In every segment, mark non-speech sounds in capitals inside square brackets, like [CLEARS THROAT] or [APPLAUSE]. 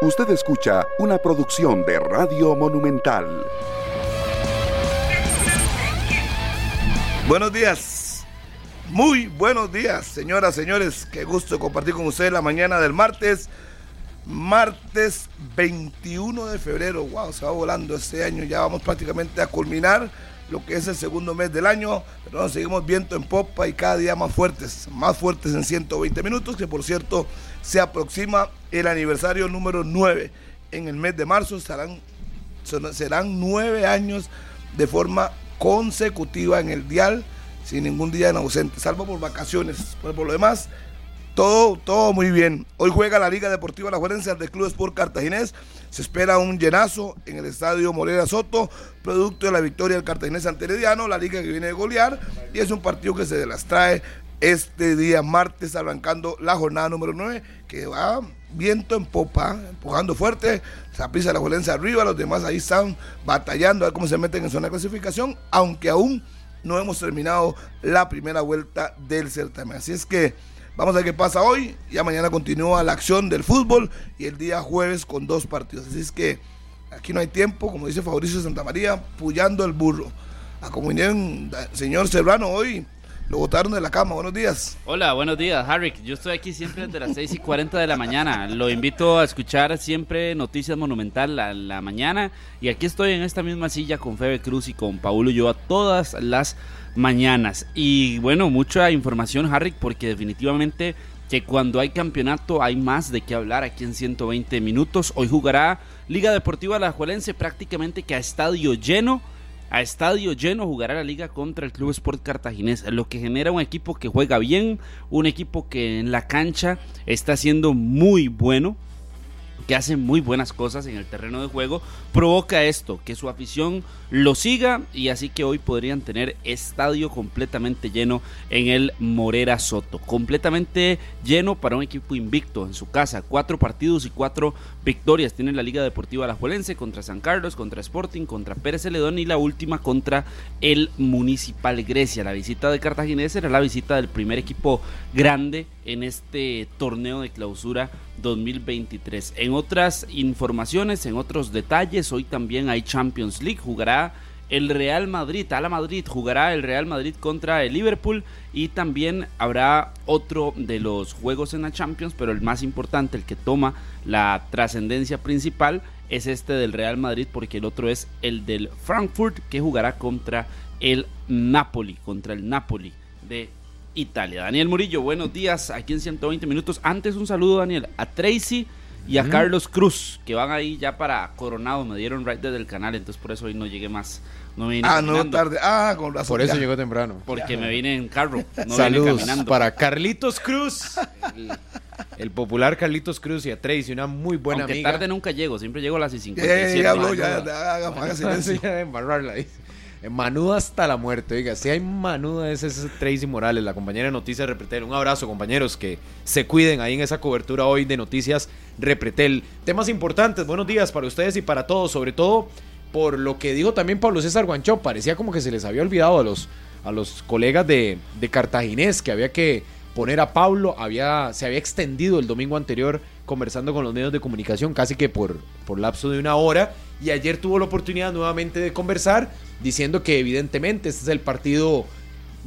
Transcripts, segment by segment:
Usted escucha una producción de Radio Monumental. Buenos días. Muy buenos días, señoras, señores. Qué gusto compartir con ustedes la mañana del martes. Martes 21 de febrero. Wow, se va volando este año. Ya vamos prácticamente a culminar lo que es el segundo mes del año. Pero seguimos viento en popa y cada día más fuertes. Más fuertes en 120 minutos. Que por cierto, se aproxima el aniversario número 9 en el mes de marzo. Serán, serán nueve años de forma consecutiva en el dial, sin ningún día en ausente, salvo por vacaciones. Pero por lo demás, todo, todo muy bien. Hoy juega la Liga Deportiva La Juerense del Club Sport Cartaginés. Se espera un llenazo en el estadio Morera Soto, producto de la victoria del Cartaginés ante la liga que viene de golear. Y es un partido que se las trae este día martes, arrancando la jornada número 9, que va viento en popa, empujando fuerte, pisa la violencia arriba, los demás ahí están batallando a ver cómo se meten en zona de clasificación, aunque aún no hemos terminado la primera vuelta del certamen. Así es que vamos a ver qué pasa hoy, ya mañana continúa la acción del fútbol y el día jueves con dos partidos. Así es que aquí no hay tiempo, como dice Fabricio Santa María, puyando el burro. A señor Serrano, hoy lo botaron de la cama. Buenos días. Hola, buenos días, Harry. Yo estoy aquí siempre desde las 6 y 40 de la mañana. Lo invito a escuchar siempre Noticias Monumental a la mañana. Y aquí estoy en esta misma silla con Febe Cruz y con Paulo Yoa todas las mañanas. Y bueno, mucha información, Harry, porque definitivamente que cuando hay campeonato hay más de qué hablar aquí en 120 minutos. Hoy jugará Liga Deportiva La prácticamente que a estadio lleno a estadio lleno jugará la liga contra el Club Sport Cartaginés, lo que genera un equipo que juega bien, un equipo que en la cancha está siendo muy bueno, que hace muy buenas cosas en el terreno de juego, provoca esto, que su afición lo siga y así que hoy podrían tener estadio completamente lleno en el Morera Soto, completamente lleno para un equipo invicto en su casa, cuatro partidos y cuatro victorias tiene la Liga Deportiva Alajuelense contra San Carlos, contra Sporting, contra Pérez Celedón y la última contra el Municipal Grecia. La visita de Cartaginés era la visita del primer equipo grande en este torneo de clausura 2023. En otras informaciones, en otros detalles, hoy también hay Champions League, jugará el Real Madrid, a la Madrid, jugará el Real Madrid contra el Liverpool y también habrá otro de los juegos en la Champions, pero el más importante, el que toma la trascendencia principal, es este del Real Madrid porque el otro es el del Frankfurt que jugará contra el Napoli, contra el Napoli de Italia. Daniel Murillo, buenos días, aquí en 120 minutos. Antes un saludo, Daniel, a Tracy y a Carlos Cruz, que van ahí ya para Coronado, me dieron right desde el canal, entonces por eso hoy no llegué más. No vine ah, no tarde. Ah, con razón. Por eso llegó temprano. Porque me vine en carro. No Saludos para Carlitos Cruz. El, popular Carlitos Cruz y a Tracy, una muy buena Aunque amiga. tarde nunca llego, siempre llego a las 57. ya habló, ya, ya, haga [LAUGHS] silencio. ya de embarrarla, Manuda hasta la muerte, oiga, si hay manuda es ese Tracy Morales, la compañera de Noticias Repretel. Un abrazo, compañeros, que se cuiden ahí en esa cobertura hoy de Noticias Repretel. Temas importantes, buenos días para ustedes y para todos, sobre todo por lo que dijo también Pablo César Guancho, parecía como que se les había olvidado a los, a los colegas de, de Cartaginés que había que poner a Pablo, había, se había extendido el domingo anterior conversando con los medios de comunicación casi que por, por lapso de una hora y ayer tuvo la oportunidad nuevamente de conversar diciendo que evidentemente este es el partido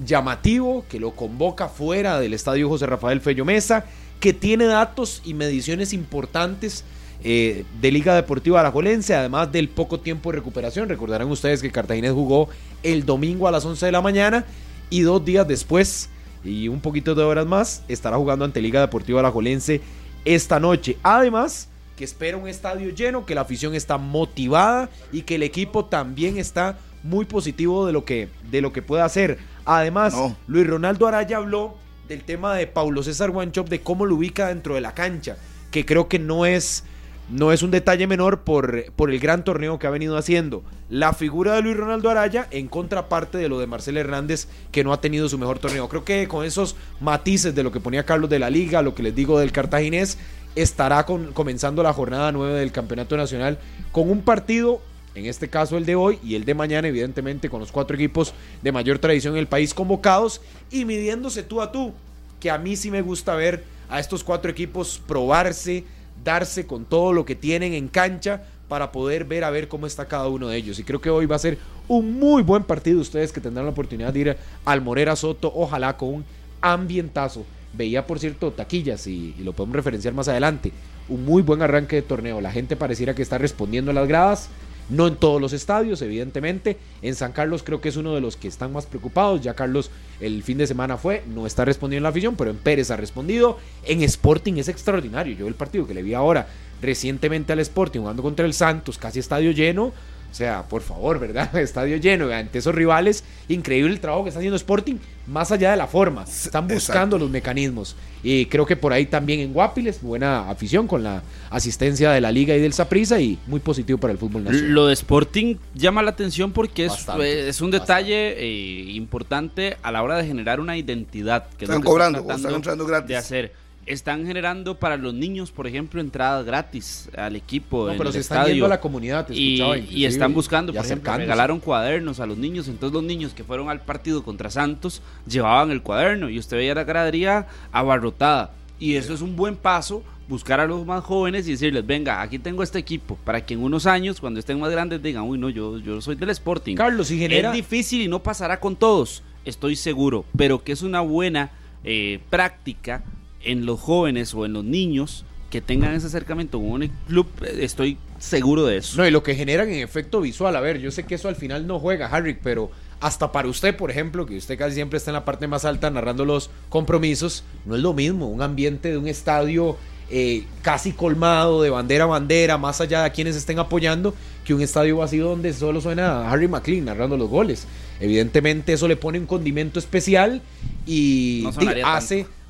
llamativo que lo convoca fuera del estadio José Rafael Fello Mesa, que tiene datos y mediciones importantes eh, de Liga Deportiva Alajuelense, además del poco tiempo de recuperación. Recordarán ustedes que Cartagena jugó el domingo a las 11 de la mañana y dos días después y un poquito de horas más estará jugando ante Liga Deportiva Alajuelense esta noche. Además, que espera un estadio lleno, que la afición está motivada y que el equipo también está muy positivo de lo que, de lo que puede hacer. Además, Luis Ronaldo Araya habló del tema de Paulo César Guanchop, de cómo lo ubica dentro de la cancha, que creo que no es, no es un detalle menor por, por el gran torneo que ha venido haciendo. La figura de Luis Ronaldo Araya en contraparte de lo de Marcel Hernández, que no ha tenido su mejor torneo. Creo que con esos matices de lo que ponía Carlos de la Liga, lo que les digo del cartaginés, estará comenzando la jornada 9 del Campeonato Nacional con un partido en este caso el de hoy y el de mañana, evidentemente con los cuatro equipos de mayor tradición en el país convocados y midiéndose tú a tú, que a mí sí me gusta ver a estos cuatro equipos probarse, darse con todo lo que tienen en cancha para poder ver a ver cómo está cada uno de ellos. Y creo que hoy va a ser un muy buen partido. Ustedes que tendrán la oportunidad de ir al Morera Soto, ojalá con un ambientazo. Veía, por cierto, taquillas y, y lo podemos referenciar más adelante. Un muy buen arranque de torneo. La gente pareciera que está respondiendo a las gradas. No en todos los estadios, evidentemente. En San Carlos creo que es uno de los que están más preocupados. Ya Carlos el fin de semana fue, no está respondiendo en la afición, pero en Pérez ha respondido. En Sporting es extraordinario. Yo el partido que le vi ahora recientemente al Sporting jugando contra el Santos, casi estadio lleno. O sea, por favor, ¿verdad? [LAUGHS] Estadio lleno ante esos rivales. Increíble el trabajo que está haciendo Sporting, más allá de la forma. Están buscando Exacto. los mecanismos. Y creo que por ahí también en Guapiles, buena afición con la asistencia de la Liga y del Saprissa y muy positivo para el fútbol nacional. Lo de Sporting llama la atención porque es, Bastante, eh, es un detalle eh, importante a la hora de generar una identidad. Que es lo Están que cobrando, tratando están entrando gratis. De hacer. Están generando para los niños, por ejemplo, entradas gratis al equipo. No, en pero el se están estadio. yendo a la comunidad, te y, escuchaba, y están buscando, por ejemplo, regalaron cuadernos a los niños. Entonces los niños que fueron al partido contra Santos llevaban el cuaderno y usted veía la gradería abarrotada. Y eso es un buen paso, buscar a los más jóvenes y decirles, venga, aquí tengo este equipo, para que en unos años, cuando estén más grandes, digan, uy, no, yo, yo soy del Sporting. Carlos, y genera- Es difícil y no pasará con todos, estoy seguro, pero que es una buena eh, práctica en los jóvenes o en los niños que tengan ese acercamiento con un club, estoy seguro de eso. No, y lo que generan en efecto visual. A ver, yo sé que eso al final no juega, Harry, pero hasta para usted, por ejemplo, que usted casi siempre está en la parte más alta narrando los compromisos, no es lo mismo. Un ambiente de un estadio eh, casi colmado, de bandera a bandera, más allá de quienes estén apoyando, que un estadio vacío donde solo suena a Harry McLean narrando los goles. Evidentemente, eso le pone un condimento especial y No sonaría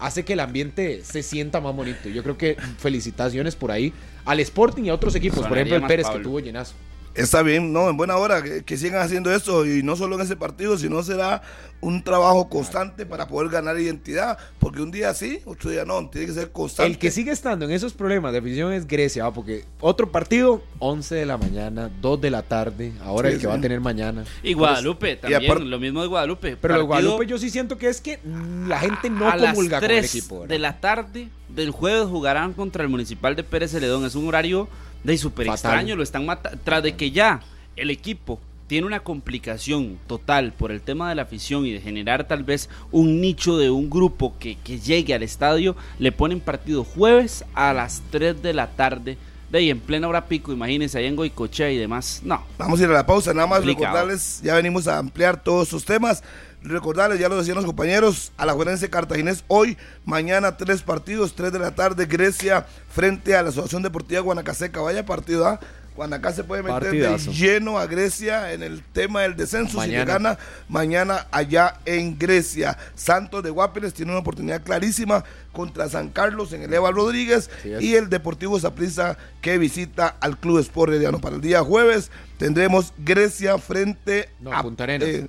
hace, que el ambiente se sienta más bonito. Yo creo que felicitaciones por ahí al Sporting y a otros equipos, por ejemplo el Pérez que tuvo llenazo. Está bien, no, en buena hora que, que sigan haciendo esto y no solo en ese partido, sino será un trabajo constante para poder ganar identidad, porque un día sí, otro día no, tiene que ser constante. El que sigue estando en esos problemas de afición es Grecia, ¿va? porque otro partido, 11 de la mañana, 2 de la tarde, ahora Sí, el que sí. va a tener mañana. Y Guadalupe también, aparte- lo mismo de Guadalupe. Pero lo Guadalupe yo sí siento que es que la gente no a las comulga con el 3 equipo. ¿verdad? de la tarde del jueves jugarán contra el Municipal de Pérez Celedón. Es un horario de súper extraño, lo están matando. Tras de que ya el equipo tiene una complicación total por el tema de la afición y de generar tal vez un nicho de un grupo que, que llegue al estadio, le ponen partido jueves a las 3 de la tarde. De ahí en plena hora pico, imagínense, ahí en Goicochea y demás. No, Vamos a ir a la pausa, nada más Complicado. recordarles, ya venimos a ampliar todos estos temas. Recordarles, ya lo decían los compañeros, a la Juerense Cartaginés hoy, mañana tres partidos, 3 de la tarde, Grecia frente a la Asociación Deportiva Guanacaseca. Vaya partido, ¿ah? Guanacaste se puede meter de lleno a Grecia en el tema del descenso. Si le Mañana. gana mañana allá en Grecia. Santos de Guapiles tiene una oportunidad clarísima contra San Carlos en el Eva Rodríguez Sí y el Deportivo Saprissa que visita al Club Sport Herediano. Para el día jueves tendremos Grecia frente No, a Punta Arenas. eh,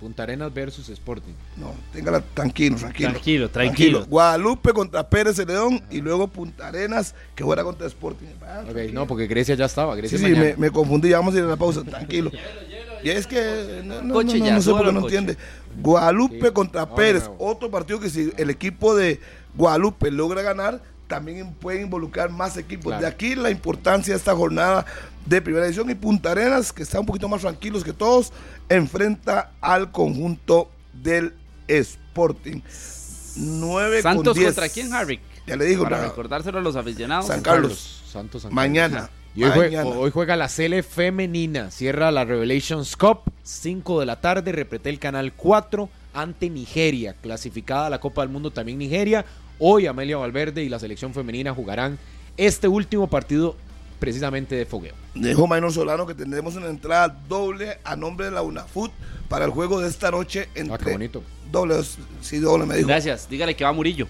Punta Arenas versus Sporting. no, téngala tranquilo, tranquilo. Tranquilo, tranquilo. Guadalupe contra Pérez Celedón y luego Punta Arenas que juega contra Sporting. Ah, Ok, tranquilo. no, porque Grecia ya estaba. Sí, Grecia sí, me, me confundí, vamos a ir a la pausa, tranquilo. Y es que no, no, Coche no, ya, no sé por qué no entiende. Guadalupe Sí. contra Pérez, otro partido que si el equipo de Guadalupe logra ganar, también puede involucrar más equipos. Claro. De aquí la importancia de esta jornada de primera edición y Punta Arenas, que está un poquito más tranquilos que todos, enfrenta al conjunto del Sporting. 9 Santos con 10. contra quién, Harry? Ya le digo, Para nada. recordárselo a los aficionados. San Carlos. Santos San Mañana. Carlos. Y hoy, juega, Mañana. hoy juega la Cele femenina. Cierra la Revelations Cup, 5 de la tarde. Repreté el canal 4 ante Nigeria. Clasificada a la Copa del Mundo también Nigeria. Hoy Amelia Valverde y la selección femenina jugarán este último partido precisamente de fogueo. Dijo Maynor Solano que tendremos una entrada doble a nombre de la UNAFUT para el juego de esta noche entre Ah, qué bonito. doble, sí, doble me dijo. Gracias, dígale que va Murillo.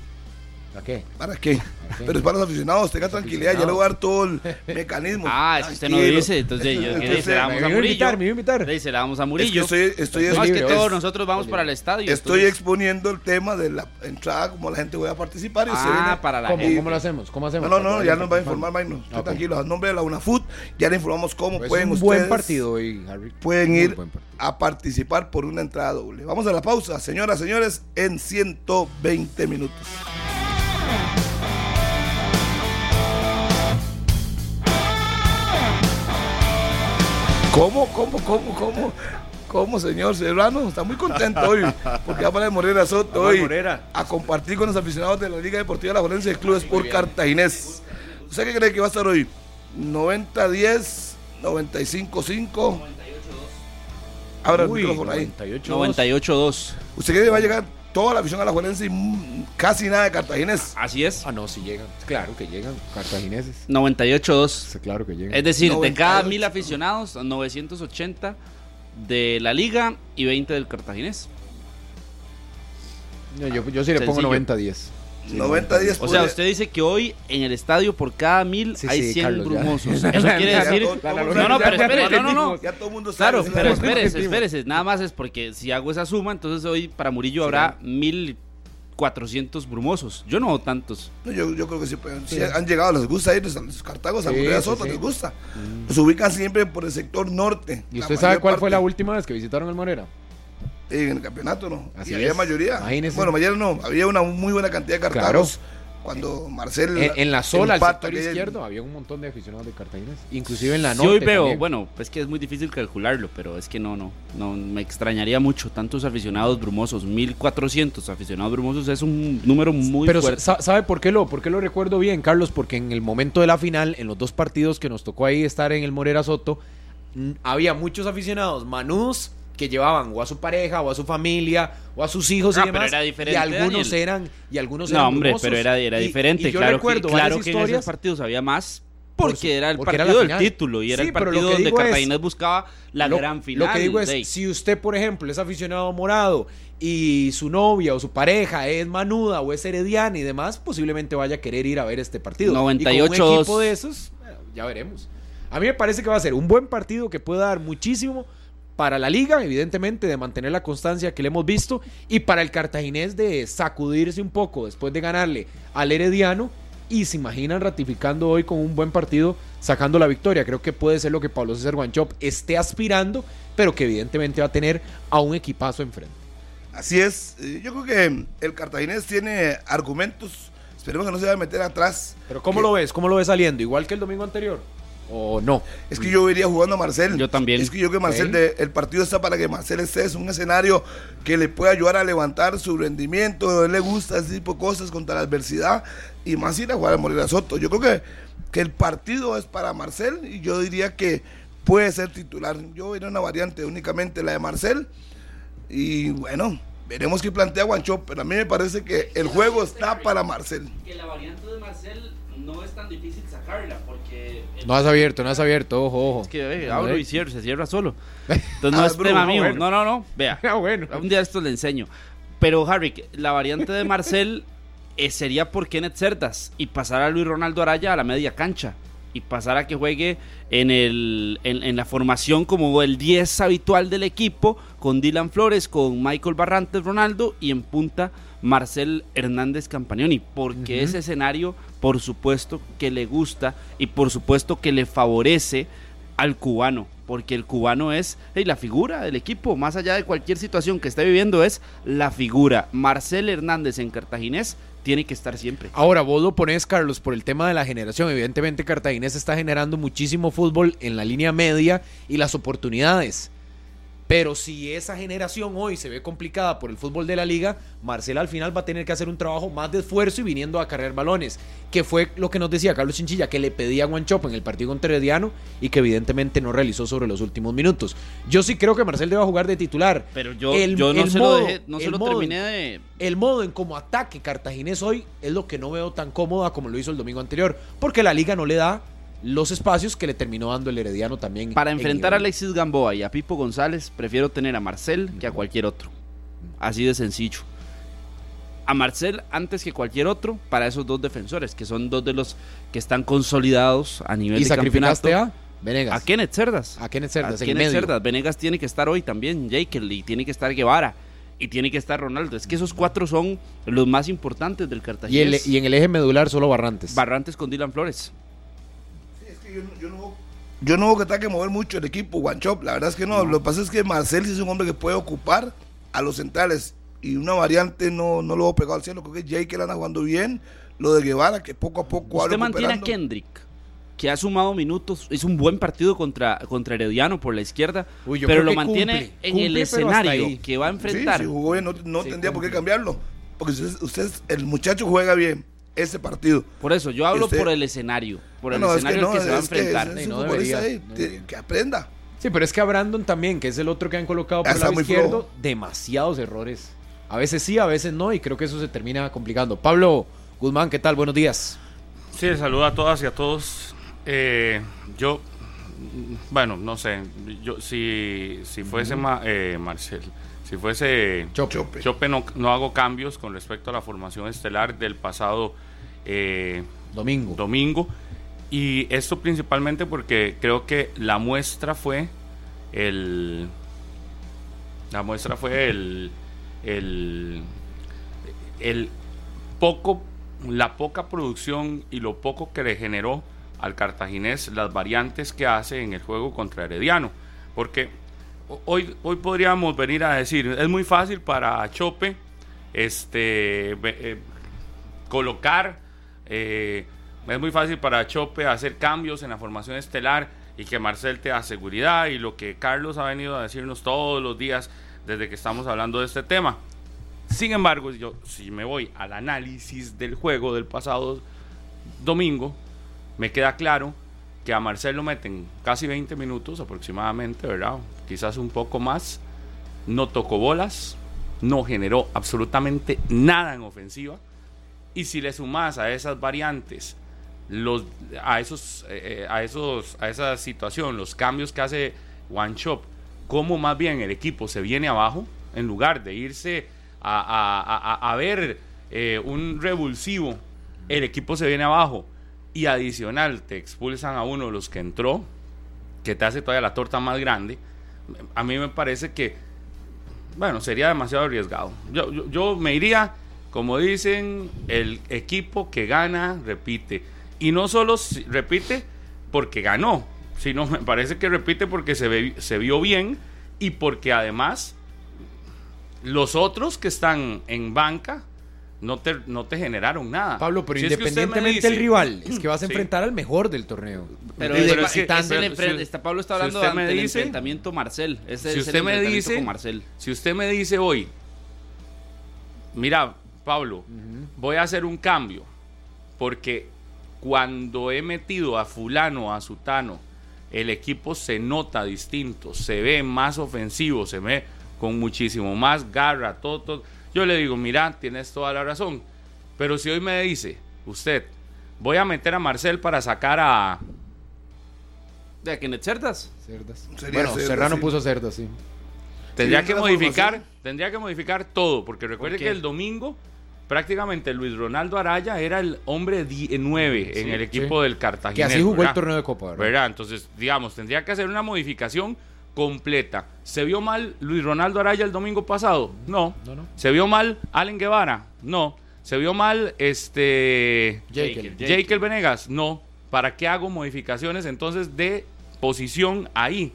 ¿A qué? ¿Para qué? qué? [LAUGHS] Pero es para los aficionados, tenga tranquilidad, ya le voy a dar todo el [LAUGHS] mecanismo. Ah, es que usted no dice, entonces yo- ¿qué Entonces, dice? La Me vamos a a invitar, Murillo. me iba a invitar. Le dice, la vamos a Es que Murillo. estoy, estoy, no, es que todos es- nosotros vamos para el estadio. estoy exponiendo el tema de la entrada, como la gente voy a participar. Y se Ah, viene- para la ¿Cómo, gente. ¿Cómo lo hacemos? ¿Cómo No, hacemos? no, no, ya nos va a informar Maynor. Esté Ok. tranquilo, a nombre de la UNAFUT, ya le informamos cómo Pues pueden un ustedes. buen partido hoy, Harry. pueden ir a participar por una entrada doble. Vamos a la pausa, señoras, señores, en 120 minutos. ¿Cómo, cómo, cómo, cómo? ¿Cómo, señor Serrano? Está muy contento hoy, porque va para Morera Soto Vamos, hoy Morera. a compartir con los aficionados de la Liga Deportiva La Valencia del Club Sport Cartaginés. ¿Usted qué cree que va a estar hoy? ¿90-10? ¿95-5? Abra el micrófono ahí. 98. 98-2. ¿Usted cree que va a llegar toda la afición alajuelense y mm, casi nada de cartagineses. Así es. Ah, no, sí llegan. Claro que llegan cartagineses. 98-2. Claro que llegan. Es decir, 98. de cada mil aficionados, 980 de la liga y 20 del cartaginés. No, yo, yo sí le Sencillo. pongo 90-10. 90 días. O sea, usted dice que hoy en el estadio por cada mil hay sí, 100 brumosos. Ya. Eso quiere decir. No, no, pero espérese, no, mundo Claro, pero espérese, espérese. Nada más es porque si hago esa suma, entonces hoy para Murillo habrá mil. 400 brumosos. Yo no tantos. No, yo, yo, creo que sí, han llegado, les gusta ir a los Cartagos, a Burdeos sí, sí, sí. les gusta. Los ubican siempre por el sector norte. ¿Y usted sabe cuál fue la última vez que visitaron el Morera? En el campeonato, ¿no? Así y había es. mayoría. Imagínese. Bueno, mayoría no, había una muy buena cantidad de Cartagos. Cuando Marcel. En, en la sola, el empata sector izquierdo, había un montón de aficionados de Cartaginés. Inclusive en la hoy veo, también. bueno, es que es muy difícil calcularlo, pero es que no, no, no, me extrañaría mucho. Tantos aficionados brumosos, 1400 aficionados brumosos es un número muy Pero fuerte. sa- ¿sabe por qué, lo, por qué lo recuerdo bien, Carlos? Porque en el momento de la final, en los dos partidos que nos tocó ahí estar en el Morera Soto, había muchos aficionados manudos que llevaban o a su pareja o a su familia o a sus hijos Ah, y pero demás era diferente, y algunos Daniel. eran y algunos eran No, hombre, pero era, era diferente. y yo claro recuerdo que, claro que en esos partidos había más Por porque era el porque partido del título y era Sí, el pero partido donde es- Cartaginés buscaba la lo, gran final. Lo que digo es, si usted, por ejemplo, es aficionado morado y su novia o su pareja es manuda o es herediana y demás, posiblemente vaya a querer ir a ver este partido. y con 98-2. un equipo de esos, bueno, ya veremos. A mí me parece que va a ser un buen partido que puede dar muchísimo para la liga, evidentemente, de mantener la constancia que le hemos visto, y para el cartaginés de sacudirse un poco después de ganarle al herediano, y se imaginan ratificando hoy con un buen partido, sacando la victoria. Creo que puede ser lo que Pablo César Guanchop esté aspirando, pero que evidentemente va a tener a un equipazo enfrente. Así es. Eh, Yo creo que el Cartaginés tiene argumentos. Esperemos que no se vaya a meter atrás. Pero ¿cómo Que- lo ves? ¿Cómo lo ves saliendo? ¿Igual que el domingo anterior? ¿O no? Es que yo vería jugando a Marcel. Yo también. Es que yo que Marcel, de- el partido está para que Marcel esté. Es un escenario que le puede ayudar a levantar su rendimiento. A él le gusta ese tipo de cosas contra la adversidad. Y más ir a jugar a Morera Soto. Yo creo que, que el partido es para Marcel. Y yo diría que puede ser titular. Yo vería una variante únicamente la de Marcel. Y bueno, veremos qué plantea Guancho. Pero a mí me parece que el juego está para Marcel. que la variante de Marcel no es tan difícil sacarla porque No has abierto, no has abierto, ojo, ojo. es que eh, abro y cierro, se cierra solo. [LAUGHS] Entonces no Ah, es bro, tema ah, mío. bueno. No, no, no. Vea. [LAUGHS] Ah, bueno. Un día esto le enseño. Pero Harry, la variante de Marcel eh, sería por Kenneth Cerdas y pasar a Luis Ronaldo Araya a la media cancha y pasar a que juegue en, el, en, en la formación como el 10 habitual del equipo con Dylan Flores, con Michael Barrantes Ronaldo y en punta Marcel Hernández Campagnoni, porque Ujú. ese escenario por supuesto que le gusta y por supuesto que le favorece al cubano, porque el cubano es hey, la figura del equipo, más allá de cualquier situación que esté viviendo, es la figura. Marcel Hernández en Cartaginés tiene que estar siempre. Ahora, vos lo pones, Carlos, por el tema de la generación. Evidentemente, Cartaginés está generando muchísimo fútbol en la línea media y las oportunidades. Pero si esa generación hoy se ve complicada por el fútbol de la liga, Marcel al final va a tener que hacer un trabajo más de esfuerzo y viniendo a cargar balones. Que fue lo que nos decía Carlos Chinchilla, que le pedía a en el partido contra Herediano y que evidentemente no realizó sobre los últimos minutos. Yo sí creo que Marcel debe jugar de titular. Pero yo, El- yo no el se modo- lo dejé, no se lo modo- terminé de... El modo en cómo ataque Cartaginés hoy es lo que no veo tan cómoda como lo hizo el domingo anterior, porque la liga no le da los espacios que le terminó dando el Herediano también. Para en enfrentar a. Alexis Gamboa y a Pipo González, prefiero tener a Marcel que a cualquier otro. Así de sencillo. A Marcel antes que cualquier otro para esos dos defensores, que son dos de los que están consolidados a nivel ¿Y de sacrificaste campeonato. a Venegas? A Kenneth Cerdas. A Kenneth Cerdas, A Kenneth medio. Cerdas. Venegas tiene que estar hoy también, Jekyll, y tiene que estar Guevara. Y tiene que estar Ronaldo. Es que esos cuatro son los más importantes del Y, Cartaginés. y en el eje medular solo Barrantes. Barrantes con Dylan Flores. Que yo, no- yo no, yo no veo que tenga que mover mucho el equipo, Guanchop. La verdad es que no. Lo que pasa es que Marcel sí es un hombre que puede ocupar a los centrales. Y una variante no, no lo veo pegado al cielo. Creo que Jake anda jugando bien. Lo de Guevara, que poco a poco Usted mantiene a. Kendrick. que ha sumado minutos, es un buen partido contra, contra Herediano por la izquierda, Uy, pero lo que mantiene cumple, en cumple, el escenario que va a enfrentar. Sí, si jugó bien, no, no Sí, tendría por qué cumple. cambiarlo. Porque usted, usted- el muchacho juega bien ese partido. Por eso, yo hablo Usted- por el escenario, por el No, no, es escenario que, no, se va a que enfrentar. es- es Sí, un no futbolista debería, ahí, no que- debería. que aprenda. Sí, pero es que a Brandon también, que es el otro que han colocado por el Está lado muy izquierdo, flojo. demasiados errores. A veces sí, a veces no, y creo que eso se termina complicando. Pablo Guzmán, ¿qué tal? Buenos días. Sí, saludo a todas y a todos. Eh, yo, bueno, no sé, yo si, si fuese Ma- eh, Marcel, si fuese Chope. Chope. Chope, no, no hago cambios con respecto a la formación estelar del pasado eh, Domingo. domingo. Y esto principalmente porque creo que la muestra fue el. La muestra fue el. El. El poco. La poca producción y lo poco que le generó al cartaginés las variantes que hace en el juego contra Herediano. Porque ho- hoy, hoy podríamos venir a decir, es muy fácil para Chope este, eh, colocar, eh, es muy fácil para Chope hacer cambios en la formación estelar y que Marcel te da seguridad y lo que Carlos ha venido a decirnos todos los días desde que estamos hablando de este tema. Sin embargo, yo si me voy al análisis del juego del pasado domingo, me queda claro que a Marcel lo meten casi 20 minutos aproximadamente, ¿verdad? Quizás un poco más. No tocó bolas, no generó absolutamente nada en ofensiva. Y si le sumas a esas variantes, los, a, esos, eh, a, esos, a esa situación, los cambios que hace One Shop, cómo más bien el equipo se viene abajo, en lugar de irse a, a- a- ver eh, un revulsivo, el equipo se viene abajo. Y adicional, te expulsan a uno de los que entró, que te hace todavía la torta más grande. A mí me parece que, bueno, sería demasiado arriesgado. Yo, yo me iría, como dicen, el equipo que gana, repite. Y no solo repite porque ganó, sino [LAUGHS] me parece que repite porque se, ve- se vio bien y porque además los otros que están en banca no te, no te generaron nada. Pablo, pero Si es que usted me independientemente del rival, es [CLEARS THROAT] que vas a Sí. enfrentar al mejor del torneo. Pero, Sí, es- pero es que- si- está Pablo está si hablando usted me ante el dice- enfrentamiento Marcel. Ese si es el usted me dice, con Marcel. si usted me dice hoy, mira, Pablo, voy a hacer un cambio, porque cuando he metido a fulano, a sutano, el equipo se nota distinto, se ve más ofensivo, se ve con muchísimo más garra, todo, todo. Yo le digo, mira, tienes toda la razón, pero si hoy me dice usted, voy a meter a Marcel para sacar a, ¿De Kenneth Cerdas? Cerdas. Sería bueno, Cerdas, Serrano sí. puso cerdas, sí. Tendría que modificar, tendría que modificar todo, porque recuerde que el domingo prácticamente Luis Ronaldo Araya era el hombre 9 en Sí, el equipo sí. del Que Cartaginés. así jugó el torneo de Copa, ¿verdad? ¿verdad? Entonces, digamos, tendría que hacer una modificación completa. ¿Se vio mal Luis Ronaldo Araya el domingo pasado? No. No, no. ¿Se vio mal Allen Guevara? No. ¿Se vio mal este Jekyll. Jekyll Venegas? No. ¿Para qué hago modificaciones entonces de posición ahí?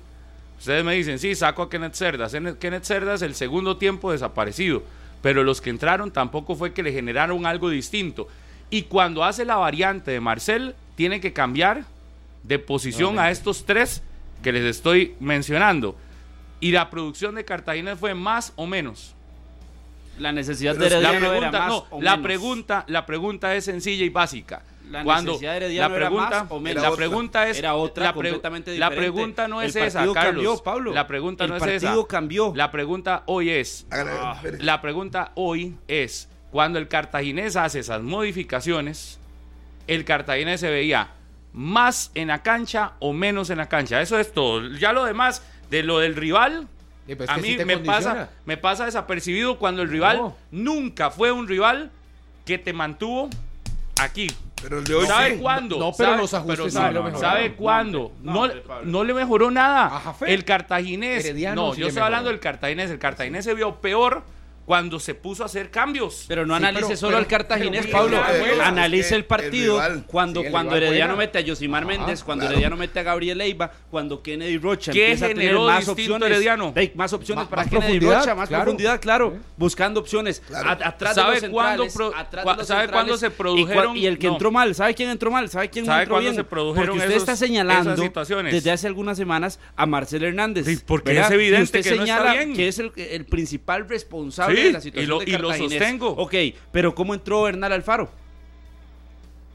Ustedes me dicen, sí, saco a Kenneth Cerdas. En- Kenneth Cerdas el segundo tiempo desaparecido. Pero los que entraron tampoco fue que le generaron algo distinto. Y cuando hace la variante de Marcel, tiene que cambiar de posición a estos tres que les estoy mencionando. Y la producción de Cartagena fue más o menos. La necesidad Pero de La era pregunta, más no, o la menos. pregunta, la pregunta es sencilla y básica. La Cuando necesidad de Herediano la era pregunta, más o menos. la Era pregunta es Era otra la pre- completamente La diferente. pregunta no es El esa, partido Carlos. cambió, Pablo. La pregunta El no es esa. partido cambió. La pregunta hoy es Ah. la pregunta hoy es, cuando el cartaginés hace esas modificaciones, el cartaginés se veía más en la cancha o menos en la cancha. Eso es todo. Ya lo demás, de lo del rival, Sí, pero es a mí sí me, condiciona. pasa, me pasa desapercibido cuando el rival No. nunca fue un rival que te mantuvo aquí. Pero el de hoy ¿Sabe sí. cuándo? No, pero ¿Sabe- los ajustes pero no, no. ¿Sabe cuándo? no, No, le mejoró nada. A Jafé. El cartaginés. Herediano No, sí yo estoy hablando del cartaginés. El cartaginés se vio peor cuando se puso a hacer cambios. Pero no analice solo al cartaginés, Pablo. Analice el partido cuando, cuando Herediano mete a Yosimar Méndez, cuando claro. Herediano mete a Gabriel Leiva, cuando Kennedy Rocha. ¿Qué generó a tener más opciones, Herediano? más opciones para más Kennedy Rocha, más profundidad, claro. Buscando opciones. Claro. Atrás ¿Sabe cuándo, ¿Sabe cuándo se produjeron? Y, el que entró mal, ¿sabe quién entró mal? ¿Sabe quién ¿sabe entró bien? se produjeron Porque usted está señalando desde hace algunas semanas a Marcel Hernández. Porque es evidente que no está que es el principal responsable sí, de la situación. Y lo, de y lo sostengo. Ok, pero ¿cómo entró Bernal Alfaro?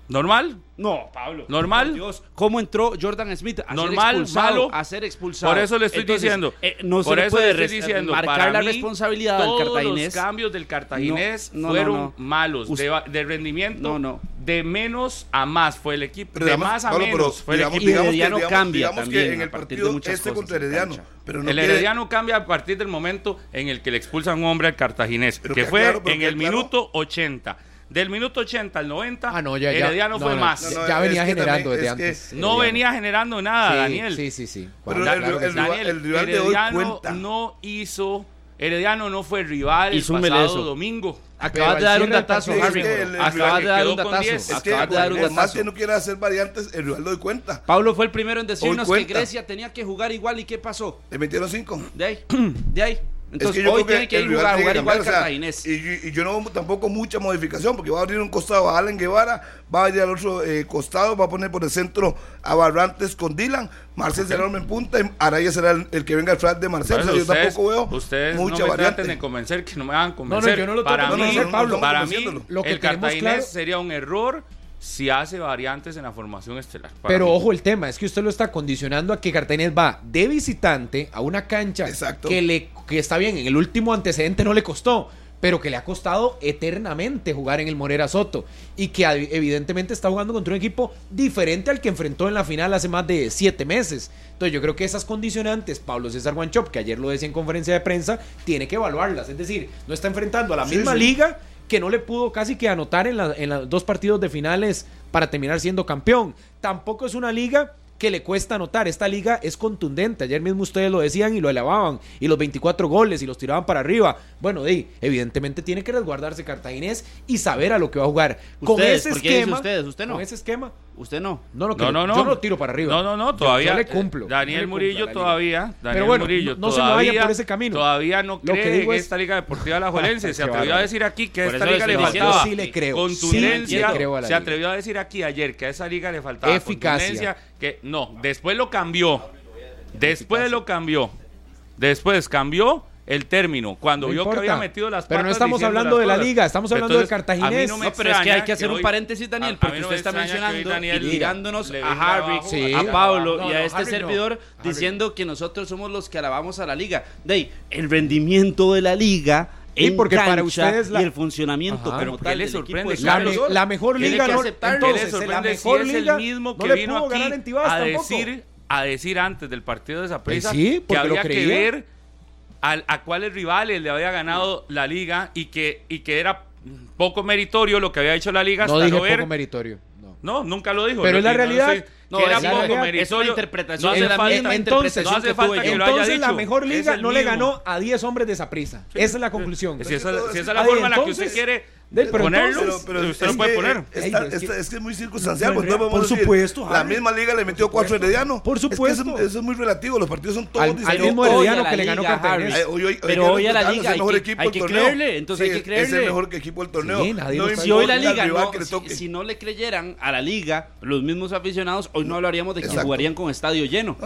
¿Normal? No, Pablo. ¿Normal? Dios, ¿cómo entró Jordan Smith ¿Normal. Malo? A ser expulsado. Por eso le estoy diciendo. Eh, no por eso le estoy diciendo. Marcar para la mí, responsabilidad todos cartaginés. Los cambios del cartaginés no, no, fueron malos. De, rendimiento. No, De menos a más fue el equipo. Pero de más a Pablo, menos fue el equipo. Digamos, Herediano cambia también en el partido de este contra Herediano. Pero el Herediano cambia a partir del momento en el que le expulsan un hombre al cartaginés, que, fue en el minuto 80. Del minuto 80 al 90, ah, no, ya, ya, Herediano no, fue más. ya venía generando también, antes. No venía generando nada, Daniel. Sí, sí, sí. Pero el, Daniel, el rival no hizo Herediano no fue rival y el pasado eso. domingo. Acabas de dar un datazo, Harry. Acabas de dar un datazo. Acabas de dar que no quiera hacer variantes, el rival lo doy cuenta. Pablo fue el primero en decirnos que Grecia tenía que jugar igual y ¿qué pasó? Le metieron cinco. De ahí. [CLEARS THROAT] De ahí. Entonces es que hoy tiene que, ir jugar, jugar que igual o sea. Y, yo no tampoco mucha modificación, porque va a abrir un costado a Alan Guevara, va a ir al otro eh, costado, va a poner por el centro a Barrantes con Dylan, Marcel okay. será el en punta, y Araya será el, que venga atrás de Marcel. O sea, ustedes, yo tampoco veo ustedes mucha no me variante. de convencer que no me van a convencer. No, no, yo no lo tengo. para mí, para mí, el cartaginés claro. sería un error si hace variantes en la formación estelar. Pero ojo el tema, es que usted lo está condicionando a que Cartagena va de visitante a una cancha que le que está bien, en el último antecedente no le costó, pero que le ha costado eternamente jugar en el Morera Soto y que evidentemente está jugando contra un equipo diferente al que enfrentó en la final hace más de siete meses. Entonces yo creo que esas condicionantes, Pablo César Guanchop, que ayer lo decía en conferencia de prensa, tiene que evaluarlas. Es decir, no está enfrentando a la misma liga que no le pudo casi que anotar en, la, en los dos partidos de finales para terminar siendo campeón. Tampoco es una liga que le cuesta anotar. Esta liga es contundente. Ayer mismo ustedes lo decían y lo elevaban. Y los 24 goles y los tiraban para arriba. Bueno, Dey, evidentemente tiene que resguardarse Cartaginés y saber a lo que va a jugar. Con ese esquema. Usted? ¿Usted no? Con ese esquema Usted no. No, lo que. Yo lo tiro para arriba. No, no, no, todavía. Le cumplo. Eh, Daniel Murillo todavía. Daniel Murillo no, no todavía, se vaya por ese camino. Todavía no cree en esta Liga Deportiva La [LAUGHS] ah, Juelense. se atrevió a decir aquí que a esta liga le faltaba sí le creo. contundencia. Sí creo se atrevió a decir aquí ayer que a esa liga le faltaba Eficacia. contundencia. Que no, después lo cambió. Después lo cambió. Después cambió el término cuando no vio importa. que había metido las patas Pero no estamos hablando de la liga, estamos hablando Entonces, del cartaginés. No, no pero es que hay que hacer que hoy, un paréntesis, Daniel, a, porque a usted está mencionando Daniel, y tirándonos a Harry, sí. a Pablo y a este Harry servidor diciendo que nosotros somos los que alabamos a la liga. De el rendimiento de la liga y porque para ustedes la... y el funcionamiento Ajá, pero tal, le sorprende es la, me, la, mejor liga no entonces la mejor si es liga, el mismo que no vino aquí a decir tampoco. a decir antes del partido de esa pues presa sí, que había lo que ver al, a cuáles rivales le había ganado la liga y que, y que era poco meritorio lo que había hecho la liga. No hasta dije no ver... poco meritorio. No. no. nunca lo dijo. Pero es la realidad. Sé, no, era poco realidad, meritorio. Es interpretación. No hace falta, entonces, no hace falta que, que lo haya dicho. la mejor liga no mismo. le ganó a 10 hombres de esa prisa. Sí, esa es la conclusión. Si esa, si esa es la forma en la que usted quiere de, eh, pero pero, usted lo puede poner. Es, que, es, muy circunstancial. No, pues, por supuesto. Decir, la misma liga le metió cuatro Herediano. Por supuesto. Eso, es muy relativo. Los partidos son todos al, distintos. Al mismo Herediano que le ganó Cartagena. Pero hoy a la liga hay, que, creerle. Entonces. Es el mejor equipo del torneo. si hoy la liga, si, no le creyeran a la liga, los mismos aficionados, hoy no hablaríamos de que jugarían con estadio lleno.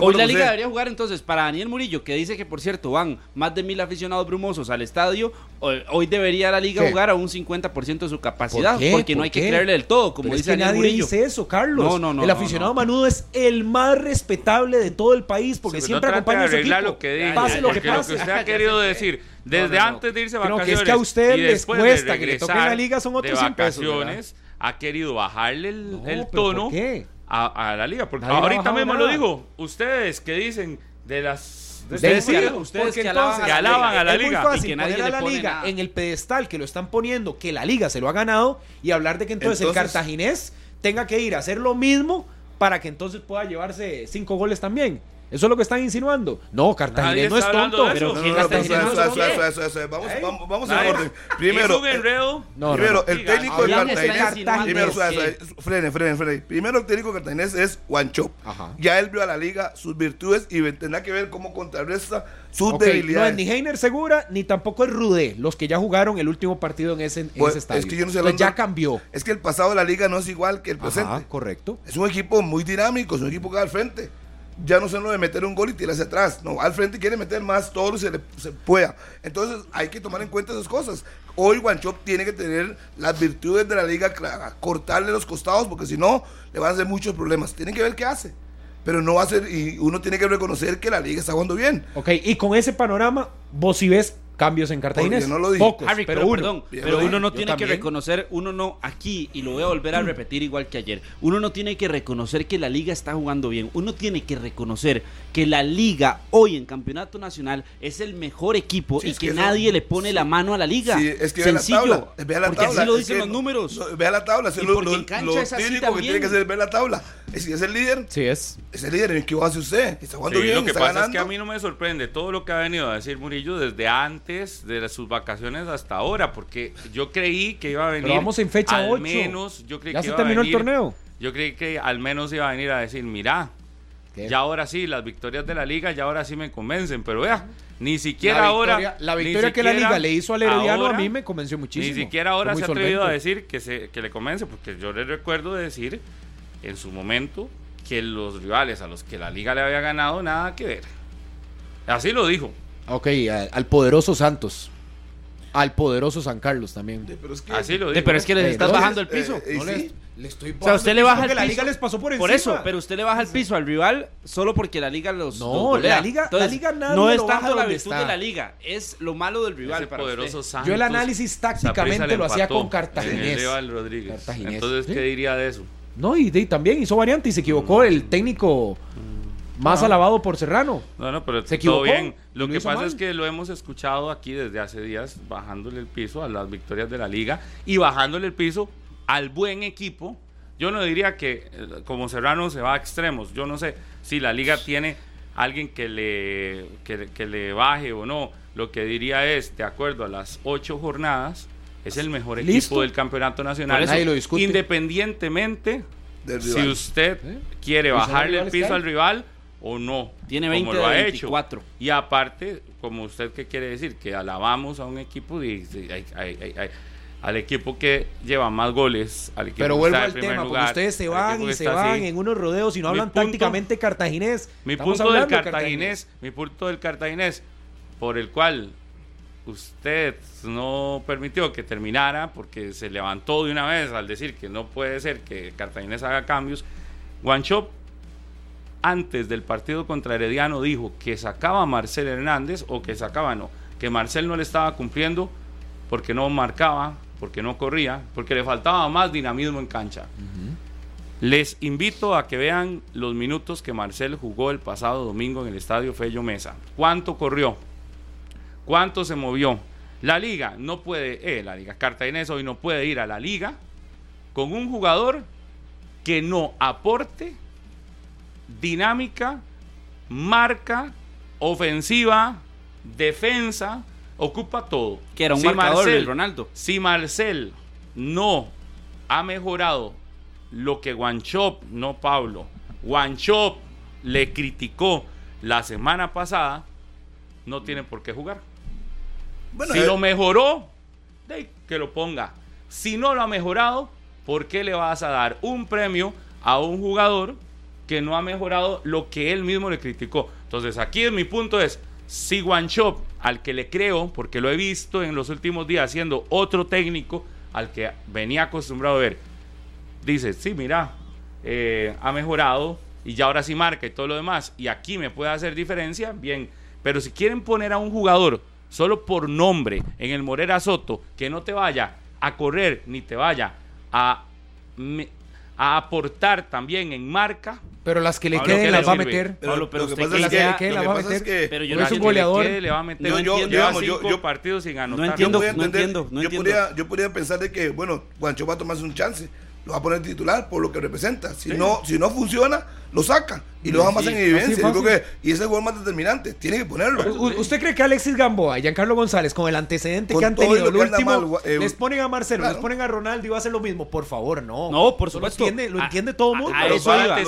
Hoy la liga debería jugar entonces para Daniel Murillo, que dice que por cierto van más de mil aficionados brumosos al estadio. Hoy debería la liga jugar a un 50% de su capacidad, porque no hay que creerle del todo, como dice es que nadie dice eso, Carlos. El aficionado Manudo es el más respetable de todo el país, porque siempre acompaña a su equipo. Lo que diga, pase lo que pase. Usted ha querido [LAUGHS] decir, desde antes de irse a vacaciones. Es que a usted les cuesta que le toque la liga, son otros 100 pesos. ha querido bajarle el, el tono a, la liga. Porque ahorita mismo lo digo, ustedes que dicen de las Ustedes, ustedes que, alaban, a la liga. En el pedestal que lo están poniendo, que la liga se lo ha ganado, y hablar de que entonces, entonces el cartaginés tenga que ir a hacer lo mismo para que entonces pueda llevarse cinco goles también. ¿Eso es lo que están insinuando? No, Cartaginés no es tonto. Pero No, ¿quién no, no, no. Vamos, vamos, vamos en orden. Primero. No, no, no. el técnico de ¿Quién está Cartaginés. Primero. Frene, frene, frene. Primero, el técnico de Cartaginés es Guancho. Ajá. Ya él vio a la liga, sus virtudes y tendrá que ver cómo contrarresta sus Ok, no es debilidades. ni Heiner Segura ni tampoco es Rudé, los que ya jugaron el último partido en ese, en Pues, ese estadio. es que yo no sé Entonces hablando- ya cambió. Es que el pasado de la liga no es igual que el Ajá, presente. correcto. Es un equipo muy dinámico, es un equipo que va al frente. Ya no se lo de meter un gol y tirarse atrás. No, al frente quiere meter más todo lo que se, le, se pueda. Entonces hay que tomar en cuenta esas cosas. Hoy Guanchop tiene que tener las virtudes de la liga clara, cortarle los costados porque si no le van a hacer muchos problemas. Tienen que ver qué hace. Pero no va a ser, y uno tiene que reconocer que la liga está jugando bien. Ok, y con ese panorama, vos si ves cambios en. Porque no lo dije. Pocos, Harry, pero, pero, uno. perdón, Bien, pero lo uno no tiene que reconocer, uno no, aquí, y lo voy a volver a repetir igual que ayer, uno no tiene que reconocer que la liga está jugando bien, uno tiene que reconocer que la liga hoy en campeonato nacional es el mejor equipo Sí, y es que, que eso- nadie le pone la mano a la liga. Sí, es que vea la Sencillo, tabla. Vea la porque tabla. así lo es dicen que los números. no, Vea la tabla. Y es lo, porque lo- en cancha lo es así típico que también. tiene que hacer ver la tabla. Si es el líder, Sí es. es el líder. ¿Y ¿Qué hace usted? Está jugando Sí, bien, lo que está pasa ganando. es que a mí no me sorprende todo lo que ha venido a decir Murillo desde antes de las- sus vacaciones hasta ahora, porque yo creí que iba a venir. Pero vamos en fecha al 8. menos, yo creí Ya que se iba a terminó el venir- torneo. Yo creí que al menos iba a venir a decir, mira, ¿Qué? ya ahora sí, las victorias de la liga ya ahora sí me convencen, pero vea, ni siquiera la ahora. victoria, la ni victoria que la liga le hizo al Herediano ahora- a mí me convenció muchísimo. Ni siquiera ahora se ha atrevido a decir que, se, que le convence, porque yo le recuerdo decir en su momento que los rivales a los que la liga le había ganado nada que ver. Así lo dijo. Ok, al, al poderoso Santos. Al poderoso San Carlos también. Sí, Pero es que, Así lo Sí, dijo. pero es que les Eh, estás bajando el piso. eh, No sí. le, le estoy O sea, usted le baja el porque piso. la liga les pasó por encima. Por eso, pero usted le baja el piso al rival solo porque la liga los. No, los golea. la liga- la liga nadie no lo es baja tanto la donde virtud está. de la liga, es lo malo del rival. Ese para poderoso usted. Santos. Yo el análisis tácticamente le lo hacía empató con Cartaginés. en el Eval Rodríguez. Cartaginés. Entonces, Sí. ¿qué diría de eso? No, y, y también hizo variante y se equivocó el técnico más No. alabado por Serrano. No, no, pero ¿Se todo equivocó? bien. Lo ¿Lo que pasa mal? es que lo hemos escuchado aquí desde hace días, bajándole el piso a las victorias de la liga y bajándole el piso al buen equipo. Yo no diría que eh, como Serrano se va a extremos. Yo no sé si la liga tiene alguien que le, que, que le baje o no. Lo que diría es, de acuerdo a las ocho jornadas, es el mejor Listo. equipo del campeonato nacional. Nadie lo discute. Independientemente Del si usted ¿Eh? quiere ¿Y son bajarle el piso al rival o no. Tiene como 20 lo de ha 24. hecho. Y aparte, como usted qué quiere decir, que alabamos a un equipo y, y- ay, ay, ay, ay, al equipo que lleva más goles, al equipo Pero que vuelvo al tema, lugar, porque ustedes se van y que se van así. en unos rodeos y no Mi hablan punto- tácticamente cartaginés. Mi Estamos punto del cartaginés, mi punto del cartaginés, por el cual usted no permitió que terminara porque se levantó de una vez al decir que no puede ser que Cartaginés haga cambios. Guanchop antes del partido contra Herediano dijo que sacaba a Marcel Hernández o que sacaba no, que Marcel no le estaba cumpliendo porque no marcaba, porque no corría, porque le faltaba más dinamismo en cancha. Les invito a que vean los minutos que Marcel jugó el pasado domingo en el estadio Fello Mesa. ¿Cuánto corrió? ¿Cuánto se movió? La liga no puede, eh, la liga Cartaginés hoy no puede ir a la liga con un jugador que no aporte dinámica, marca, ofensiva, defensa, ocupa todo. Que era un Si marcador Marcel- Ronaldo. si Marcel no ha mejorado lo que Guanchop, no Pablo, Guanchop le criticó la semana pasada, no tiene por qué jugar. Bueno, si eh, lo mejoró, que lo ponga. Si no lo ha mejorado, ¿por qué le vas a dar un premio a un jugador que no ha mejorado lo que él mismo le criticó? Entonces, aquí mi punto es, si Guanchop, al que le creo, porque lo he visto en los últimos días siendo otro técnico al que venía acostumbrado a ver, dice, sí, mira, eh, ha mejorado y ya ahora sí marca y todo lo demás, y aquí me puede hacer diferencia, bien, pero si quieren poner a un jugador solo por nombre en el Morera Soto, que no te vaya a correr ni te vaya a, a aportar también en marca, Pero las que le Pablo, queden ¿qué las va a meter. pero Pablo, pero lo que pasa que es la que, la va a meter. que Pero yo no es un entiendo. goleador. ¿qué le va a meter? No, yo- digamos, yo- cinco yo- partidos sin anotar. No entiendo. yo podría entiendo, no yo entiendo. podría, yo podría pensar de que, bueno, Guancho va a tomarse un chance. Lo va a poner titular por lo que representa. Si, no, si no funciona, lo saca y lo deja más en evidencia. Yo creo que, y ese es el gol más determinante, tiene que ponerlo. U- ¿Usted cree que Alexis Gamboa y Giancarlo González, con el antecedente Con que han tenido, lo último, mal, eh, les ponen a Marcelo, claro. les ponen a Ronaldo y va a hacer lo mismo? Por favor, no. No, por supuesto. Lo entiende, lo A- entiende todo el mundo. a Pero eso ¿cuál iba. a.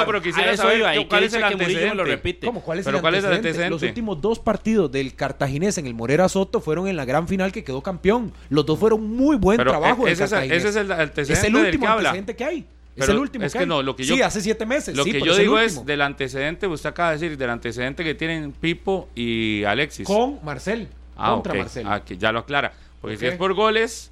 No, pero quisiera A eso saber iba, cuál es el antecedente. lo repite. ¿Cómo? ¿Cuál es, Pero el, ¿cuál es el antecedente? antecedente? Los últimos dos partidos del Cartaginés en el Morera Soto fueron en la gran final que quedó campeón. Los dos fueron muy buen Pero trabajo del ese es el- es el antecedente Es el del último antecedente que hay. Es Pero el último es que que hay. no, lo que yo- sí, hace siete meses. Lo sí, que yo es digo es del antecedente, usted acaba de decir, del antecedente que tienen Pipo y Alexis. Con Marcel. ah, contra ok. Marcel. Ah, que ya lo aclara. Porque ¿Por si es por goles,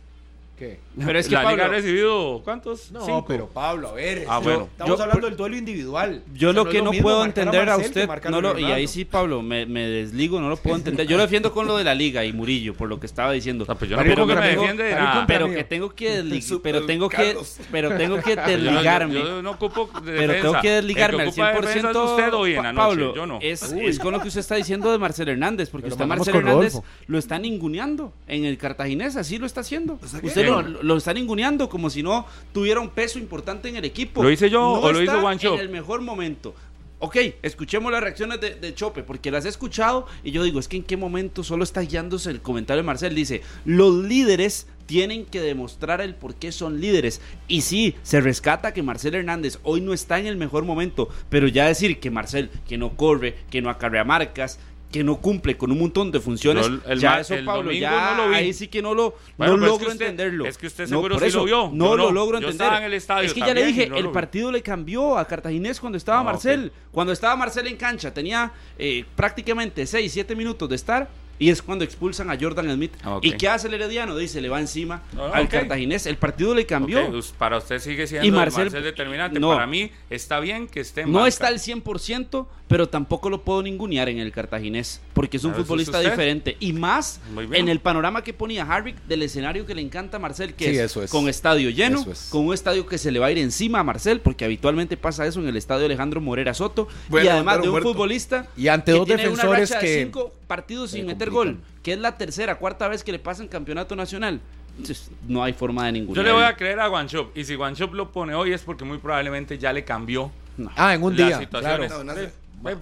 ¿Qué? [LAUGHS] Pero es que la liga Pablo, ha recibido, ¿cuántos? No, Cinco. pero Pablo, a ver. Ah, yo- bueno. Estamos Yo- hablando del duelo individual. Yo O sea, lo que no mismo puedo entender a Marcel usted, no lo- y ahí sí, Pablo, me, me desligo, no lo puedo entender. Yo lo defiendo con lo de la liga y Murillo, por lo que estaba diciendo. O sea, pues yo no Pero que me defiende pero tengo que desli- Super pero tengo que pero tengo que Yo no- yo- desligarme. Yo, no ocupo de pero tengo que desligarme El al que ocupa defensa 100%. es usted hoy en la Pa- noche, Pablo, yo no. es, es con lo que usted está diciendo de Marcel Hernández, porque usted a mandamos Marcel con Hernández lo está ninguneando en el Cartaginés, así lo está haciendo. ¿qué? Usted lo, ¿Quién? lo está ninguneando como si no tuviera un peso importante en el equipo. ¿Lo hice yo o lo hizo Shop? En el mejor momento. Ok, escuchemos las reacciones de, de Chope, porque las he escuchado y yo digo, es que en qué momento solo está guiándose el comentario de Marcel. Dice, los líderes tienen que demostrar el por qué son líderes. Y sí, se rescata que Marcel Hernández hoy no está en el mejor momento, pero ya decir que Marcel, que no corre, que no acarrea marcas, que no cumple con un montón de funciones, Yo el ya eso, el Pablo, ya no lo vi. ahí sí que no lo Bueno, no es logro que usted- entenderlo. es que usted No, seguro por sí eso, lo vio. No Yo lo no. logro Yo entender. estaba en el estadio es que ya le dije, no el partido le cambió a Cartaginés cuando estaba Ah, Marcel. Cuando estaba Marcel en cancha, tenía eh, prácticamente 6, 7 minutos de estar. Y es cuando expulsan a Jordan Smith. Ah. ¿Y qué hace el Herediano? Dice, le va encima Ah, al. Cartaginés. El partido le cambió. Para usted sigue siendo Y el Marcel- Marcel, determinante. no. Para mí está bien que esté en No banca. está al 100%, pero tampoco lo puedo ningunear en el cartaginés, porque es un Claro, eso es futbolista diferente. Y más en el panorama que ponía Harvick del escenario que le encanta a Marcel, que Sí, es, eso es. con estadio lleno, Eso es. con un estadio que se le va a ir encima a Marcel, porque habitualmente pasa eso en el estadio Alejandro Morera Soto. Bueno, y además de un muerto. futbolista Y ante que dos tiene una defensores racha de que- cinco partidos sin se meter gol, que es la tercera, cuarta vez que le pasa en campeonato nacional. Entonces, no hay forma de ninguna. Yo le voy a creer a Guanchop. Y si Guanchop lo pone hoy es porque muy probablemente ya le cambió Ah, en un las día. situaciones. Claro. No, no sé.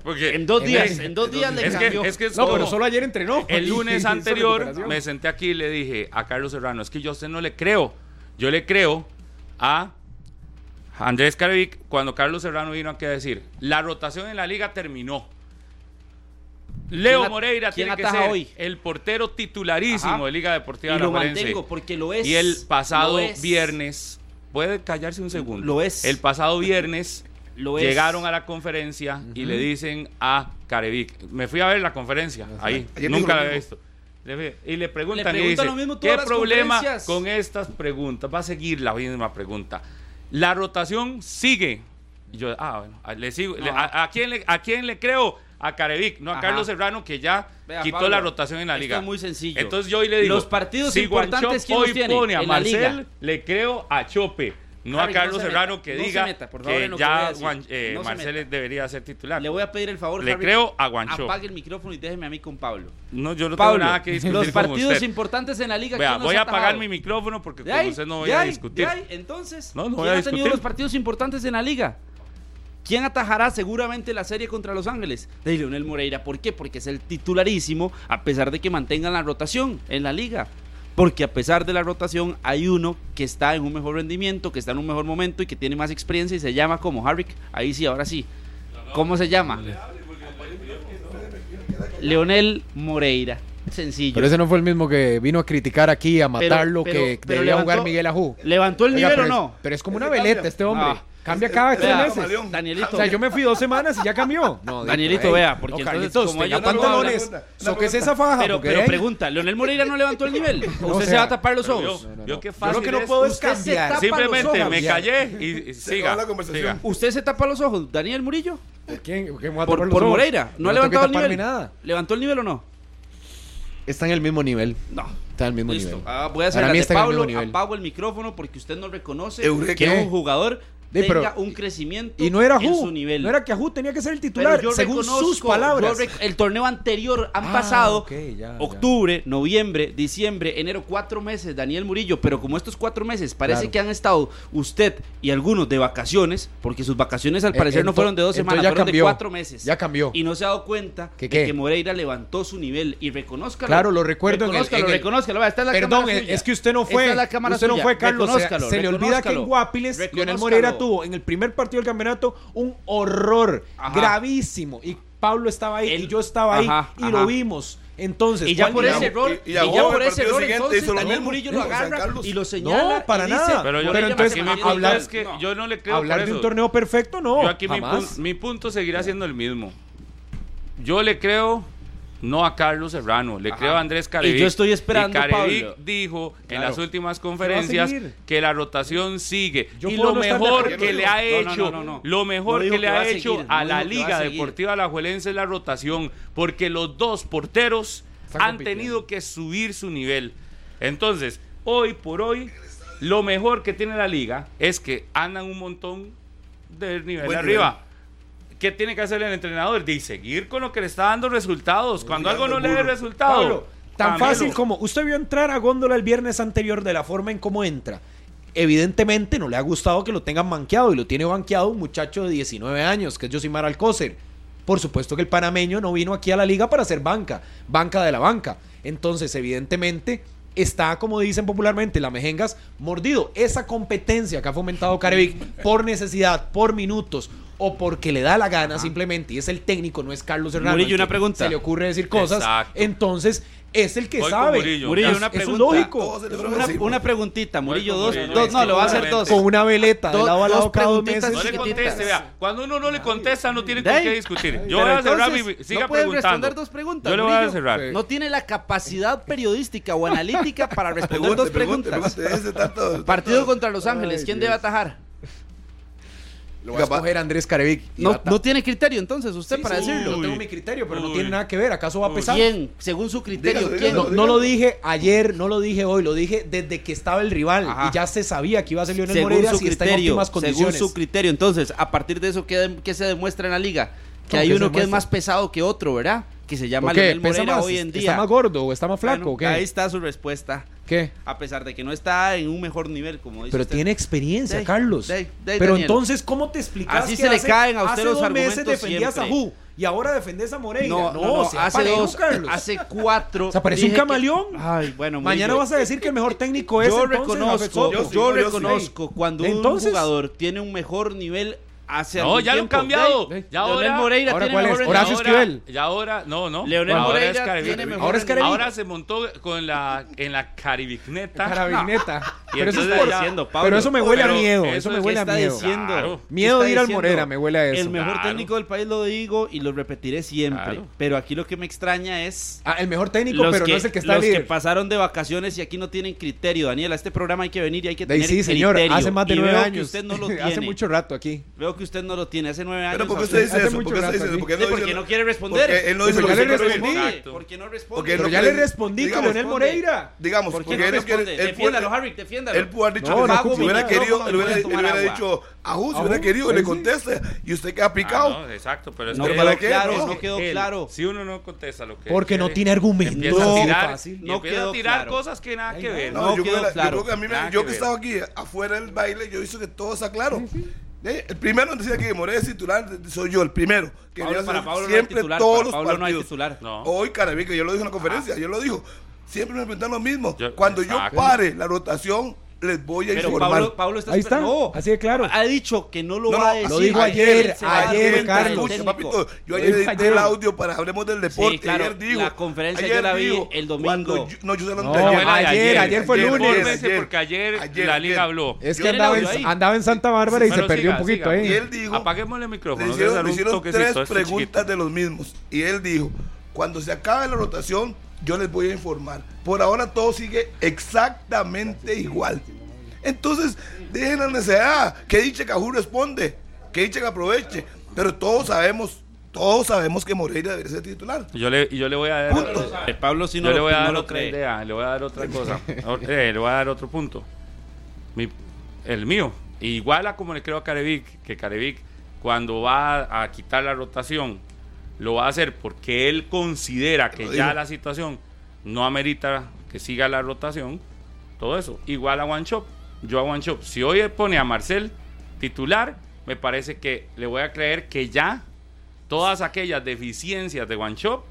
Porque En dos En días, en dos días le es cambió. que, es que es No, como- pero solo ayer entrenó. El [LAUGHS] lunes anterior me senté aquí y le dije a Carlos Serrano, es que yo a usted no le creo. Yo le creo a Andrés Carevic cuando Carlos Serrano vino aquí a decir, la rotación en la liga terminó. Leo ¿Quién a- Moreira tiene que ser hoy? el portero titularísimo Ajá. de Liga Deportiva Y lo mantengo porque lo es. Y el pasado viernes, puede callarse un segundo. Lo es. El pasado viernes [LAUGHS] Lo es. llegaron a la conferencia y le dicen a Carevic, me fui a ver la conferencia, ahí, Ayer nunca la había mismo. visto. Y le preguntan, Le y preguntan dice, lo mismo ¿qué problema conferencias?" con estas preguntas? Va a seguir la misma pregunta. La rotación sigue. Y yo, ah, bueno, a- le sigo. le- a, a quién le, ¿A quién le creo? A Carevic, no a Ajá. Carlos Serrano, que ya Vea, quitó Pablo, la rotación en la esto liga. es muy sencillo. Entonces yo hoy le digo, Los partidos si importantes, Guanchope ¿quién los hoy tiene? pone a Marcel, liga. le creo a Chope, no Harry, a Carlos no se Serrano meta, que no diga meta, por favor, que que ya decir. Guan- eh, No debería ser titular. Le voy a pedir el favor, Le Harry, creo a Guancho. Apague el micrófono y déjeme a mí con Pablo. No, yo no Pablo, tengo nada que discutir los partidos usted. importantes en la liga. Vea, ¿quién los voy a apagar mi micrófono porque ¿De con usted no voy ¿De a discutir. Entonces, No, no ¿quién voy a ha tenido los partidos importantes en la liga? ¿Quién atajará seguramente la serie contra Los Ángeles? De Leonel Moreira. ¿Por qué? Porque es el titularísimo, a pesar de que mantengan la rotación en la liga. Porque a pesar de la rotación, hay uno que está en un mejor rendimiento, que está en un mejor momento y que tiene más experiencia y se llama como Harvick. Ahí sí, ahora sí. ¿Cómo se llama? Leonel Moreira. Sencillo. Pero ese no fue el mismo que vino a criticar aquí, a matarlo, pero- que pero debía levantó- jugar Miguel Ajú. ¿Levantó el Oiga, nivel o es- no? Pero es como una veleta este hombre. Ah. Cambia Es- cada es- tres Vea, es- meses. camaleón. Danielito. O sea, yo me fui dos semanas y ya cambió. No, Danielito, vea, porque no, entonces, Carlitos, como ellos no pantalones. Sóquese esa faja. Pero, pero pregunta, ¿Leonel Moreira no levantó el nivel? ¿O No, usted o se sea, va a tapar los ojos? yo- No, no, yo no. qué Yo fácil lo que no es- puedo es se cambiar. Simplemente me callé y, y Se siga. acabó la conversación. siga. ¿Usted se tapa los ojos, Daniel Murillo? ¿Quién? ¿Quién a Por, los por ojos? Moreira. ¿No ha levantado el nivel? nada. ¿Levantó el nivel o no? Está en el mismo nivel. No. Está en el mismo Listo. nivel. Ah, voy a hacer el Pablo, mismo nivel. apago el micrófono porque usted no reconoce Eureka. que es un jugador tenga pero, un crecimiento y no era en su nivel. No era que Ajú tenía que ser el titular, según sus palabras. El torneo anterior han ah, pasado octubre, noviembre, diciembre, enero, cuatro meses, Daniel Murillo, pero como estos cuatro meses parece que han estado usted y algunos de vacaciones, porque sus vacaciones al eh, parecer no fueron de dos semanas, ya fueron cambió, de cuatro meses. Ya cambió. Y no se ha dado cuenta ¿Qué, qué? de que Moreira levantó su nivel y reconozca Claro, lo recuerdo. En el, en reconózcalo. Esta es la Perdón, cámara es que usted no fue. Usted no fue, Carlos. Se, le olvida que en Guapiles Lionel Moreira tuvo en el primer partido del campeonato un horror gravísimo. Y Pablo estaba ahí, y yo estaba ahí, y lo vimos. Entonces, y ya por ese error, y, ya por ese error, entonces Daniel Murillo lo agarra y lo señala. No, para y nada. Pero yo, pero entonces, hablar, es que no. yo no le creo hablar de un torneo perfecto, no. Yo aquí mi punto seguirá siendo el mismo. Yo le creo no a Carlos Serrano, le creo a Andrés Carevic. Y yo estoy esperando, y dijo en las últimas conferencias que la rotación sigue. Y lo mejor, que le ha hecho, lo mejor que, le ha hecho, a la Liga a Deportiva Alajuelense es la rotación, porque los dos porteros han tenido que subir su nivel. Entonces, hoy por hoy, lo mejor que tiene la Liga es que andan un montón de nivel Buen arriba. ¿Qué tiene que hacer el entrenador? De seguir con lo que le está dando resultados. Cuando algo no le dé resultado. Pablo, tan fácil como usted vio entrar a Góndola el viernes anterior de la forma en cómo entra. Evidentemente no le ha gustado que lo tengan banqueado y lo tiene banqueado un muchacho de 19 años, que es Josimar Alcócer. Por supuesto que el panameño no vino aquí a la liga para ser banca, banca de la banca. Entonces, evidentemente, está, como dicen popularmente, la mejengas mordido. Esa competencia que ha fomentado Carevic por necesidad, por minutos, o porque le da la gana simplemente, y es el técnico, no es Carlos Hernández. Murillo, una pregunta. Se le ocurre decir cosas. Exacto. Entonces, es el que sabe. Murillo. Murillo, una pregunta. Es lógico. Una, preguntita, Murillo, dos, dos, no, lo va a hacer dos. Con una veleta, do, de lado a lado cada dos meses. No le conteste, vea. Cuando uno no le contesta, no tiene con qué discutir. Yo voy a cerrar mi. Siga no responder dos preguntas. Yo le voy a cerrar. No tiene la capacidad periodística o analítica para responder dos preguntas. Partido contra Los Ángeles, ¿quién debe atajar? Va a escoger Andrés Carevic. No, no tiene criterio entonces usted para sí, decirlo. No tengo mi criterio, pero no tiene nada que ver. ¿Acaso va a pesar? ¿Quién? Según su criterio, no, lo dije ayer, no lo dije hoy, lo dije desde que estaba el rival y ya se sabía que iba a ser Leonel según Moreira su si criterio, está en óptimas condiciones. Según su criterio, entonces, a partir de eso, ¿qué, qué se demuestra en la liga? Que hay uno que es más pesado que otro, ¿verdad? que se llama Leonel Morera más, hoy en día. ¿Está más gordo o está más flaco? Ahí está su respuesta. ¿Qué? A pesar de que no está en un mejor nivel, como dice Pero tiene experiencia, Carlos. Pero entonces, ¿cómo te explicas Así se le caen a usted los dos argumentos meses defendías a Ju y ahora defendés a Moreira. No, no, hace dos, hace cuatro. O sea, parece un camaleón. Ay, bueno, Mañana vas a decir que el mejor técnico es yo entonces, reconozco, yo, yo, reconozco cuando un jugador tiene un mejor nivel hace No, ya lo han cambiado. Ey. Ya ahora, Leonel Moreira ahora tiene ¿cuál mejor es? Horacio rendimiento. Esquivel. Ya ahora, no, no. Leonel Ahora Moreira es tiene mejor Ahora es Caribe- Ahora se montó con la, en la caribicneta. Carabineta. [LAUGHS] Y pero, eso es por- diciendo, Pablo, pero eso me huele a miedo. eso Eso me huele a está miedo. diciendo? Claro. Miedo de ir al diciendo? Morera, me huele a eso. El mejor Claro. técnico del país lo digo y lo repetiré siempre. Claro. Pero aquí lo que me extraña es Ah, el mejor técnico, pero que, no es el que está los que pasaron de vacaciones y aquí no tienen criterio. Daniel, a este programa hay que venir y hay que De ahí tener sí, señor. Hace más de nueve años. usted no lo [LAUGHS] tiene. hace mucho rato aquí. Veo que que usted no lo tiene. Hace nueve años. Pero ¿por qué usted dice eso? ¿Por qué no, porque no quiere responder. Él no dice porque ya le respondí. Porque no responde. Porque ya le respondí Moreira. Digamos, porque él no quiere. Defiéndalo, Harry, defiéndalo. Él pudo haber dicho que si hubiera querido, le hubiera dicho a si hubiera querido, le conteste. Y usted queda aplicado. Ah, exacto, pero es que. No quedó claro. Si uno no contesta lo que. Porque no tiene argumentos. No quedó tirar cosas que nada que ver. No, yo creo que a mí Yo que estaba aquí afuera del baile, yo hice que todo está claro. El primero decía que Moreno es titular, soy yo, el primero. Que Pablo, para Pablo siempre no titular, todos los partidos. No titular. No. Hoy Carabica, yo lo dije en la ah. conferencia, yo lo dijo. Siempre me preguntan lo mismo. Cuando yo pare la rotación, les voy a Pero informar. Pablo, Pablo está, Ahí está. Así de claro. Ha dicho que no lo va a decir. Lo dijo ayer, ayer, Carlos. Yo ayer edité el audio para hablemos del deporte. Sí, claro, ayer digo. La conferencia ayer yo la vi el domingo. No, yo se lo no, ayer, ayer, fue el lunes. porque ayer, la liga habló. Es que andaba en, Santa Bárbara y se perdió un poquito. Siga. Eh. Y él dijo. Apaguémosle el micrófono. Le hicieron este tres preguntas de los mismos. Y él dijo: cuando se acabe la rotación yo les voy a informar. Por ahora todo sigue exactamente igual. Entonces, dejen la necesidad. Que dicha Cajú responde, que dicha que aproveche. Pero todos sabemos, todos sabemos que Moreira debería ser titular. Yo le, yo le voy a dar. Pablo, si no, yo le voy a dar no otra idea, le voy a dar otra cosa. [LAUGHS] Eh, le voy a dar otro punto. Mi, el mío. Igual a como le creo a Carevic, que Carevic, cuando va a quitar la rotación lo va a hacer porque él considera que ya la situación no amerita que siga la rotación, todo eso. Igual a One Shop. Yo a One Shop, si hoy pone a Marcel titular, me parece que le voy a creer que ya todas aquellas deficiencias de One Shop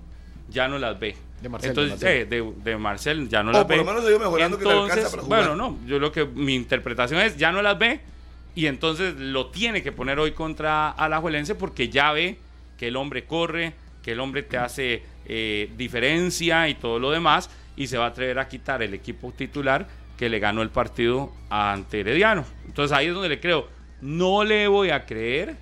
ya no las ve. De Marcel, Entonces, de eh, de, de Marcel ya no O las por ve. lo menos iba mejorando que le alcanza Entonces, para jugar. bueno, no, yo lo que mi interpretación es ya no las ve y entonces lo tiene que poner hoy contra Alajuelense porque ya ve que el hombre corre, que el hombre te hace eh, diferencia y todo lo demás y se va a atrever a quitar el equipo titular que le ganó el partido ante Herediano. Entonces ahí es donde le creo, no le voy a creer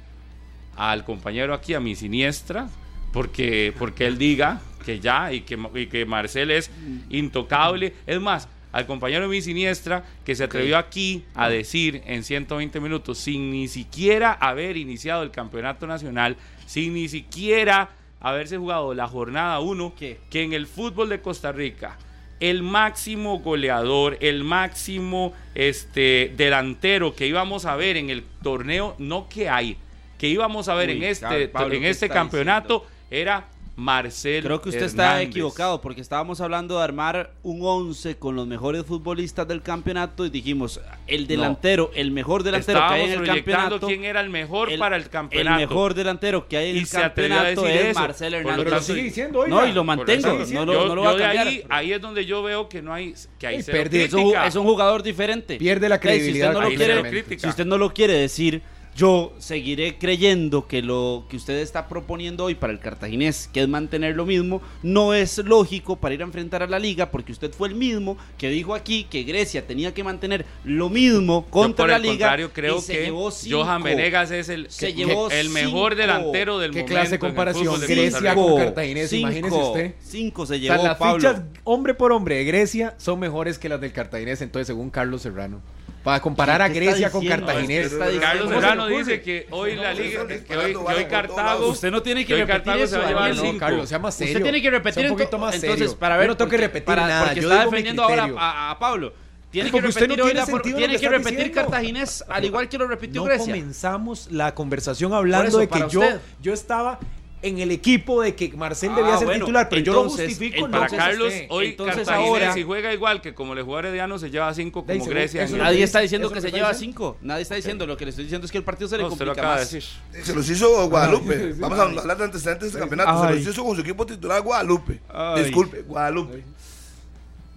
al compañero aquí, a mi siniestra, porque, porque él diga que ya y que, y que Marcel es intocable. Es más, al compañero de mi siniestra que se atrevió aquí a decir en 120 minutos, sin ni siquiera haber iniciado el campeonato nacional, sin ni siquiera haberse jugado la jornada 1, ¿Qué? que en el fútbol de Costa Rica el máximo goleador, el máximo este, delantero que íbamos a ver en el torneo, no que hay, que íbamos a ver Uy, en este, Pablo, en ¿qué este campeonato era Marcel. Creo que usted está equivocado porque estábamos hablando de armar un 11 con los mejores futbolistas del campeonato y dijimos, el delantero, el mejor delantero que hay Estábamos en el proyectando campeonato. quién era el mejor el- para el campeonato. El mejor delantero que hay en Y el se atrevió a campeonato decir es eso. Marcel Por lo Hernández. Pero tanto, sigue diciendo, oiga. No, y lo mantengo, no lo, yo, no lo yo va a cambiar. ahí, ahí es donde yo veo que no hay, que hay es, un, es un jugador diferente. Pierde la si usted credibilidad. no lo quiere-. Si usted no lo quiere decir, yo seguiré creyendo que lo que usted está proponiendo hoy para el cartaginés, que es mantener lo mismo, no es lógico para ir a enfrentar a la liga, porque usted fue el mismo que dijo aquí que Grecia tenía que mantener lo mismo Yo, contra por la el liga. contrario, creo y se que llevó cinco. Johan Venegas es el, Se que- llevó el mejor cinco. delantero del ¿Qué momento. clase de comparación? de Grecia con Cartaginés, cinco, imagínese usted. Cinco se O llevó sea, las Pablo. fichas hombre por hombre de Grecia son mejores que las del Cartaginés, entonces según Carlos Serrano. Para comparar a ¿Qué está Grecia con? Cartaginés. Carlos ¿Cómo se Serrano dice que hoy la liga, que hoy, que hoy por Cartago. Usted no tiene que repetir eso, va a llevar Daniel. No. Carlos, sea más Usted serio. tiene que repetir un poquito más entonces serio. para ver Yo no tengo que repetir para- nada. porque yo está defendiendo ahora a, a Pablo. Tiene que porque usted repetir no tiene lo tiene que repetir diciendo. Cartaginés al igual que lo repitió No Grecia. comenzamos la conversación hablando eso, de que yo, usted. yo estaba en el equipo de que Marcel Ah, debía ser bueno, titular, pero yo lo justifico. el- no Para con Carlos, usted. hoy Entonces ahora- si juega igual que como le jugó Herediano, se lleva cinco como Grecia. eso lo Nadie está diciendo que es se lo lleva cinco. Nadie está diciendo. Lo que le estoy diciendo es que el partido se le No, lo complica de más. decir. Se los hizo Guadalupe. Vamos a hablar de antecedentes de este campeonato. Se los hizo con su equipo titular Guadalupe. Ay. Disculpe, Guadalupe.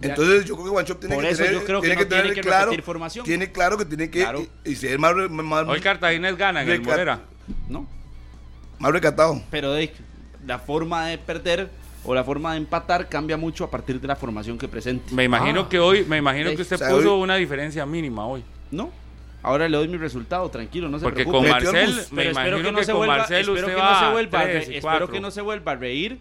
Entonces yo creo que Guanchop tiene Por que eso tener, yo creo que tiene no que tener tiene que claro, formación. tiene claro que tiene que Claro. y, y ser más, más, Hoy Cartaginés gana en el Morera. ¿No? Más recatado. Pero de, la forma de perder o la forma de empatar cambia mucho a partir de la formación que presente. Me imagino Ah. que hoy, me imagino Ey. que usted O sea, puso hoy- una diferencia mínima hoy. ¿No? Ahora le doy mi resultado, tranquilo, no se Porque preocupe. con Marcel, me Pero imagino que que, no se vuelva, espero que no se vuelva, a a re- 3 y espero 4. que no se vuelva a reír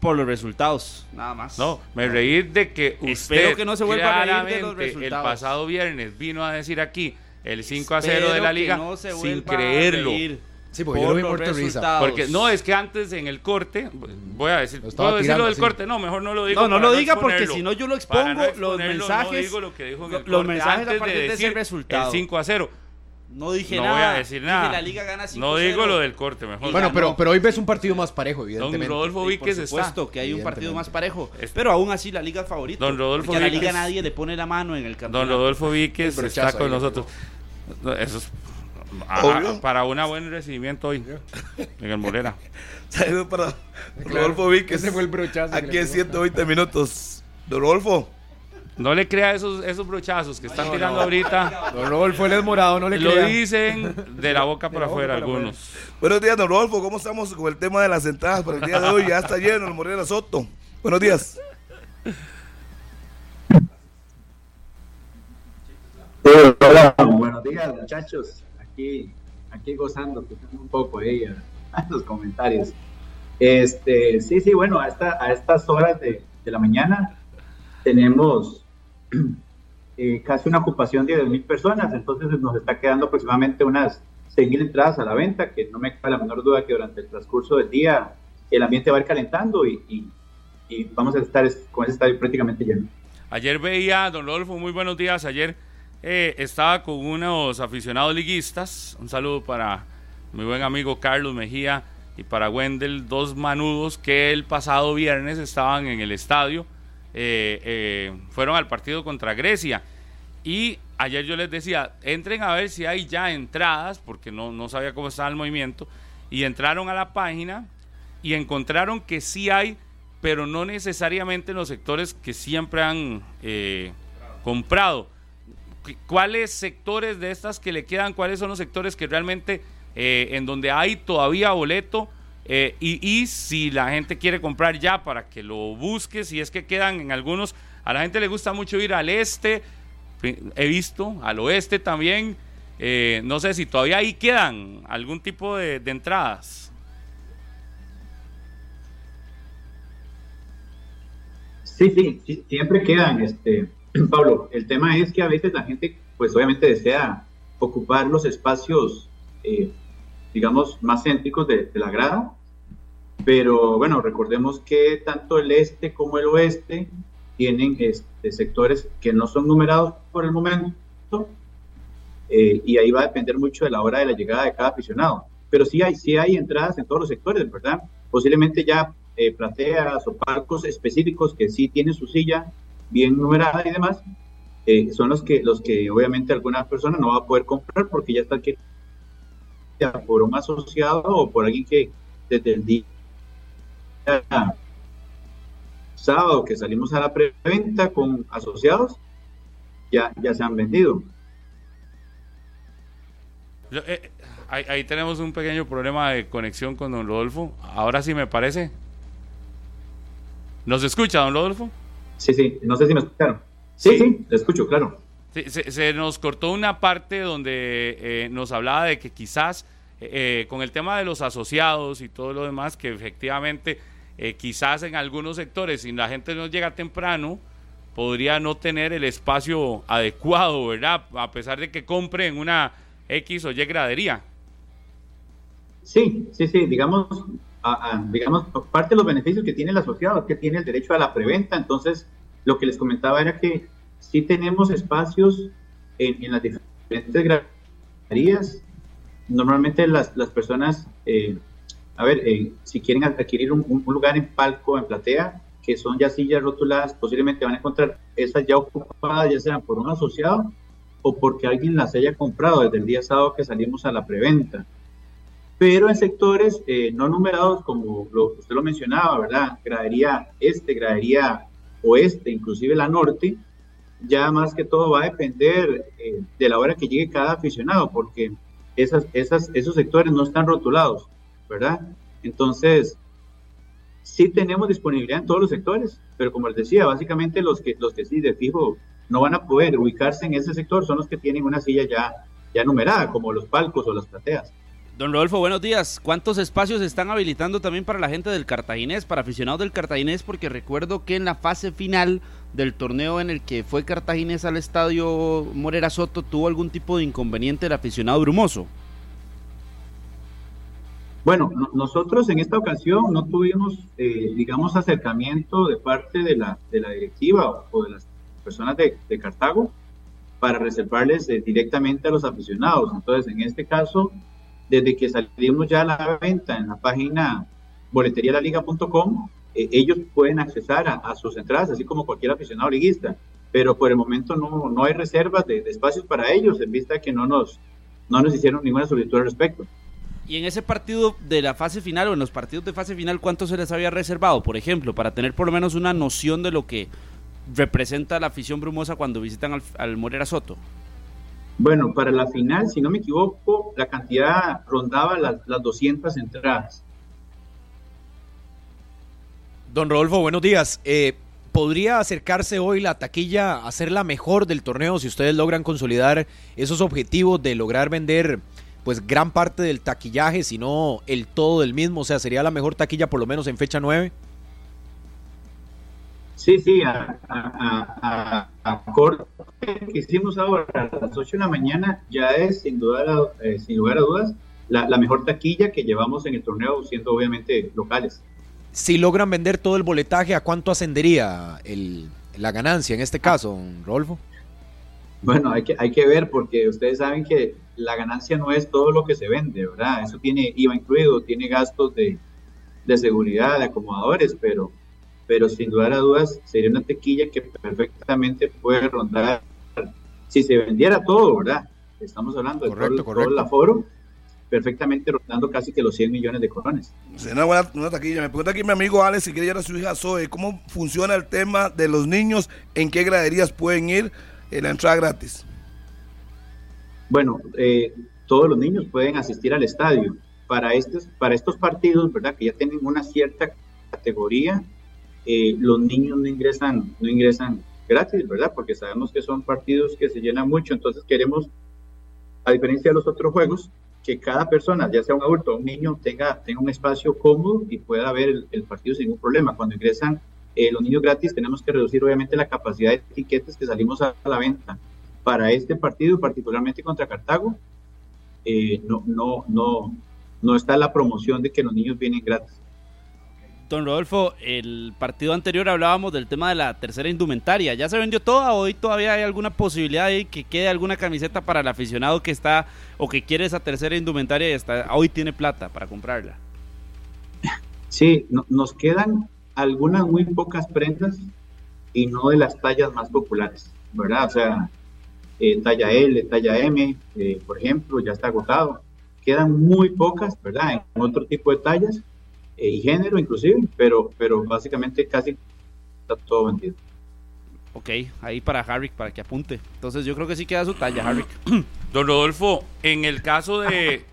por los resultados, nada más. No, me reí de que usted Espero que no se vuelva a reír de los claramente el resultados. pasado viernes vino a decir aquí el 5 a 0 Espero de la liga no se sin a creerlo. reír Sí, porque yo por lo vi los muerto risa. Porque no, es que antes en el corte, voy a decir, puedo decir tirando lo del así. corte, no, mejor no lo digo. No, no lo diga porque si no yo lo expongo, no los mensajes, No digo lo que dijo en el los corte mensajes a antes partir de de ese decir resultado. el 5 a 0. No dije no nada. voy a decir Dije, nada. la liga gana 5-0. no digo lo del corte, mejor. Bueno, pero, pero hoy ves un partido más parejo, Don evidentemente. Rodolfo Sí, por Víquez está. supuesto que hay un partido más parejo. Pero aún así la liga es favorita. Don Rodolfo Porque a la Víquez- liga nadie le pone la mano en el campeonato. Don Rodolfo Víquez El está con nosotros. No, Eso es a- Obvio. a- para un buen recibimiento hoy en el Morera. [LAUGHS] Saludos para Rodolfo Víquez. Ese fue el brochazo Aquí en pegó. 120 minutos. Don Rodolfo, No le crea esos, esos brochazos que están tirando ahorita. Don Rodolfo, él es morado, no le Lo crea. dicen de la boca para afuera para algunos. buenos días, don Rodolfo. ¿Cómo estamos con el tema de las entradas para el día de hoy? Ya está lleno el Morena Soto. Buenos días. Sí, hola, buenos días muchachos, aquí, aquí gozando, escuchando un poco ahí a, [LAUGHS] a los comentarios. Este, sí, sí, bueno, a, esta, a estas horas de, de la mañana tenemos [CLEARS THROAT] eh, casi una ocupación de 10.000 personas, entonces nos está quedando aproximadamente unas 6.000 entradas a la venta, que no me cabe la menor duda que durante el transcurso del día el ambiente va a ir calentando y, y, y vamos a estar es- con ese estadio prácticamente lleno. Ayer veía, don Rodolfo, muy buenos días. Ayer eh, estaba con unos aficionados liguistas. Un saludo para mi buen amigo Carlos Mejía y para Wendel, dos manudos que el pasado viernes estaban en el estadio. Eh, eh, fueron al partido contra Grecia. Y ayer yo les decía, entren a ver si hay ya entradas, porque no, no sabía cómo estaba el movimiento. Y entraron a la página y encontraron que sí hay, pero no necesariamente en los sectores que siempre han comprado. Cu- ¿Cuáles sectores de estas que le quedan, cuáles son los sectores que realmente eh, en donde hay todavía boleto? Eh, y, si la gente quiere comprar ya para que lo busque, si es que quedan en algunos, a la gente le gusta mucho ir al este, he visto, al oeste también. Eh, no sé si todavía ahí quedan algún tipo de, de entradas. Sí, sí, sí, siempre quedan, este, [CLEARS THROAT] Pablo. El tema es que a veces la gente, pues obviamente desea ocupar los espacios, eh, digamos, más céntricos de, de la grada, pero bueno, recordemos que tanto el este como el oeste tienen este, sectores que no son numerados por el momento, eh, y ahí va a depender mucho de la hora de la llegada de cada aficionado. Pero sí hay, sí hay entradas en todos los sectores, ¿verdad? Posiblemente ya eh, plateas o palcos específicos que sí tienen su silla bien numerada y demás, eh, son los que, los que obviamente alguna persona no va a poder comprar porque ya está aquí por un asociado o por alguien que desde el día sábado que salimos a la preventa con asociados, ya, ya se han vendido. Eh, ahí, ahí tenemos un pequeño problema de conexión con don Rodolfo. Ahora sí me parece. ¿Nos escucha, don Rodolfo? Sí, sí, no sé si me escucharon. Sí, Sí. sí, te escucho, claro. Sí, se, se nos cortó una parte donde eh, nos hablaba de que quizás eh, con el tema de los asociados y todo lo demás, que efectivamente eh, quizás en algunos sectores, si la gente no llega temprano, podría no tener el espacio adecuado, ¿verdad? A pesar de que compre en una X o Y gradería. Sí, sí, sí, digamos, a- a- digamos, parte de los beneficios que tiene el asociado es que tiene el derecho a la preventa, entonces lo que les comentaba era que sí tenemos espacios en, en las diferentes graderías, normalmente las, las personas, eh, a ver, eh, si quieren adquirir un, un lugar en palco, en platea, que son ya sillas rotuladas, posiblemente van a encontrar esas ya ocupadas, ya sean por un asociado o porque alguien las haya comprado desde el día sábado que salimos a la preventa pero en sectores eh, no numerados, como lo, usted lo mencionaba, ¿verdad? Gradería este, gradería oeste, inclusive la norte, ya más que todo va a depender eh, de la hora que llegue cada aficionado, porque esas, esas, esos sectores no están rotulados, ¿verdad? Entonces, sí tenemos disponibilidad en todos los sectores, pero como les decía, básicamente los que, los que sí de fijo no van a poder ubicarse en ese sector son los que tienen una silla ya, ya numerada, como los palcos o las plateas. Don Rodolfo, buenos días. ¿Cuántos espacios están habilitando también para la gente del Cartaginés, para aficionados del Cartaginés? Porque recuerdo que en la fase final del torneo en el que fue Cartaginés al estadio Morera Soto tuvo algún tipo de inconveniente el aficionado brumoso. Bueno, no- nosotros en esta ocasión no tuvimos, eh, digamos, acercamiento de parte de la, de la directiva o, de las personas de, de Cartago para reservarles eh, directamente a los aficionados. Entonces, en este caso, desde que salimos ya a la venta en la página boleterialaliga.com, eh, ellos pueden accesar a, sus entradas, así como cualquier aficionado liguista. Pero por el momento no, no hay reservas de, de espacios para ellos, en vista que no nos, no nos hicieron ninguna solicitud al respecto. Y en ese partido de la fase final o en los partidos de fase final, ¿cuánto se les había reservado? Por ejemplo, para tener por lo menos una noción de lo que representa la afición brumosa cuando visitan al, al Morera Soto. Bueno, para la final, si no me equivoco, la cantidad rondaba las, las 200 entradas. Don Rodolfo, buenos días. Eh, ¿Podría acercarse hoy la taquilla a ser la mejor del torneo si ustedes logran consolidar esos objetivos de lograr vender pues gran parte del taquillaje, si no el todo del mismo? O sea, ¿sería la mejor taquilla por lo menos en fecha 9? Sí, sí, a, a, a, a corte que hicimos ahora a las 8 de la mañana ya es sin, duda, eh, sin lugar a dudas la, la mejor taquilla que llevamos en el torneo, siendo obviamente locales. Si logran vender todo el boletaje, ¿a cuánto ascendería el, la ganancia en este caso, don Rodolfo? Bueno, hay que, hay que ver porque ustedes saben que la ganancia no es todo lo que se vende, ¿verdad? Eso tiene IVA incluido, tiene gastos de, de seguridad, de acomodadores, pero, pero sin lugar a dudas sería una tequilla que perfectamente puede rondar, si se vendiera todo, ¿verdad? Estamos hablando de Correcto, todo, correcto. todo el aforo, perfectamente rondando casi que los 100 millones de colones. Una buena una taquilla. Me pregunta aquí mi amigo Alex si quiere llevar a su hija Zoe. ¿Cómo funciona el tema de los niños? ¿En qué graderías pueden ir? En la entrada gratis. Bueno, eh, todos los niños pueden asistir al estadio. Para estos, para estos partidos, ¿verdad? Que ya tienen una cierta categoría, eh, los niños no ingresan, no ingresan gratis, ¿verdad? Porque sabemos que son partidos que se llenan mucho, entonces queremos, a diferencia de los otros juegos, que cada persona, ya sea un adulto o un niño, tenga, tenga un espacio cómodo y pueda ver el, el partido sin ningún problema. Cuando ingresan eh, los niños gratis, tenemos que reducir obviamente la capacidad de etiquetes que salimos a la venta para este partido, particularmente contra Cartago, eh, no, no, no, no está la promoción de que los niños vienen gratis. Don Rodolfo, el partido anterior hablábamos del tema de la tercera indumentaria. ¿Ya se vendió toda? ¿Hoy todavía hay alguna posibilidad de que quede alguna camiseta para el aficionado que está o que quiere esa tercera indumentaria y hoy tiene plata para comprarla? Sí, no- nos quedan algunas muy pocas prendas y no de las tallas más populares, ¿verdad? O sea, eh, talla L, talla M, eh, por ejemplo, ya está agotado. Quedan muy pocas, ¿verdad? En otro tipo de tallas eh, y género inclusive, pero, pero básicamente casi está todo vendido. Ok, ahí para Harrick, para que apunte. Entonces yo creo que sí queda su talla, Harrick. [CLEARS THROAT] Don Rodolfo, en el caso de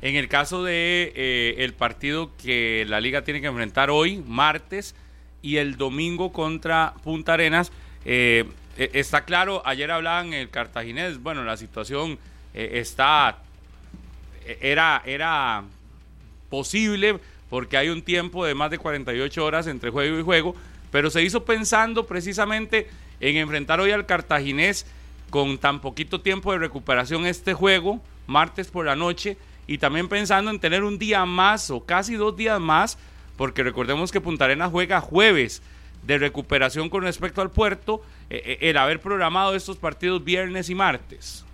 en el caso de eh, el partido que la liga tiene que enfrentar hoy, martes, y el domingo contra Punta Arenas, eh, eh, está claro, ayer hablaban el cartaginés, bueno, la situación eh, está eh, era era posible porque hay un tiempo de más de 48 horas entre juego y juego, pero se hizo pensando precisamente en enfrentar hoy al cartaginés con tan poquito tiempo de recuperación este juego, martes por la noche, y también pensando en tener un día más o casi dos días más, porque recordemos que Punta Arenas juega jueves de recuperación con respecto al puerto, eh, eh, el haber programado estos partidos viernes y martes.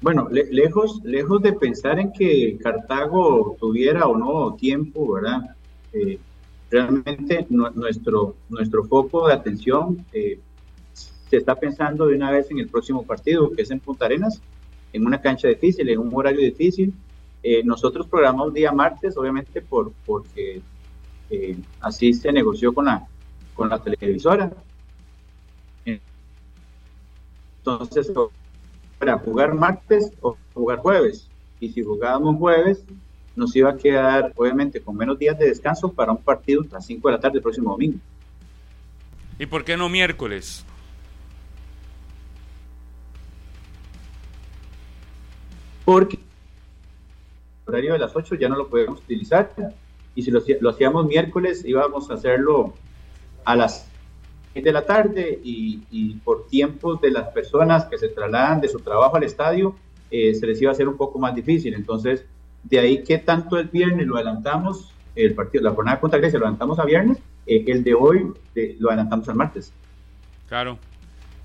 Bueno, le- lejos, lejos de pensar en que Cartago tuviera o no tiempo, ¿verdad? Eh, realmente nu- nuestro, nuestro foco de atención eh, se está pensando de una vez en el próximo partido, que es en Punta Arenas, en una cancha difícil, en un horario difícil. Eh, nosotros programamos día martes, obviamente, por, porque así se negoció con la, con la televisora. Entonces, para jugar martes o jugar jueves. Y si jugábamos jueves, nos iba a quedar, obviamente, con menos días de descanso para un partido a las 5 de la tarde el próximo domingo. ¿Y por qué no miércoles? Porque el horario de las 8 ya no lo podemos utilizar. Y si lo, hacía- lo hacíamos miércoles, íbamos a hacerlo a las 6 de la tarde y, por tiempos de las personas que se trasladan de su trabajo al estadio, eh, se les iba a hacer un poco más difícil. Entonces, de ahí que tanto el viernes lo adelantamos, el partido, la jornada contra Grecia lo adelantamos a viernes, eh, el de hoy de- lo adelantamos al martes. Claro.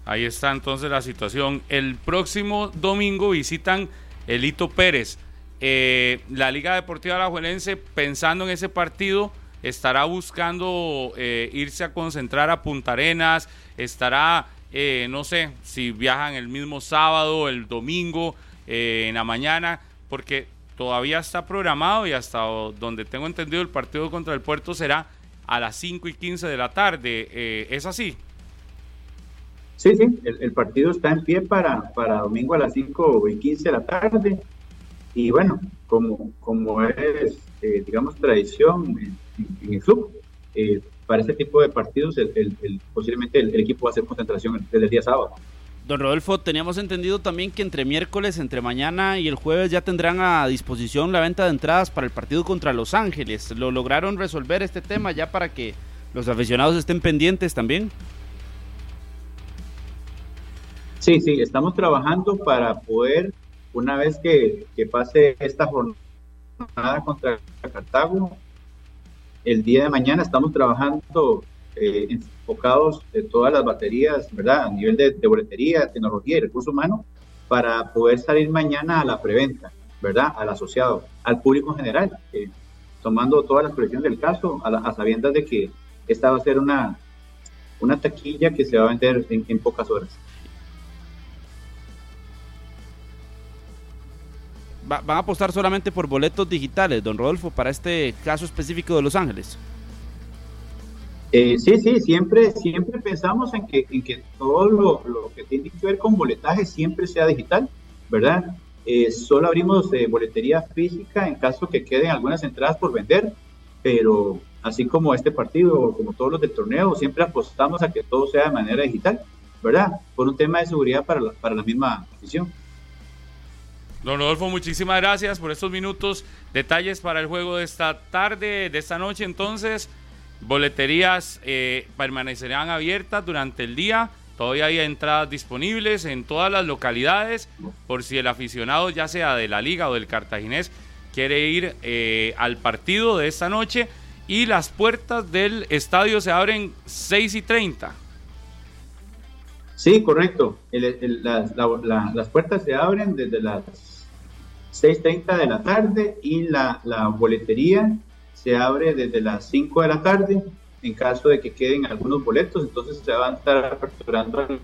Ahí está entonces la situación. El próximo domingo visitan Elito Pérez. Eh, la Liga Deportiva Alajuelense, pensando en ese partido, estará buscando eh, irse a concentrar a Punta Arenas, estará, eh, no sé, si viajan el mismo sábado, el domingo, eh, en la mañana, porque todavía está programado y hasta donde tengo entendido el partido contra el puerto será a las 5 y 15 de la tarde. Eh, ¿Es así? Sí, sí, el, partido está en pie para, para domingo a las 5 y 15 de la tarde. Y bueno, como, como es, eh, digamos, tradición en, el club, eh, para este tipo de partidos, el, el- el- posiblemente el, el equipo va a hacer concentración desde el día sábado. Don Rodolfo, teníamos entendido también que entre miércoles, entre mañana y el jueves ya tendrán a disposición la venta de entradas para el partido contra Los Ángeles. ¿Lo lograron resolver este tema ya para que los aficionados estén pendientes también? Sí, sí, estamos trabajando para poder, una vez que, que pase esta jornada contra Cartago, el día de mañana estamos trabajando eh, enfocados de todas las baterías, ¿verdad? A nivel de, de boletería, tecnología y recurso humano, para poder salir mañana a la preventa, ¿verdad? Al asociado, al público en general, eh, tomando todas las previsiones del caso, a, la- a sabiendas de que esta va a ser una, una taquilla que se va a vender en, en pocas horas. Va- ¿Van a apostar solamente por boletos digitales, don Rodolfo, para este caso específico de Los Ángeles? Eh, sí, sí, siempre, siempre pensamos en que, en que todo lo, lo que tiene que ver con boletaje siempre sea digital, ¿verdad? Eh, solo abrimos eh, boletería física en caso que queden algunas entradas por vender, pero así como este partido, como todos los del torneo, siempre apostamos a que todo sea de manera digital, ¿verdad? Por un tema de seguridad para la, para la misma afición. Don Rodolfo, muchísimas gracias por estos minutos. Detalles para el juego de esta tarde, de esta noche. Entonces, boleterías eh, permanecerán abiertas durante el día. Todavía hay entradas disponibles en todas las localidades. Por si el aficionado, ya sea de la Liga o del Cartaginés, quiere ir eh, al partido de esta noche. Y las puertas del estadio se abren 6 y 30. Sí, correcto. Las puertas se abren desde las 6.30 de la tarde y la, boletería se abre desde las 5 de la tarde. En caso de que queden algunos boletos, entonces se van a estar aperturando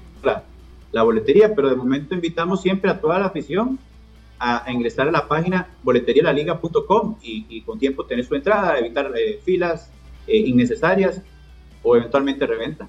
la, boletería. Pero de momento invitamos siempre a toda la afición a, ingresar a la página boleterialaliga.com y, y con tiempo tener su entrada, evitar eh, filas eh, innecesarias o eventualmente reventa.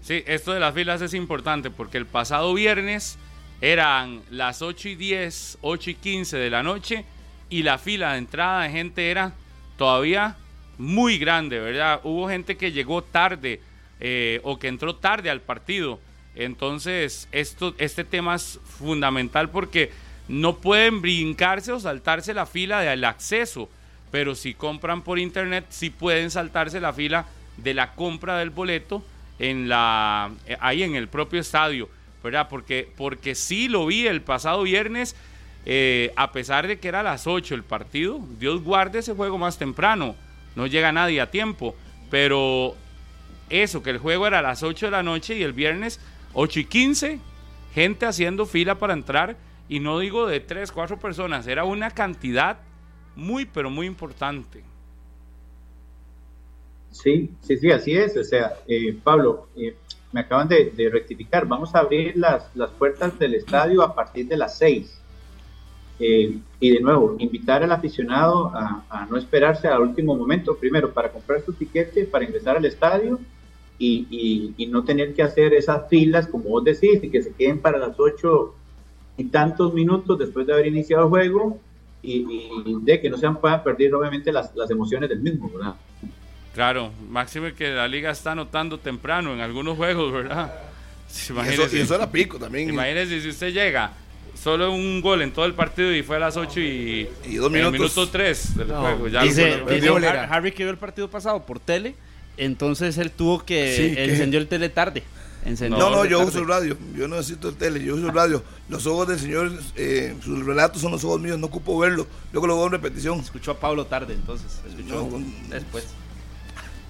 Sí, esto de las filas es importante porque el pasado viernes eran las 8 y 10, 8 y 15 de la noche y la fila de entrada de gente era todavía muy grande, ¿verdad? Hubo gente que llegó tarde eh, o que entró tarde al partido. Entonces, esto, este tema es fundamental porque no pueden brincarse o saltarse la fila del acceso, pero si compran por internet, sí pueden saltarse la fila de la compra del boleto en la eh, ahí en el propio estadio, ¿verdad? Porque, porque sí lo vi el pasado viernes, eh, a pesar de que era a las 8 el partido, Dios guarde ese juego más temprano, no llega nadie a tiempo, pero eso, que el juego era a las 8 de la noche y el viernes 8 y 15, gente haciendo fila para entrar, y no digo de 3, 4 personas, era una cantidad muy, pero muy importante. Sí, sí, sí, así es. O sea, eh, Pablo, eh, me acaban de, de rectificar. Vamos a abrir las, las puertas del estadio a partir de las 6. Eh, y de nuevo, invitar al aficionado a, a no esperarse al último momento, primero para comprar su tiquete, para ingresar al estadio y, y- y no tener que hacer esas filas, como vos decís, y que se queden para las 8 y tantos minutos después de haber iniciado el juego y, y de que no se puedan perder obviamente las, las emociones del mismo, ¿verdad? Claro, máximo que la liga está anotando temprano en algunos juegos, ¿verdad? [LAUGHS] Y Imagínese, eso, y eso era pico también. imagínese si usted llega solo un gol en todo el partido y fue a las 8 y, Y dos en el minutos. minuto 3 del No, juego. Ya Dice, lo- dice. Har- Harry que vio el partido pasado por tele, entonces él tuvo que Sí, encendió el tele tarde. Encendió No, no, yo tarde. uso el radio. Yo no necesito el tele, yo uso el radio. Los ojos del señor, eh, sus relatos son los ojos míos, no ocupo verlo. Luego lo veo en repetición. Escuchó a Pablo tarde, entonces. Escuchó No, después.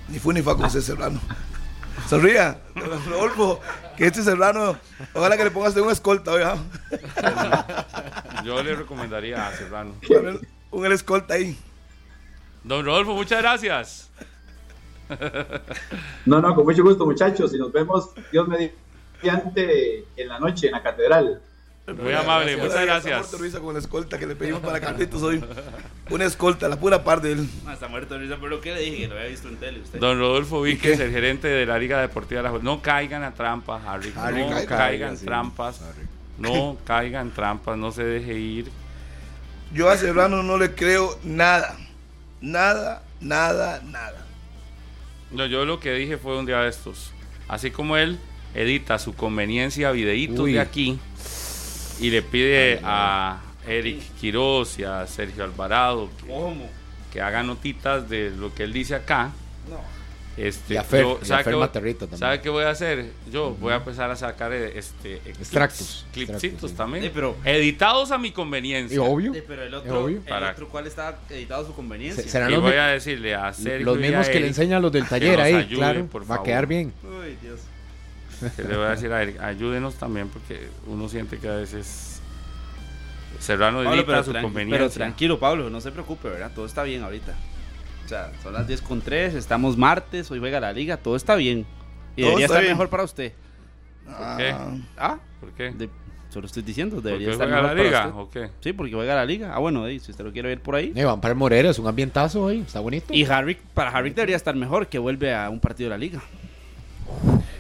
Ni fue ni fa con ese Serrano. Sonría, Rodolfo, que este Serrano, ojalá que le pongas de un escolta, oiga. Yo le recomendaría a Serrano. Un el escolta ahí. Don Rodolfo, muchas gracias. No, no, con mucho gusto, muchachos. Y nos vemos, Dios mediante, en la noche en la catedral. Muy amable, muchas Está gracias. muerto risa con la escolta que le pedimos para Carlitos hoy. Una escolta, la pura par de él. No, está muerto de risa por lo que le dije, que lo había visto en tele usted. Don Rodolfo Víquez, el gerente de la Liga Deportiva de la No caigan a trampas, Harry. Harry, no caigan caiga, en sí. trampas. No [LAUGHS] caigan trampas, no se deje ir. Yo a Serrano no le creo nada. Nada, nada, nada. No, yo lo que dije fue un día de estos. Así como él edita a su conveniencia videitos Uy. de aquí y le pide a Eric Quiroz y a Sergio Alvarado que, ¿Cómo? que hagan notitas de lo que él dice acá. Este, Y a Fer, yo- y a ¿sabe Fer qué voy- Materrito también. ¿Sabe qué voy a hacer? Yo voy a empezar a sacar eh, este, Extractos, clips- clipsitos extractos, sí. también. Sí, pero- editados a mi conveniencia. Y obvio. Sí, pero el otro, obvio. el Para- otro ¿cuál está editado a su conveniencia? Se- serán Y los, voy a decirle a Sergio los y mismos a que le enseñan los del [LAUGHS] que taller ahí, claro. por Va a favor. quedar bien. Uy, Dios. Que [LAUGHS] le voy a decir a Eric, ayúdenos también porque uno siente que a veces Serrano Pablo, edita pero, a su conveniencia. pero tranquilo, Pablo, no se preocupe, ¿verdad? Todo está bien ahorita. O sea, son las 10 con 3, estamos martes, hoy juega la liga, todo está bien. Y Todo debería está estar bien. mejor para usted. qué? Ah, ¿Por qué? de, se lo estoy diciendo, ¿Porque debería estar juega mejor la para liga usted. o qué? Sí, porque juega la liga. Ah, bueno, si usted lo quiere ver por ahí. Eh, van para el Morera, es un ambientazo hoy, está bonito. Y Harvick, para Harvick debería estar mejor que vuelve a un partido de la liga.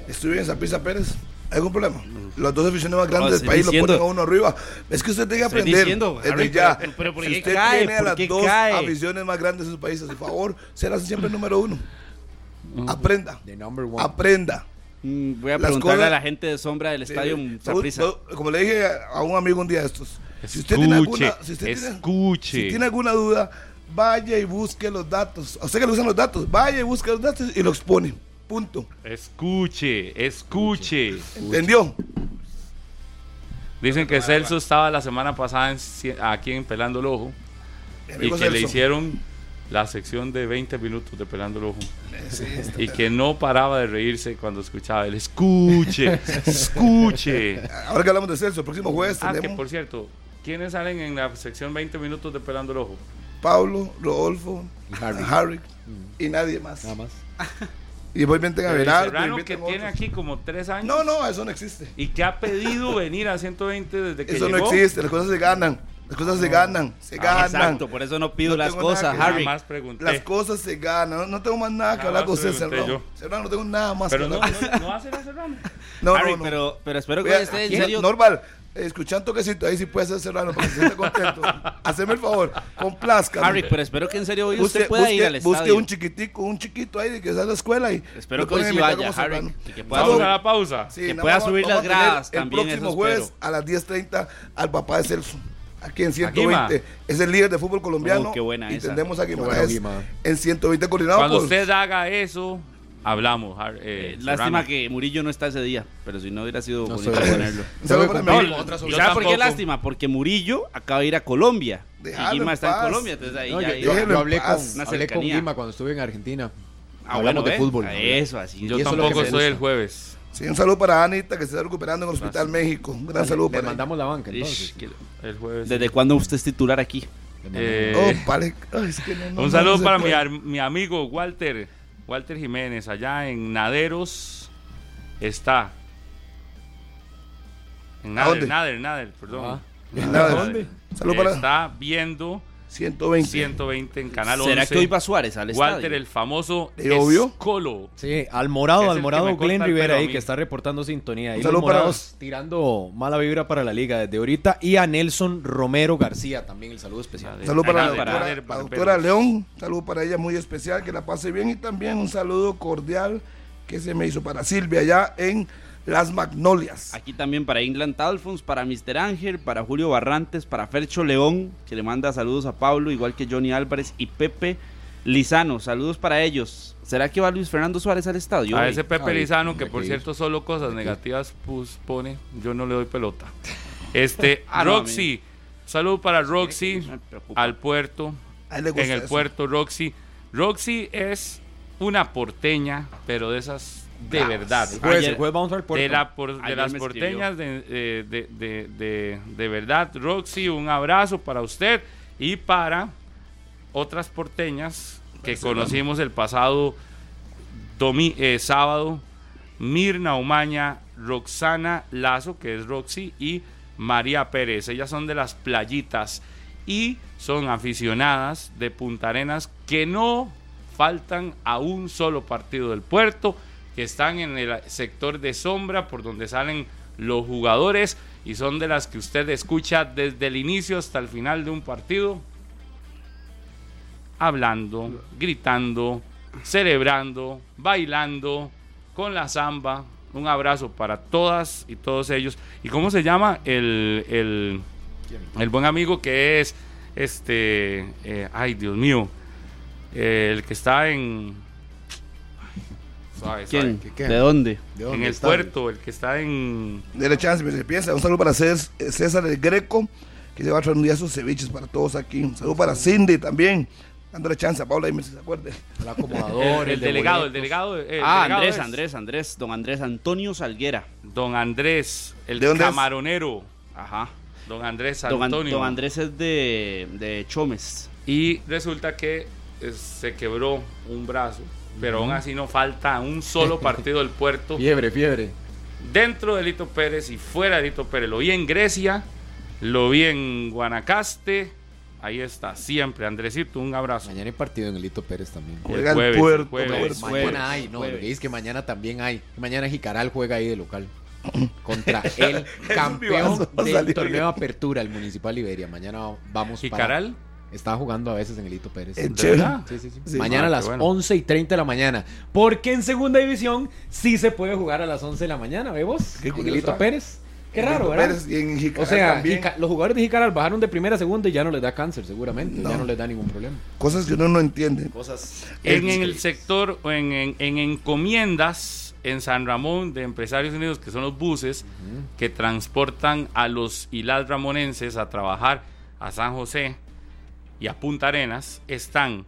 Estuve en Zapisa Pérez. ¿Hay algún problema? Las dos aficiones más No, grandes del país diciendo- lo ponen a uno arriba. Es que usted tiene que aprender. diciendo, Harry, ya. pero- pero ¿por si qué usted cae? tiene a ¿Por las dos cae? aficiones más grandes de su país a su favor, será siempre el número uno. Aprenda. The number one. Aprenda. Mm, voy a Las preguntarle cosas- a la gente de sombra del estadio no, Como le dije a un amigo un día de estos. Si usted tiene Escuche, alguna, si usted tiene- escuche. si tiene alguna duda, vaya y busque los datos. A usted que le usan los datos, vaya y busque los datos y lo expone. Punto. Escuche, escuche. ¿Entendió? Dicen que Celso estaba la semana pasada en aquí en Pelando el Ojo y que le hicieron la sección de 20 minutos de Pelando el Ojo Sí, [LAUGHS] y que no paraba de reírse cuando escuchaba el escuche, [LAUGHS] escuche. Ahora que hablamos de Celso, el próximo jueves Ah, que tenemos por cierto, ¿quiénes salen en la sección 20 minutos de Pelando el Ojo? Pablo, Rodolfo, Harry. Harry, y nadie más. Nada más. [LAUGHS] Y después inventen a Berardo, Serrano que tiene otros. aquí como tres años No, no, eso no existe. y que ha pedido venir a 120 desde que Eso no existe, las cosas se ganan. Las cosas se ganan, se ganan. Ah, Exacto, por eso no pido No las cosas, Harry. más. Las cosas se ganan. No, no tengo más nada que Nada hablar con usted, Serrano. Serrano, no tengo nada más Pero que no, hablar. no, no hace la Serrano. No, Harry, no, no. Pero, pero espero que Vea, esté en serio. Normal, eh, escuchando toquecito, ahí sí puede ser Serrano para que se sienta contento. [LAUGHS] Haceme el favor, complazca. Harry, pero espero que en serio hoy busque, usted pueda busque- ir al busque estadio. un chiquitico, un chiquito ahí que sale a la escuela y Espero que hoy sí vaya, Harry, y que pueda Vamos Saludos. a la pausa. Sí, Que pueda subir vamos las gradas también, El próximo eso jueves a las 10.30 al papá de Celso. Aquí en Guima. 120. Es el líder de fútbol colombiano. Oh, qué buena y esa. tendemos a bueno, Guimaraes Guima. en 120 coordinado Cuando por- usted haga eso, hablamos. Eh, Eh, lástima que Murillo no está ese día, pero si no hubiera sido No bonito ponerlo. Un saludo para mi No, amigo. yo ¿Y sabe por qué lástima? Porque Murillo acaba de ir a Colombia. Déjalo y Guima está en. Colombia, entonces ahí No, ya yo, hablé, con, Una hablé con cercanía. Guima cuando estuve en Argentina. Ah, Hablamos bueno, de fútbol. Eso, así. Yo tampoco soy el jueves. Sí, un saludo para Anita que se está recuperando en el Hospital México. Un gran saludo Le para ella. mandamos la banca entonces. que- El jueves. ¿Desde cuándo usted es titular aquí? Le Eh, Oh, vale. Ay, es que no, no, un saludo no para mi, puede. ar- mi amigo Walter, Walter Jiménez, allá en Naderos. Está. En Nader, dónde? Nader, Nader, perdón. En Nader. Para- Está viendo 120. 120 en Canal 11. ¿Será que hoy va Suárez al estadio? Walter, el famoso. Escolo. Sí, al morado, al morado Glenn Rivera ahí que está reportando sintonía. Y Un los saludo para- morados tirando mala vibra para la liga desde ahorita. Y a Nelson Romero García también el saludo especial. Nader. Saludo para, la doctora, la doctora León. Saludo para ella muy especial, que la pase bien. Y también un saludo cordial que se me hizo para Silvia allá en Las Magnolias. Aquí también para England Alphonse, para Mr. Ángel, para Julio Barrantes, para Fercho León, que le manda saludos a Pablo, igual que Johnny Álvarez y Pepe Lizano. Saludos para ellos. ¿Será que va Luis Fernando Suárez al estadio? A hoy? ese Pepe Ay, Lizano, que por que cierto solo cosas negativas pues, pone, yo no le doy pelota. Este, [LAUGHS] Ah, no, Roxy, saludo para Roxy, al puerto, en el eso. puerto Roxy. Roxy es una porteña, pero de esas de verdad. El jueves, Ayer- el jueves vamos al puerto. De, la por- de las porteñas de, eh, de, de- de- de verdad, Roxy, un abrazo para usted y para otras porteñas que conocimos el pasado domi- eh, sábado, Mirna Umaña, Roxana Lazo, que es Roxy, y María Pérez. Ellas son de las playitas y son aficionadas de Punta Arenas que no faltan a un solo partido del puerto, que están en el sector de sombra por donde salen los jugadores y son de las que usted escucha desde el inicio hasta el final de un partido, hablando, gritando, celebrando, bailando, con la samba. Un abrazo para todas y todos ellos. ¿Y cómo se llama el, el, el buen amigo que es este, eh, ay Dios mío, eh, el que está en, Suave, ¿Quién? ¿Qué, qué? ¿De dónde? ¿De En el está? puerto, el que está en. Dele chance, me se piensa. Un saludo para Cés- César el Greco, que se va a traer un día sus ceviches para todos aquí. Un saludo para Cindy también. Dándole chance a Paula, ahí me se acuerde. El acomodador, El, el de delegado, el delegado. el ah, delegado Andrés, es Andrés, Andrés, don Andrés Antonio Salguera. Don Andrés, el ¿De dónde es? camaronero. Ajá. Don Andrés Don, An- Antonio. don Andrés es de, de Chomes. Y resulta que eh, se quebró un brazo, pero aún así no falta un solo [LAUGHS] partido del puerto Fiebre, fiebre. dentro de Lito Pérez y fuera de Lito Pérez. Lo vi en Grecia, lo vi en Guanacaste. Ahí está, siempre. Andresito, un abrazo. Mañana hay partido en el Lito Pérez también. Juega el jueves, puerto, jueves, jueves. jueves. Mañana hay, no, es que mañana también hay. Mañana Jicaral juega ahí de local. [CLEARS THROAT] Contra [LAUGHS] el campeón del torneo de apertura, el Municipal Liberia. Mañana vamos ¿Y para... Estaba jugando a veces en el Lito Pérez. En ¿De Chile. verdad? Sí, sí, sí. Sí. Mañana Ah, a las bueno. 11 y 30 de la mañana. Porque en segunda división sí se puede jugar a las 11 de la mañana, ¿vemos? Qué En el curioso, Lito ¿ah? Pérez. Qué En raro, ¿verdad? Pérez y en Jicaral O sea, también. Jica- los jugadores de Jicaral bajaron de primera a segunda y ya no les da cáncer, seguramente. No. Ya no les da ningún problema. Cosas que uno no entiende. Cosas. En, en el sector, o en, en- en encomiendas en San Ramón de Empresarios Unidos, que son los buses que transportan a los hilas ramonenses a trabajar a San José y a Punta Arenas, están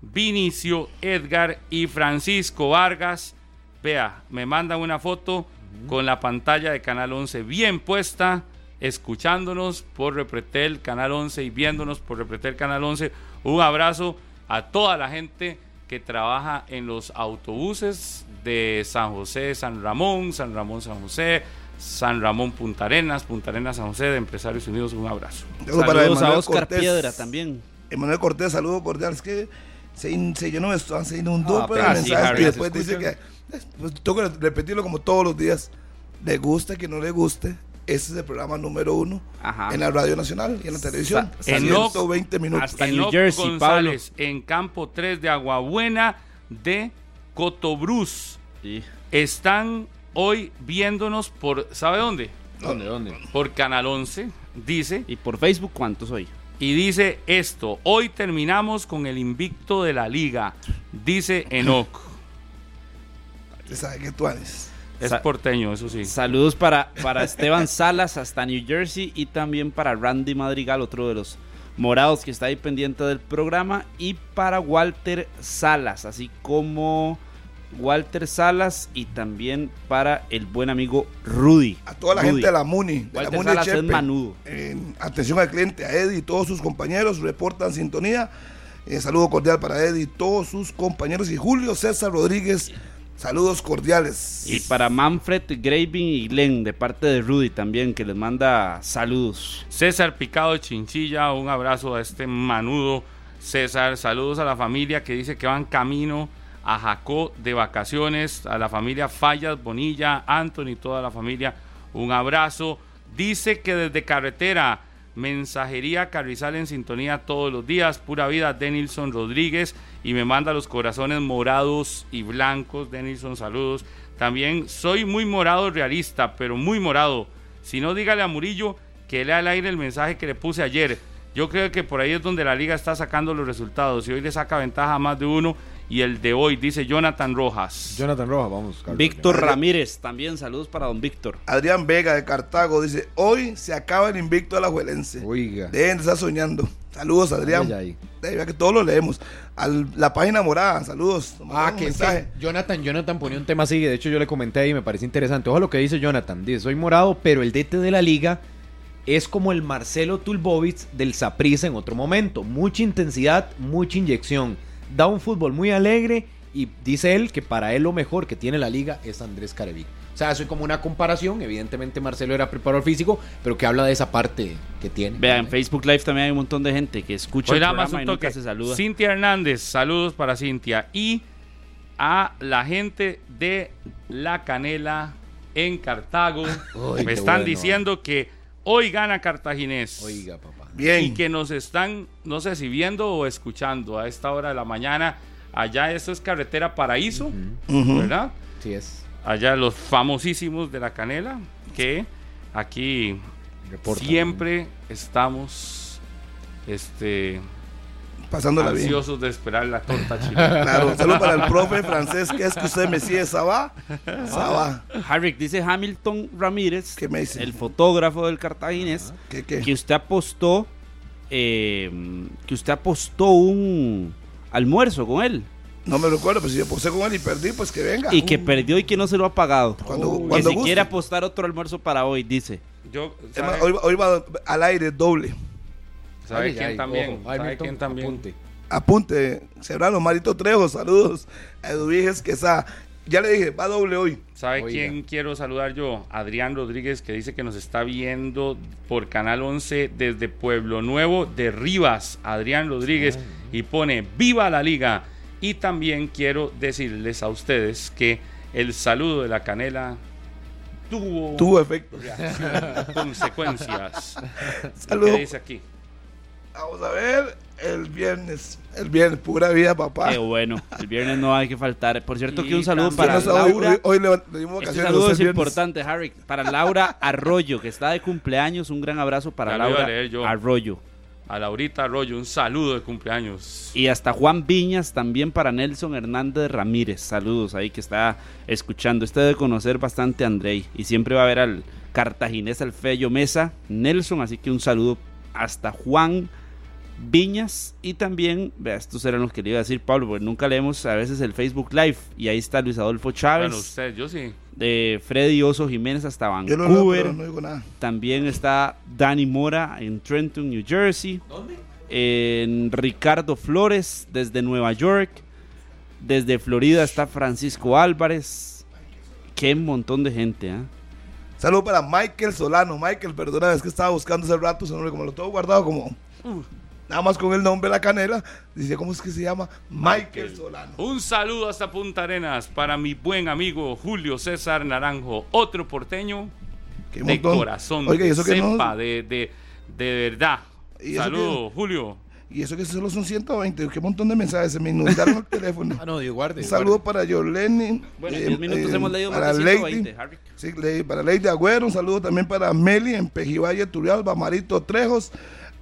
Vinicio, Edgar y Francisco Vargas. Vea, me mandan una foto con la pantalla de Canal 11 bien puesta, escuchándonos por Repretel Canal 11 y viéndonos por Repretel Canal 11. Un abrazo a toda la gente que trabaja en los autobuses de San José, San Ramón, San Ramón, San José, San Ramón, Punta Arenas, Punta Arenas, San José, de Empresarios Unidos. Un abrazo. Saludo para Saludos a Oscar Cortés. Piedra también. Emanuel Cortés, saludo cordial. Es que se, se llenó esto, se inundó Ah, pero pero el sí, Harry, y después dice que eh, pues, tengo que repetirlo como todos los días. Le gusta que no le guste. Ese es el programa número uno Ajá. en la Radio Nacional y en la televisión. Sa- Enoch- 120 minutos. hasta New Enoch Jersey, González, en campo 3 de Aguabuena de Cotobruz. Sí. Están hoy viéndonos por, ¿sabe dónde? ¿Dónde, dónde? Por Canal 11, dice. ¿Y por Facebook cuántos hoy? Y dice esto, hoy terminamos con el invicto de la liga, dice Enoch. Usted sabe que tú eres. Es porteño, eso sí. Saludos para, para Esteban Salas hasta New Jersey y también para Randy Madrigal, otro de los morados que está ahí pendiente del programa, y para Walter Salas, así como Walter Salas y también para el buen amigo Rudy. A toda la Rudy. gente de la MUNI, de la Walter MUNI de Salas es Chepe. manudo. En atención al cliente, a Eddie y todos sus compañeros, reportan sintonía. Eh, saludo cordial para Eddie y todos sus compañeros. Y Julio César Rodríguez, saludos cordiales. Y para Manfred, Graving y Glenn, de parte de Rudy también, que les manda saludos. César Picado de Chinchilla, un abrazo a este manudo César. Saludos a la familia que dice que van camino a Jacó de vacaciones, a la familia Fallas, Bonilla, Anthony, toda la familia, un abrazo. Dice que desde carretera, mensajería Carrizal en sintonía todos los días, pura vida, Denilson Rodríguez, y me manda los corazones morados y blancos, Denilson, saludos. También soy muy morado realista, pero muy morado. Si no, dígale a Murillo que lea al aire el mensaje que le puse ayer. Yo creo que por ahí es donde la liga está sacando los resultados. Y hoy le saca ventaja a más de uno. Y el de hoy, dice Jonathan Rojas. Jonathan Rojas, vamos. Carlos. Víctor Ramírez, también saludos para don Víctor. Adrián Vega de Cartago dice: Hoy se acaba el invicto de la Juelense. Oiga. Dejen de estar soñando. Saludos, Adrián. Ay, ay. Que todos lo leemos. A la página morada, saludos. Ah, que es mensaje. que Jonathan, Jonathan ponía un tema así, de hecho yo le comenté ahí y me parece interesante. Ojo lo que dice Jonathan, dice, soy morado, pero el DT de la liga es como el Marcelo Tulbovic del Saprissa en otro momento. Mucha intensidad, mucha inyección. Da un fútbol muy alegre y dice él que para él lo mejor que tiene la liga es Andrés Carevic. O sea, eso es como una comparación. Evidentemente Marcelo era preparador físico, pero que habla de esa parte que tiene. Vean, en Facebook Live también hay un montón de gente que escucha Hoy el programa un y nunca se saluda. Cintia Hernández, saludos para Cintia. Y a la gente de La Canela en Cartago. Uy, me están bueno. diciendo que hoy gana Cartaginés. Oiga, papá. Bien. y que nos están, no sé si viendo o escuchando a esta hora de la mañana. Allá esto es carretera Paraíso. ¿verdad? Sí es. Allá los famosísimos de la canela, que aquí siempre estamos este Pasándola bien. Ansiosos de esperar la torta chilena. [LAUGHS] Claro, saludo para el profe francés, que es que usted me sigue, Sabá. Sabá. Harrick dice Hamilton Ramírez, ¿Qué me dice? el fotógrafo del cartaginés, ¿Qué, qué? que usted apostó, eh, que usted apostó un almuerzo con él No me recuerdo, pero si yo puse con él y perdí, pues que venga. y que perdió y que no se lo ha pagado. Cuando- que cuando si guste. quiere apostar otro almuerzo para hoy, dice. Yo, Es más, ¿sabe, hoy, hoy va al aire doble. Sabe Ay, quién ay, también? ojo, ay, ¿Sabe Milton, quién también? apunte. Apunte, Serrano, Marito Trejo, saludos. A Eduviges Quesada. Ya le dije, va doble hoy. ¿Sabe Oiga. quién quiero saludar yo? Adrián Rodríguez, que dice que nos está viendo por Canal 11 desde Pueblo Nuevo de Rivas. Adrián Rodríguez. Y pone ¡Viva la Liga! Y también quiero decirles a ustedes que el saludo de la canela tuvo, Tuvo efecto. [LAUGHS] consecuencias. Saludos. ¿Qué dice aquí? Vamos a ver el viernes. El viernes, pura vida, papá. Qué bueno, el viernes no hay que faltar. Por cierto, Y que un saludo para hoy, Laura. hoy, hoy le, le dimos Este saludo es importante, Harry. Para Laura Arroyo, que está de cumpleaños. Un gran abrazo para Ya a Laura leer yo. Arroyo. A Laurita Arroyo, un saludo de cumpleaños. Y hasta Juan Viñas, también para Nelson Hernández Ramírez. Saludos ahí que está escuchando. Este debe conocer bastante a Andrei. Y siempre va a ver al cartaginés Alfeyo Mesa, Nelson. Así que un saludo hasta Juan Viñas. Y también, vea, estos eran los que le iba a decir Pablo, porque nunca leemos a veces el Facebook Live. Y ahí está Luis Adolfo Chávez, Bueno, usted, yo sí. de Freddy Oso Jiménez hasta Yo no, leo, Vancouver. pero no digo nada. También está Danny Mora en Trenton, New Jersey. En Ricardo Flores desde Nueva York. Desde Florida está Francisco Álvarez. Qué montón de gente, ¿ah? Saludos para Michael Solano. Michael, perdona, es que estaba buscando hace rato su nombre, como lo tengo guardado como. uh, nada más con el nombre de la canela. Dice, ¿cómo es que se llama? Michael Solano. Un saludo hasta Punta Arenas para mi buen amigo Julio César Naranjo, otro porteño Qué de montón. corazón, Oiga, y de eso que no- de, de, de verdad. ¿Y Saludo, Julio. Y eso que solo son 120. Qué montón de mensajes. Se me inundaron el [LAUGHS] teléfono. Ah, no, Dios guarde. Un saludo guarde. para Jorleni. Bueno, en eh, 10 minutos eh, hemos leído para más de Lady. 120, Harry. Sí, Lady- para Lady Agüero, un saludo también para Meli en Pejivalle, Turrialba, Marito Trejos,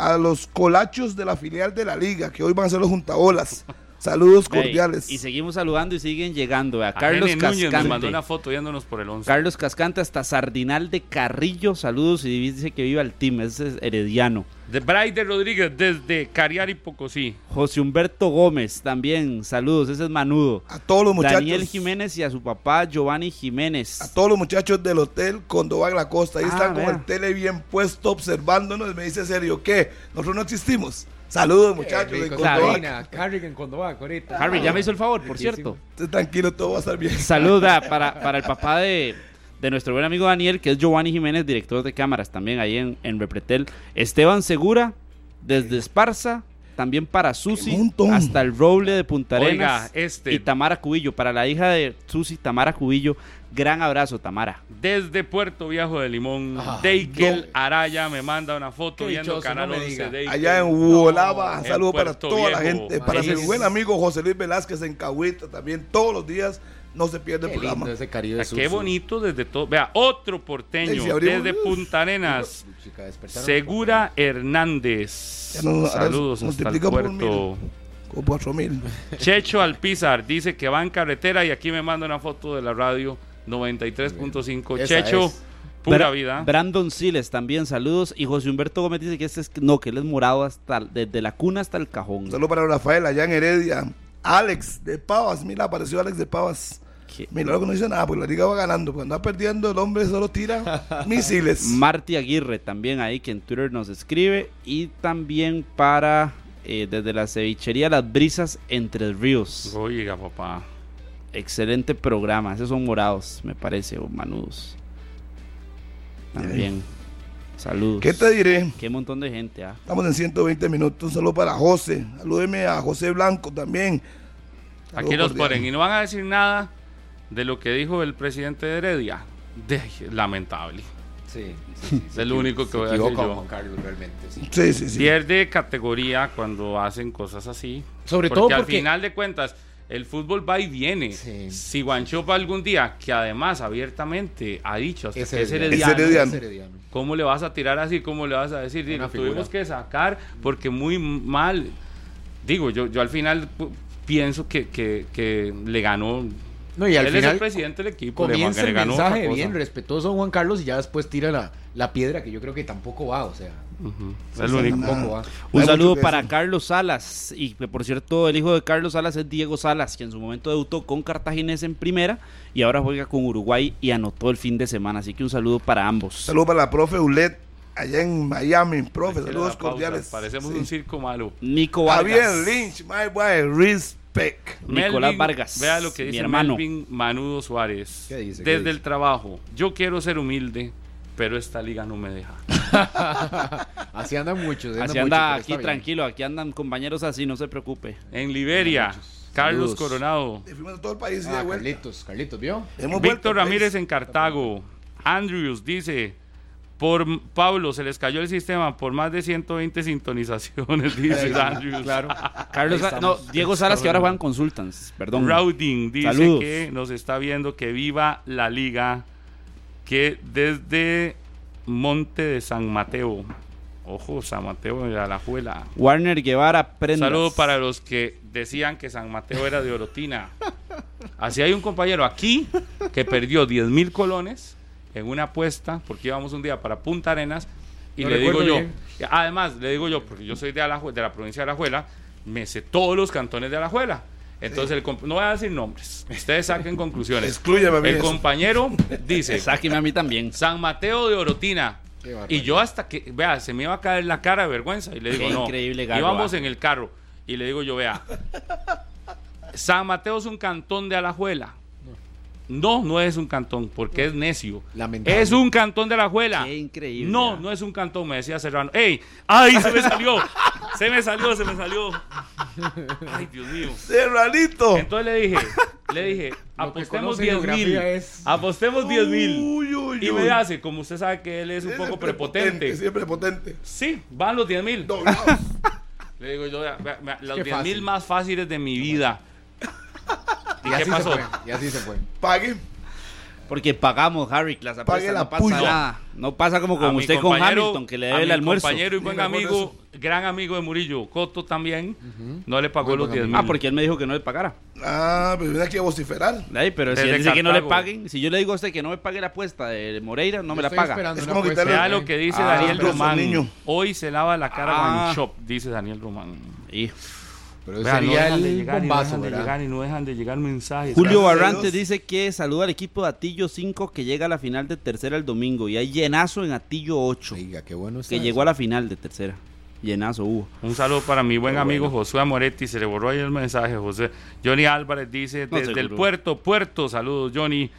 a los colachos de la filial de la liga, que hoy van a ser los juntabolas. Saludos cordiales. y seguimos saludando y siguen llegando. A A Carlos nos mandó Cascante. una foto yéndonos por el 11. Carlos Cascante hasta Sardinal de Carrillo. Saludos y dice que viva el team. Ese es herediano. De Braider Rodríguez desde Cariari Pocosí. José Humberto Gómez también. Saludos. Ese es Manudo. a todos los muchachos. Daniel Jiménez y a su papá Giovanni Jiménez. A todos los muchachos del hotel Condoval La Costa. Ahí Ah, están con el tele bien puesto, observándonos. Me dice serio, ¿qué? Nosotros no existimos. Saludos, muchachos de Rico, Condoval. Sabina, Carrigan, Condovac, ahorita. Harry, ya me hizo el favor, por Riquísimo. cierto. Esté tranquilo, todo va a estar bien. Saluda para, para el papá de, de nuestro buen amigo Daniel, que es Giovanni Jiménez, director de cámaras también ahí en, en Repretel. Esteban Segura, desde Esparza. También para Susi, hasta el Roble de Punta Oiga, Arenas. este- Y Tamara Cubillo. Para la hija de Susi, Tamara Cubillo. Gran abrazo, Tamara. Desde Puerto Viejo de Limón, Ah, Deikel no. Araya me manda una foto Qué viendo dichoso, Canal no me 11. diga. Deikel. Allá en Uolaba, en saludos para toda la gente, para mi buen amigo José Luis Velázquez en Cahuita, también todos los días no se pierde el Qué programa. lindo ese Caribe Ah, Qué bonito desde todo. Vea, otro porteño Ey, si abrimos- desde Punta Arenas. Segura Hernández. No- Saludos hasta el puerto. Cuatro mil. Checho Alpizar dice que va en carretera y aquí me manda una foto de la radio 93.5. Esa Checho, es. pura Bra- vida. Brandon Siles también, saludos. Y José Humberto Gómez dice que este es, no, que él es morado hasta, desde la cuna hasta el cajón. Saludos para Rafael allá en Heredia. Alex de Pavas, mira, apareció Alex de Pavas. ¿Qué? Mira, que no dice nada, porque la liga va ganando. Cuando va perdiendo, el hombre solo tira [LAUGHS] misiles. Marty Aguirre también ahí que en Twitter nos escribe y también para eh, desde la cevichería Las Brisas Entre Ríos. Oiga, papá. Excelente programa, esos son morados, me parece, o manudos. También. Saludos. ¿Qué te diré? Qué montón de gente, ah. Estamos en 120 minutos. Solo para José. Salúdeme a José Blanco también. Aquí los ponen y no van a decir nada de lo que dijo el presidente de Heredia. De- lamentable. Sí, sí, [LAUGHS] sí, Es equivo- único que voy a decir yo. Juan Carlos, realmente, sí. Sí, sí, sí. Pierde categoría cuando hacen cosas así. Sobre porque todo al porque- final de cuentas el fútbol va y viene. Sí. Si Guanchopa algún día, que además abiertamente ha dicho hasta Es que es herediano. herediano, Es herediano. Es. ¿cómo le vas a tirar así? ¿Cómo le vas a decir? Digo, tuvimos que sacar porque muy mal. digo, yo, yo al final pienso que, que, que le ganó. No, y al él es final el presidente del equipo. le, comienza le el ganó mensaje bien respetuoso a Juan Carlos y ya después tira la, la piedra que yo creo que tampoco va, o sea, Es único. Un saludo para decir. Carlos Salas. Y que por cierto, el hijo de Carlos Salas es Diego Salas, que en su momento debutó con Cartaginés en primera y ahora juega con Uruguay y anotó el fin de semana. Así que un saludo para ambos. Saludos para la profe Ulet, allá en Miami. Profe, saludos cordiales. Parecemos Sí. un circo malo. Nico Vargas. Javier Lynch, my boy, respect. Nicolás Vargas, Vea lo que mi dice hermano. Melvin Manudo Suárez. ¿Qué dice? ¿Qué Desde dice? el trabajo. Yo quiero ser humilde, pero esta liga no me deja. [LAUGHS] Así andan muchos. Así mucho, anda aquí bien. tranquilo, aquí andan compañeros así, no se preocupe. En Liberia, Carlos Saludos. Coronado. Fuimos a todo el país y Ah, de vuelta. Carlitos, Carlitos, ¿vio? Víctor país. Ramírez en Cartago. Andrews dice, por Pablo se les cayó el sistema por más de 120 sintonizaciones, [LAUGHS] dice Andrews. Claro. [LAUGHS] Carlos, Sa- no. Diego Salas que ahora juegan consultants, perdón. Rauding dice Saludos. que nos está viendo que viva la liga, que desde Monte de San Mateo, ojo, San Mateo de Alajuela. Warner Guevara Prendas. Saludo para los que decían que San Mateo era de Orotina. [LAUGHS] Así hay un compañero aquí que perdió 10 mil colones en una apuesta porque íbamos un día para Punta Arenas y No le digo yo, bien. además le digo yo, porque yo soy de, Alajue- de la provincia de Alajuela, me sé todos los cantones de Alajuela. Entonces, el no voy a decir nombres, ustedes saquen conclusiones. Exclúyeme a mí El eso. compañero dice, Sáqueme a mí también. San Mateo de Orotina. Y yo hasta que, vea, se me iba a caer la cara de vergüenza. Y le digo, Qué no. increíble garro, Íbamos ah. en el carro. Y le digo yo, vea, San Mateo es un cantón de Alajuela. No, no es un cantón, porque es necio. Lamentable. Es un cantón de Alajuela. Qué increíble. No, no es un cantón, me decía Serrano. ¡Ey! ¡Ay, se me salió! [LAUGHS] Se me salió, se me salió. ¡Ay, Dios mío! Serranito. Entonces le dije, le dije, apostemos conoce 10 mil. es- Apostemos 10 mil. Uy, uy, Y uy. me hace, como usted sabe que él es un poco es prepotente. Sí, prepotente. Sí, van los 10 mil. Doblados. [LAUGHS] Le digo yo, vea, vea, vea, los Qué 10 mil más fáciles de mi vida. ¿Y, Y qué así pasó? Se fue, y así se fue. Pague. Porque pagamos, Harry, las apuestas, Pague la no pasa puya. nada. No pasa como con usted con Hamilton, que le a debe el mi almuerzo. compañero y buen amigo, gran amigo de Murillo, Coto también, no le pagó Muy los buen 10 mil. Ah, porque él me dijo que no le pagara. Ah, pero viene aquí a vociferar. Ahí, pero si él dice que no le paguen, si yo le digo a usted que no me pague la apuesta de Moreira, no me la paga. Es como quitarle- Vea lo que dice Ah, Daniel Román. niño. Hoy se lava la cara Ah. One Shop, dice Daniel Román. Y Pero Vea, no sería dejan de el llegar, y no dejan de ¿verdad? llegar y no dejan de llegar mensajes. Julio Gracias a Barrantes Dios. dice que saluda al equipo de Atillo 5 que llega a la final de tercera el domingo. Y hay llenazo en Atillo 8, Oiga, qué bueno está que eso. llegó a la final de tercera. Llenazo hubo. Un saludo para mi buen amigo Josué Moretti. Se le borró ahí el mensaje, José. Johnny Álvarez dice, No, desde el puerto, puerto, saludos, Johnny.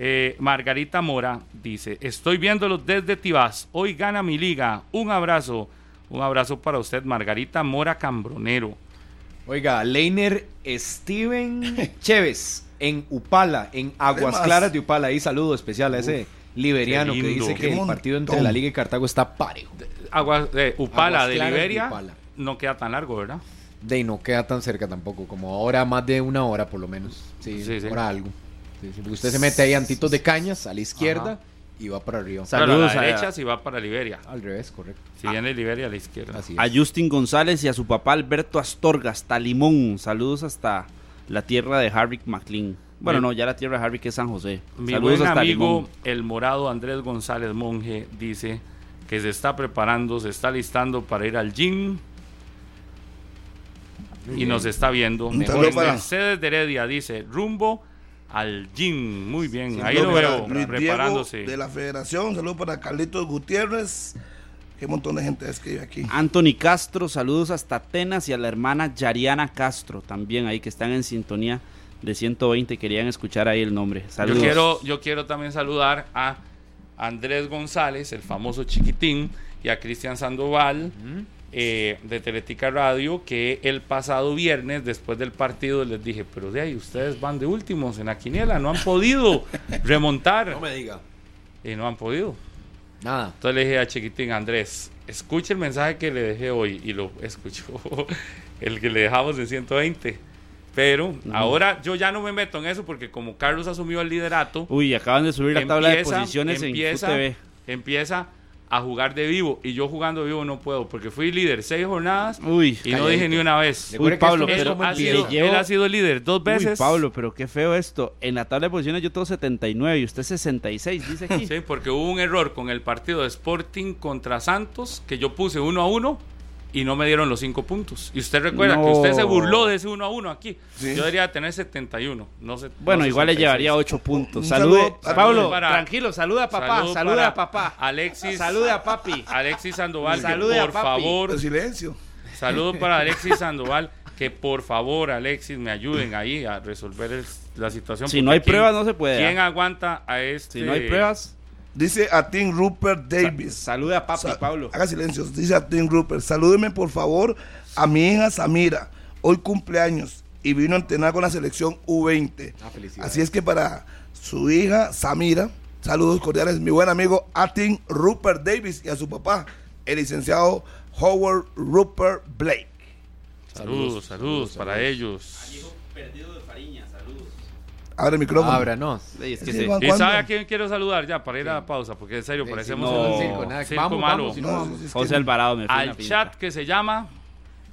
Eh, Margarita Mora dice, estoy viéndolo desde Tibás. Hoy gana mi liga. Un abrazo. Un abrazo para usted, Margarita Mora Cambronero. Oiga, Leiner Steven [LAUGHS] Chévez en Upala, en Aguas Además. Claras de Upala. Ahí saludo especial a ese liberiano que dice que el partido entre la Liga y Cartago está parejo. Agua, eh, Upala Aguas de Claras de Liberia Upala. no queda tan largo, ¿verdad? De no queda tan cerca tampoco, como ahora más de una hora por lo menos. Sí, Sí, sí. hora algo. Sí, sí, porque usted se mete ahí antitos de cañas a la izquierda Ajá. Y va para arriba. Saludos a la derecha si va para Liberia. Al revés, correcto. Si viene Liberia a la izquierda. Así A. Justin González y a su papá Alberto Astorga, hasta Limón. Saludos hasta la tierra de Harvick McLean. Bueno, no, ya la tierra de Harvick es San José. Mi Saludos buen hasta amigo, Limón. el morado Andrés González Monje, dice que se está preparando, se está listando para ir al gym y nos está viendo. Mercedes de Heredia dice rumbo al gym. Muy bien, Sí, ahí lo veo Luis preparándose. Diego de la Federación. Saludos para Carlitos Gutiérrez. Qué montón de gente es que vive aquí. Anthony Castro, saludos hasta Atenas y a la hermana Yariana Castro, también ahí que están en sintonía de 120, querían escuchar ahí el nombre. Yo Saludos. quiero, yo quiero también saludar a Andrés González, el famoso chiquitín, y a Cristian Sandoval eh, de Teletica Radio, que el pasado viernes, después del partido, les dije, pero de ahí ustedes van de últimos en la quiniela, no han podido [LAUGHS] remontar. me diga. Y no han podido. Nada. Entonces le dije a Chiquitín, Andrés, escuche el mensaje que le dejé hoy. Y lo [LAUGHS] escuchó el que le dejamos en 120. Pero ahora yo ya no me meto en eso porque como Carlos asumió el liderato, Uy, acaban de subir la tabla de posiciones empieza, en FUTV. empieza a jugar de vivo. Y yo jugando de vivo no puedo, porque fui líder seis jornadas Uy, y no dije ni una vez. Uy, Pablo, pero ha sido, llevo- él ha sido líder dos Uy, veces. Pablo, pero qué feo esto. En la tabla de posiciones yo tengo 79 y usted 66, dice aquí. Sí, porque hubo un error con el partido de Sporting contra Santos, que yo puse uno a uno y no me dieron los cinco puntos. Y usted recuerda que usted se burló de ese uno a uno aquí. Sí. Yo debería tener 71. No sé, Bueno, no igual le 66. llevaría 8 puntos. Un Salude, saludo a- Pablo, para- tranquilo, saluda a papá, Saludo saluda a papá. Alexis. Salude a papi. Alexis Sandoval, Salude que a por papi. favor, Pero silencio. saludo para Alexis Sandoval, que por favor, Alexis, me ayuden ahí a resolver el- la situación. Si no hay ¿quién- pruebas, no se puede. ¿Quién ¿ah? aguanta a este? Si no hay pruebas, Dice a Tim Rupert Davis. salude a papi, Sa- Pablo. Haga silencio. Dice a Tim Rupert. Salúdeme por favor a mi hija Samira. Hoy cumpleaños y vino a entrenar con la selección U20. Ah. Así es que para su hija Samira, saludos cordiales, mi buen amigo Atin Rupert Davis y a su papá, el licenciado Howard Rupert Blake. Saludos, saludos, para ellos. perdido de Fariña, saludos. Abre el micrófono. Ábranos. Es que Sí. ¿Y sabe a quién quiero saludar ya para ir a la pausa? Porque en serio, Sí, parecemos no, un circo, nada. circo Vamos, malo. vamos, si no, No, vamos. es que- José Alvarado me fue Al pinta. chat que se llama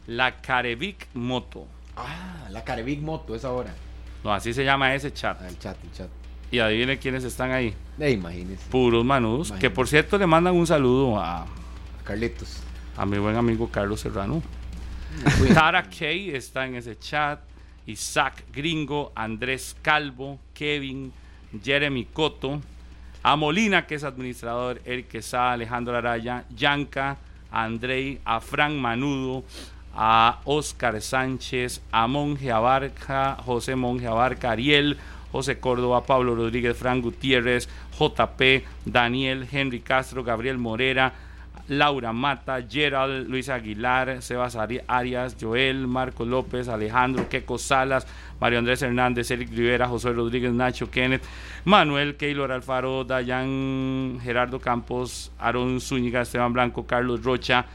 La Carevic Moto. Ah, la Carevic Moto es ahora. No, así se llama ese chat. Ah, el chat, el chat. Y adivine quiénes están ahí. Eh, imagínese. Puros manudos. Imagínate. Que por cierto le mandan un saludo a, Carlitos. a mi buen amigo Carlos Serrano. Tara Kay está en ese chat. Isaac Gringo, Andrés Calvo, Kevin, Jeremy Coto, a Molina, que es administrador, Eric Quesada, Alejandro Araya, Yanka, Andrei, a Fran Manudo, a Oscar Sánchez, a Monje Abarca, José Monje Abarca, Ariel, José Córdoba, Pablo Rodríguez, Fran Gutiérrez, JP, Daniel, Henry Castro, Gabriel Morera, Laura Mata, Gerald, Luis Aguilar, Sebas Ari- Arias, Joel, Marco López, Alejandro, Queco Salas, Mario Andrés Hernández, Eric Rivera, José Rodríguez, Nacho Kenneth, Manuel, Keylor Alfaro, Dayan, Gerardo Campos, Aaron Zúñiga, Esteban Blanco, Carlos Rocha,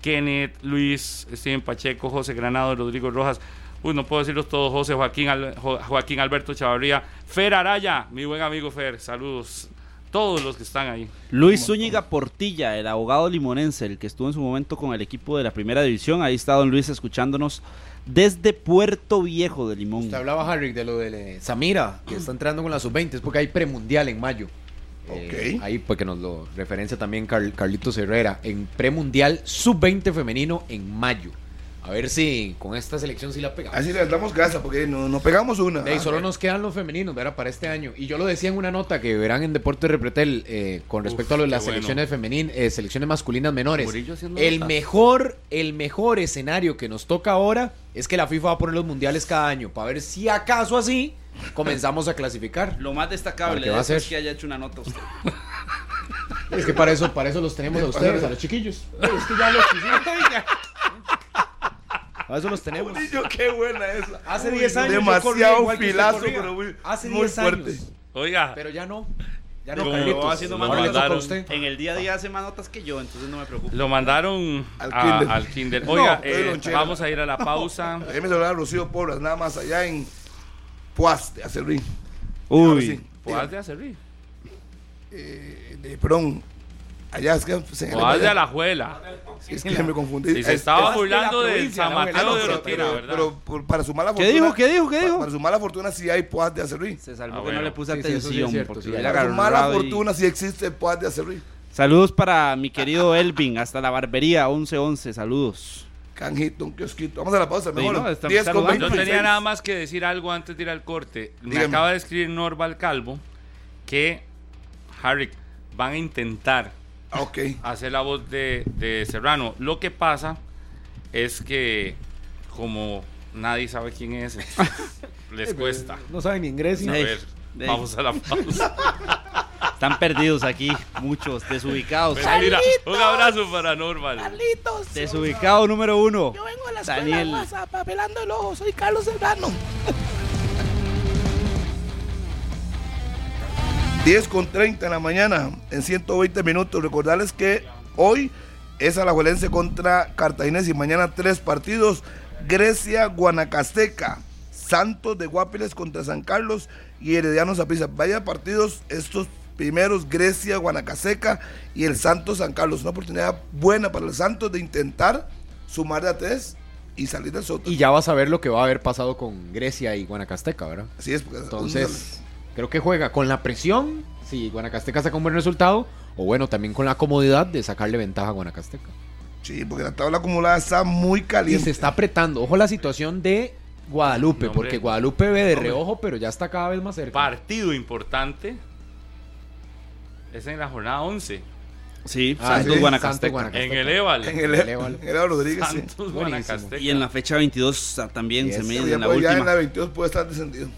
Kenneth, Luis, Steven Pacheco, José Granado, Rodrigo Rojas. Uy, no puedo decirlos todos, José Joaquín, Joaquín Alberto Chavarría, Fer Araya, mi buen amigo Fer, saludos. Todos los que están ahí. Luis Zúñiga Portilla, el abogado limonense, el que estuvo en su momento con el equipo de la primera división. Ahí está don Luis escuchándonos desde Puerto Viejo de Limón. Usted hablaba, Harry, de lo de Samira, que está entrando con la sub-20, es porque hay premundial en mayo. Eh, Ok. ahí porque nos lo referencia también Carl- Carlitos Herrera, en premundial sub-20 femenino en mayo. A ver si con esta selección sí la pegamos. Así le damos casa porque no, no pegamos una. Y solo nos quedan los femeninos, ¿verdad? Para este año. Y yo lo decía en una nota que verán en Deporte Repretel eh, con respecto a lo de qué las bueno. selecciones femeninas, eh, selecciones masculinas menores. El notas. mejor, el mejor escenario que nos toca ahora es que la FIFA va a poner los mundiales cada año para ver si acaso así comenzamos a clasificar. [LAUGHS] Lo más destacable ¿Para qué va de a eso es que haya hecho una nota usted. Es que para eso, para eso los tenemos a ustedes, a los chiquillos. Es que ya los [LAUGHS] Para eso los tenemos. Murillo, qué buena esa. Hace Uy, 10 años yo Demasiado corría igual que usted filazo, pero muy, Hace muy 10 fuerte. años. Oiga, Pero ya no. Ya no, Carlitos. va haciendo más a mandaron. usted. En el día a día hace más notas que yo, entonces no me preocupo. lo mandaron Al a- al. Oiga, No, eh, vamos a ir a la [LAUGHS] pausa. Déjeme saludar a Rocío Porras, nada más allá en Puas de Acerrí. Uy, sí, Poás de Acerrí. eh, de- perdón, allá es que se Poás de Alajuela. Es que me confundí. Si se Es- estaba es- burlando de San Mateo no, de Orotina, ¿verdad? pero para su mala ¿Qué fortuna. dijo? ¿Qué dijo? ¿Qué dijo? Para su mala fortuna sí hay Puas de Acerrí. se salvó Ah, que bueno. no le puse Sí, sí, sí atención cierto, porque sí. hubiera Para su mala fortuna sí existe Puas de Acerrí. Saludos para mi querido Elvin, hasta la barbería 1111, saludos. Canjito, un kiosquito. Vamos a la pausa, mejor. no, estamos 10 con saludando. Yo 26. tenía nada más que decir algo antes de ir al corte. Me acaba de escribir Norval Calvo que Harry van a intentar Ah, Ok. hacer la voz de, de Serrano. Lo que pasa es que como nadie sabe quién es, [LAUGHS] les cuesta. No saben ni inglés. A ver, ey. vamos a la pausa. [LAUGHS] Están perdidos aquí, muchos, desubicados. Mentira. Un abrazo para Norval. Desubicado número uno. Yo vengo a la escuela Daniel. WhatsApp pelando el ojo, soy Carlos Serrano. [LAUGHS] 10 con 30 en la mañana, en 120 minutos. Recordarles que hoy es Alajuelense contra Cartaginés y mañana tres partidos. Grecia, Guanacasteca, Santos de Guapiles contra San Carlos y Herediano Zaprisa. Vaya partidos estos primeros Grecia, Guanacaseca y el Santos San Carlos. Una oportunidad buena para el Santos de intentar sumar de a tres y salir del sótano. Y ya vas a ver lo que va a haber pasado con Grecia y Guanacasteca, ¿verdad? Así es, porque Entonces, creo que juega con la presión, si Guanacasteca saca un buen resultado, o bueno, también con la comodidad de sacarle ventaja a Guanacasteca. Sí, porque la tabla acumulada está muy Y caliente. se está apretando. Ojo la situación de Guadalupe, No, hombre. porque Guadalupe ve de reojo, pero ya está cada vez más cerca. Partido importante es en la jornada 11. Sí, Ah, Santos sí, Guanacasteca. Santos, Guanacasteca. En el Eval. En el, Elévalo. en el [LAUGHS] Rodríguez. Santos. Guanacasteca. Y en la fecha 22 ah, también Yes. se mide ya, en la ya en la última. 22 puede estar descendido.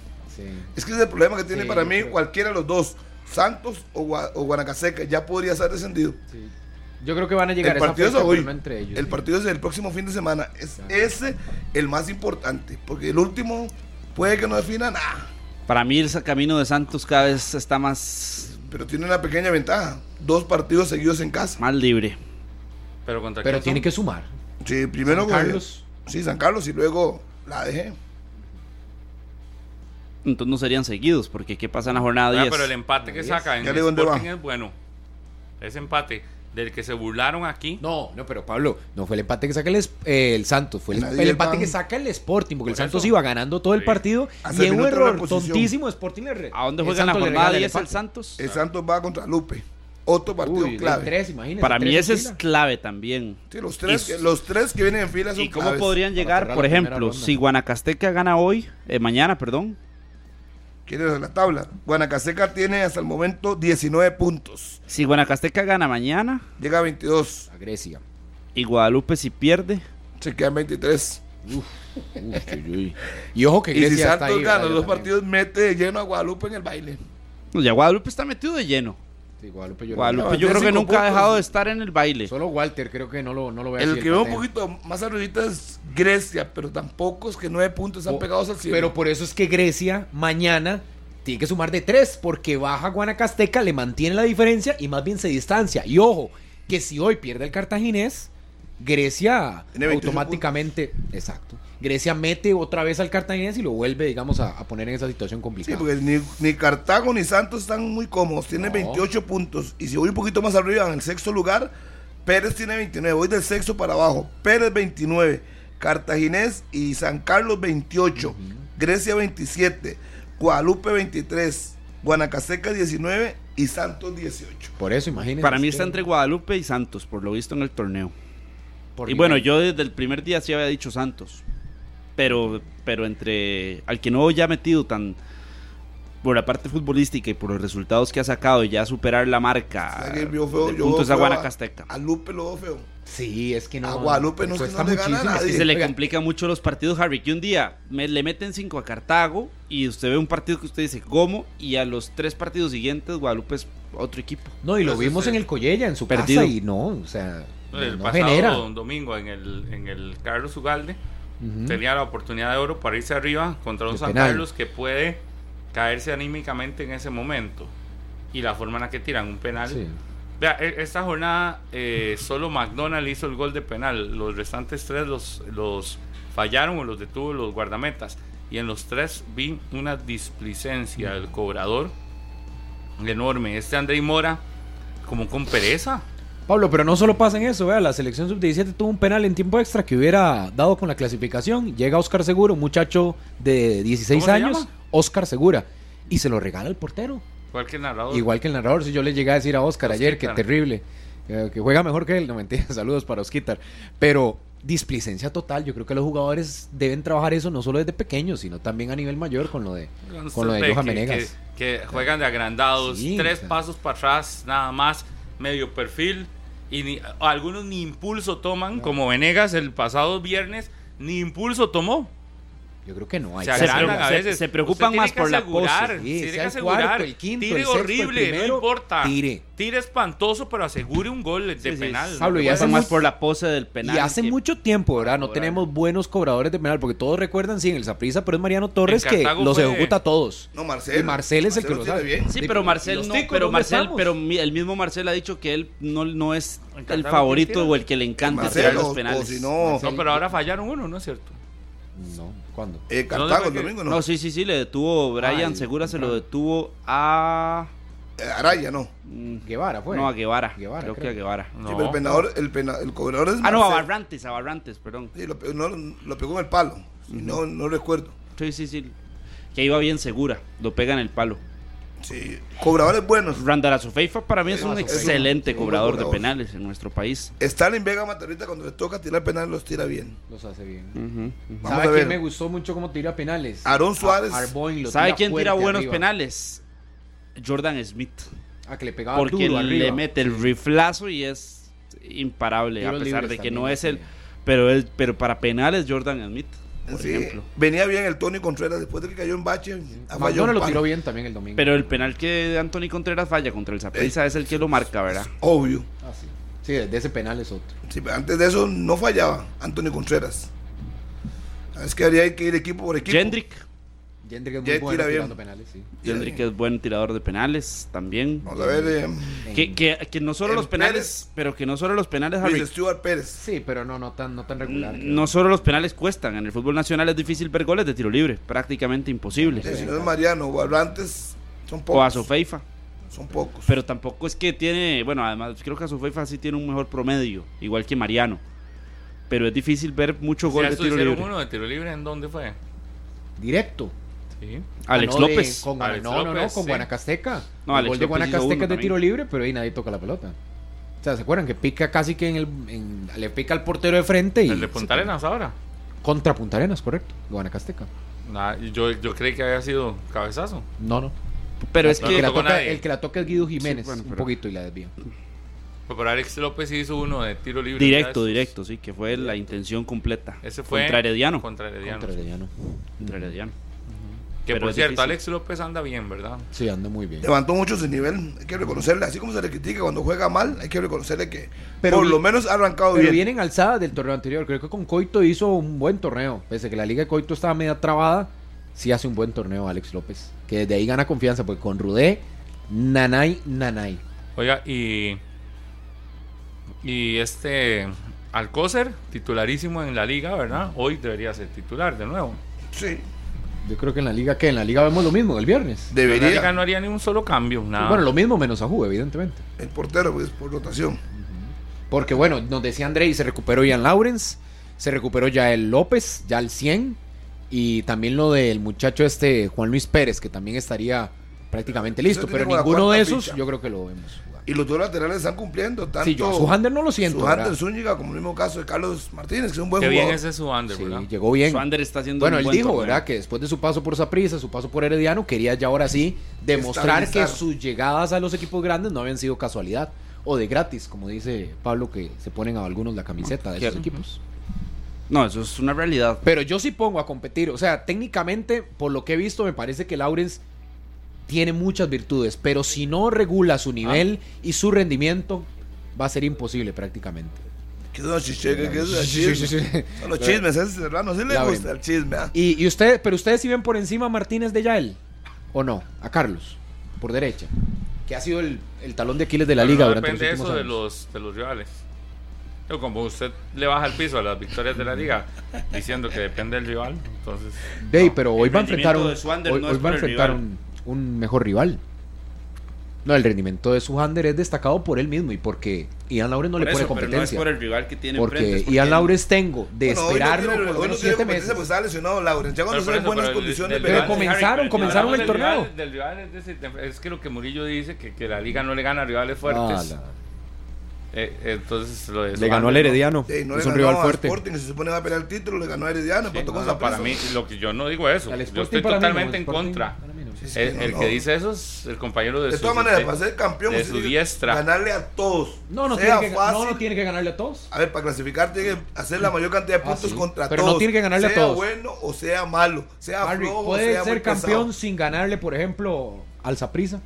Sí. Es que ese es el problema que tiene Sí, para mí creo. cualquiera de los dos, Santos o, Gua- o Guanacaseca, ya podría estar descendido. Sí. Yo creo que van a llegar El a esa partido es fecha, hoy. entre ellos. el sí. partido es el próximo fin de semana. Es Claro. ese el más importante, porque el último puede que no defina nada, Para mí el camino de Santos cada vez está más, pero tiene una pequeña ventaja. Dos partidos seguidos en casa. más libre. Pero contra Pero tiene que sumar. Sí, primero San con- Carlos. Sí, San Carlos y luego la dejé. Entonces no serían seguidos, porque ¿qué pasa en la jornada Ah, 10? pero el empate que saca en el Sporting va. es bueno. Ese empate del que se burlaron aquí. No, no, pero Pablo, no fue el empate que saca el, eh, el Santos, fue el, el empate que saca el Sporting, porque el Santos eso. iba ganando todo el Sí. partido Hasta y en un error tontísimo Sporting le re- ¿A dónde el juega en la jornada regala el 10 el. Santos? El Santos va contra Lupe. Otro partido Uy, clave. tres, Para mí ese es clave también. Sí, los tres, Y- que, los tres que vienen en fila son ¿Y cómo claves. podrían llegar, por ejemplo, si Guanacasteca gana hoy, eh, mañana, perdón, ¿Quieres ver la tabla? Guanacaseca tiene hasta el momento 19 puntos. si Guanacasteca gana mañana Llega a 22. A Grecia. y Guadalupe si pierde, Se quedan 23. Uf, uy, uy. [LAUGHS] Y ojo que Y si Grecia está Santos ahí. gana los dos También. partidos, mete de lleno a Guadalupe en el baile. ya Guadalupe está metido de lleno. Sí, Guadalupe, yo Guadalupe no, yo creo que nunca ha dejado de estar en el baile. Solo Walter creo que no lo, no lo ve El así, que veo un poquito más arribita es Grecia, pero tampoco es que nueve puntos están O- pegados al cielo. Pero por eso es que Grecia mañana tiene que sumar de tres, porque baja Guanacasteca, le mantiene la diferencia y más bien se distancia. Y ojo, que si hoy pierde el cartaginés, Grecia Tiene 28 automáticamente, exacto, Grecia mete otra vez al cartaginés y lo vuelve, digamos, a, a poner en esa situación Sí, complicada. porque ni, ni Cartago ni Santos están muy cómodos. Tienen No. 28 puntos. Y si voy un poquito más arriba, en el sexto lugar, Pérez tiene 29. Voy del sexto para abajo. Pérez 29. Cartaginés y San Carlos 28. Grecia 27. Guadalupe 23. Guanacaseca 19 y Santos 18. Por eso, imagínense. Para mí es está entre Guadalupe y Santos, por lo visto en el torneo. Por Y bueno, yo desde el primer día sí había dicho Santos. Pero, pero entre al que no ya metido tan por la parte futbolística y por los resultados que ha sacado y ya superar la marca yo de yo puntos a feo Guanacasteca. A Lupe lo veo feo. Sí, es que no. A Guadalupe no cuesta no le gana a muchísimo. nadie. Y se le Oiga, complican mucho los partidos, Harry, que un día me, le meten 5 a Cartago y usted ve un partido que usted dice, ¿cómo? Y a los tres partidos siguientes Guadalupe es otro equipo. No, y lo Pues, vimos este, en el Collella, en su perdido. casa, y no, o sea, no, El no pasado genera. domingo en el, en el Carlos Ugalde tenía la oportunidad de oro para irse arriba contra un De San penal. Carlos que puede caerse anímicamente en ese momento. Y la forma en la que tiran un penal. Sí. Vea, e- esta jornada eh, solo McDonald hizo el gol de penal. Los restantes tres los, los fallaron o los detuvo los guardametas. Y en los tres vi una displicencia del cobrador enorme. Este André Mora, como con pereza. Pablo, pero no solo pasa en eso, vea, la selección sub-17 tuvo un penal en tiempo extra que hubiera dado con la clasificación. Llega Oscar Segura, un muchacho de 16 ¿Cómo se años? Oscar Segura, y se lo regala el portero. Igual que el narrador. Igual que el narrador, si yo le llegué a decir a Oscar ayer, que terrible, eh, que juega mejor que él, no mentira, [LAUGHS] saludos para Osquitar, pero displicencia total, yo creo que los jugadores deben trabajar eso no solo desde pequeños, sino también a nivel mayor con lo de, con lo de Johan ve que- Venegas. Que, que juegan de agrandados, Sí, tres o sea. pasos para atrás, nada más, medio perfil. Y ni- algunos ni impulso toman, como Venegas el pasado viernes, ni impulso tomó. Yo creo que no hay. Se que Se a se- veces. se preocupan más que por la pose. Sí, Tiene sea que el asegurar. cuarto, el quinto, tire el sexto, el horrible, primero, no importa. tire. Tire espantoso, pero asegure un gol de Sí, sí, penal. se Pablo, y hace más mucho- por la pose del penal. y hace que- mucho tiempo, ¿verdad? No tenemos buenos cobradores de penal, porque todos recuerdan, sí, en el Saprissa, pero es Mariano Torres que los fue- ejecuta a todos. No, Marcel. Y Marcel es el que lo sabe. bien. Sí, Sí, pero ¿y Marcel no, ticos pero Marcel, pero mi- el mismo Marcel ha dicho que él no, no es el favorito o el que le encanta tirar los penales. No, pero ahora fallaron uno, ¿no es cierto? No, ¿cuándo? eh, ¿Dónde Cartago el domingo, ¿no? No, sí, sí, sí, le detuvo Brian Ay, Segura, se lo detuvo a Eh, Araya, no. Guevara fue. No, a Guevara. Guevara, creo, creo. que a Guevara. No. Sí, pero el penador, el, pena- el cobrador es Ah, no, a. Barrantes, a Barrantes, perdón. Sí, lo, no, lo pegó en el palo. No, no recuerdo. Sí, sí, sí. Que iba bien segura. Lo pega en el palo. Sí, cobradores buenos. Randall Azofeifa para mí es un Es un- excelente es un cobrador de cobrador. penales en nuestro país. Stalin Vega Matarrita cuando le toca tirar penales los tira bien. Los hace bien. ¿Sabe quién me gustó mucho cómo tira penales? Aarón Suárez. A- Arboin lo ¿Sabe tira quién tira buenos arriba. penales? Jordan Smith. Ah, que le pegaba Porque duro le arriba. mete el riflazo y es imparable, a pesar de que no es el... Pero, es, pero para penales Jordan Smith, por Sí, ejemplo. venía bien el Tony Contreras después de que cayó en bache. un lo tiró bien también el domingo. Pero el penal que Anthony Contreras falla contra el Zaprisa es el que lo marca, ¿verdad? Obvio. Ah, sí. Sí, de ese penal es otro. Sí, pero antes de eso no fallaba Anthony Contreras. Es que habría que ir equipo por equipo. Jendrik. Jendrik es muy Jendrik bueno tirando penales, sí. Jendrik es buen tirador de penales también. Vamos a ver. eh, Que, que, que no solo los penales, Pérez. pero que no solo los penales, Harry, Luis Stuart Pérez. Sí, pero no, no tan, no tan regular. creo. no solo los penales cuestan. En el fútbol nacional es difícil ver goles de tiro libre, prácticamente imposible. Si no es Mariano o Barrantes, son O a pocos. Sofeifa. Son pocos. Pero tampoco es que tiene, bueno, además creo que Sofeifa sí tiene un mejor promedio, igual que Mariano. Pero es difícil ver mucho Si gol de tiro libre. uno de tiro libre, ¿en dónde fue? Directo. Sí. Alex Ah, no, de- López. con Alex no, no, no, con sí. Guanacasteca. No, el Alex gol de Guanacasteca uno es de tiro libre, pero ahí nadie toca la pelota. O sea, ¿se acuerdan que pica casi que en el. en- le pica al portero de frente y. El de Punta Arenas ahora. Contra Punta Arenas, correcto. Guanacasteca. Nah, yo, yo creí que había sido cabezazo. No, no. Pero es No, el, que que la toca, el que la toca es Guido Jiménez, bueno, un pero- poquito y la desvía. Pues Pero Alex López sí hizo uno de tiro libre. directo, directo, sí, que fue la intención completa. Ese fue Contra Herediano. Contra Herediano. Contra Herediano. Contra Herediano. Que Pero por cierto, difícil. Alex López anda bien, ¿verdad? Sí, anda muy bien. Levantó mucho su nivel, hay que reconocerle. Así como se le critica cuando juega mal, hay que reconocerle que Pero por vi- lo menos ha arrancado Pero bien. vienen alzadas del torneo anterior. Creo que con Coito hizo un buen torneo. Pese a que la liga de Coito estaba media trabada, sí hace un buen torneo Alex López. Que desde ahí gana confianza, porque con Rudé, nanay, nanay. Oiga, y. Y este. Alcócer, titularísimo en la liga, ¿verdad? Hoy debería ser titular de nuevo. Sí, Yo creo que en la liga, ¿qué? En la liga vemos lo mismo el viernes. En la liga debería. no haría ni un solo cambio, nada. Bueno, lo mismo menos a Ju, evidentemente. El portero, pues, por rotación. Porque bueno, nos decía André, se recuperó Ian Lawrence, se recuperó ya el López, ya el 100, y también lo del muchacho este Juan Luis Pérez, que también estaría prácticamente listo, pero ninguno de esos ficha. yo creo que lo vemos jugar. Y los dos laterales están cumpliendo. Tanto Sí, yo no lo siento, Sujander ¿verdad? Zúñiga, como el mismo caso de Carlos Martínez, que es un buen Qué bien jugador. ese su under, Sí, ¿verdad? llegó bien. Suander está haciendo Bueno, un él buen dijo, torneo. ¿verdad? Que después de su paso por Saprissa, su paso por Herediano, quería ya ahora sí demostrar que sus llegadas a los equipos grandes no habían sido casualidad o de gratis, como dice Pablo, que se ponen a algunos la camiseta de esos equipos. No, eso es una realidad. Pero yo sí pongo a competir. O sea, técnicamente, por lo que he visto, me parece que Lawrence tiene muchas virtudes. Pero si no regula su nivel y su rendimiento, va a ser imposible prácticamente. ¿Qué es una chicheca? ¿Qué es chisme? sí, sí, sí. Son los chismes, ese hermano. Sí le Ya gusta ven. el chisme. ¿ah? Y, y usted, pero ustedes sí ven por encima a Martínez de Yael. ¿O no? A Carlos. Por derecha. Que ha sido el, el talón de Aquiles de la Pero liga no durante los depende últimos eso de años. los, de los rivales. Pero como usted le baja el piso a las victorias de la liga diciendo que depende del rival, entonces. Dey, pero hoy el va a enfrentar, un, de hoy, no hoy va a enfrentar rival. un, un mejor rival. No, el rendimiento de Sujander es destacado por él mismo y porque Ian Laures no le Por pone eso, pero no es competencia. por el rival que tiene porque enfrente, es Ian Laures tengo de Bueno, hoy no esperarlo tiene- por lo hoy no menos tiene siete competencia, meses. Pues está lesionado Lauren. Ya cuando en por eso, buenas condiciones, del Pero comenzaron, Harry, comenzaron el del rival- torneo. del rival es, decir, es que lo que Murillo dice, que, que la liga no le gana a rivales fuertes. Ah, la- Eh, entonces lo de Le ganó al ¿no? Herediano. Sí, no es un rival fuerte. Sporting, se supone va a pelear el título, le ganó a Herediano, Sí, no, no, para mí, lo que yo no digo eso. Yo estoy no, totalmente en contra. Sí, sí, El, no, el no. que dice eso es el compañero de, De su, todas maneras, de- para ser campeón, de usted su diestra. Ganarle a todos. No, no sea tiene, que, fácil. no, no tiene que ganarle a todos. A ver, para clasificar tiene que hacer la mayor cantidad de Ah, puntos sí. contra Pero todos. no tiene que ganarle a sea todos. bueno o sea malo. Sea Harry, flojo o puede sea muy ser pesado. campeón sin ganarle, por ejemplo, al Saprissa.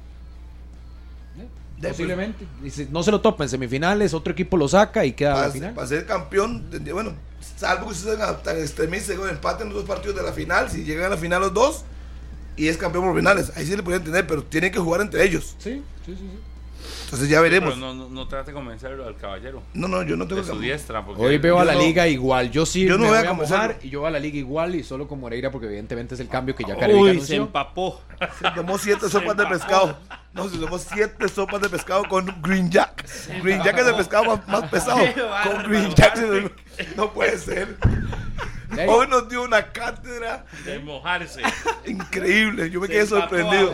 De- Posiblemente. Y si no se lo topa en semifinales, otro equipo lo saca y queda a la Para, final. para ser campeón, bueno, salvo que ustedes tan extremistas que empaten los dos partidos de la final, si llegan a la final los dos y es campeón por penales. Ahí sí le podrían tener, pero tienen que jugar entre ellos. Sí, sí, sí. sí. Entonces ya veremos. Pero no, no, trate de convencer al caballero. No, no, yo no tengo de su diestra. Porque Hoy veo a la liga igual. Yo sí yo no voy, a, mojar y yo veo a la liga igual y solo con Moreira porque evidentemente es el cambio que ya Caribe Uy, se empapó. Se tomó siete [LAUGHS] sopas de pescado. No, se tomó siete sopas de pescado con Green Jack. Green Jack es el pescado más, pesado. [LAUGHS] Con Green Jack. Se... No puede ser. Hoy nos dio una cátedra. De mojarse. Increíble. Yo me quedé sorprendido.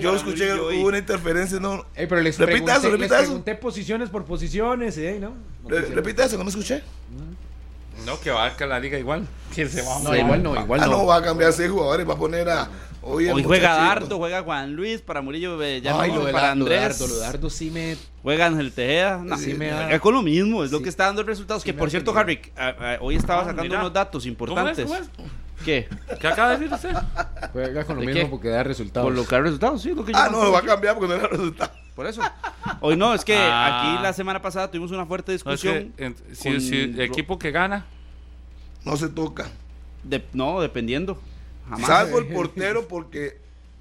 Yo escuché hubo una interferencia. No. Ey, pero les repita pregunté, repita eso. Posiciones por posiciones. ¿eh? ¿No? Re, repita eso, no me escuché. No, que va a la liga igual. ¿Quién se No, igual no, igual ah, no. no, va a cambiar seis jugadores, va a poner a Hoy, juega Dardo, juega Juan Luis, para Murillo ya Ay, lo para Dardo, Andrés. Dardo, lo Dardo sí me... Juega Ángel Tejeda. No, sí con lo mismo, es lo que está dando el resultado. Que por cierto, Harry, hoy estaba ah, sacando unos datos importantes. ¿Qué? ¿Qué acaba de decir usted? Juega con lo mismo porque da resultados. Por lo que da resultados, sí. Lo que ah, no, lo va a cambiar porque no da resultados. Por eso. Hoy no, es que ah. aquí la semana pasada tuvimos una fuerte discusión. Si, el equipo que gana. No se toca. No, dependiendo. Jamás Salvo el portero porque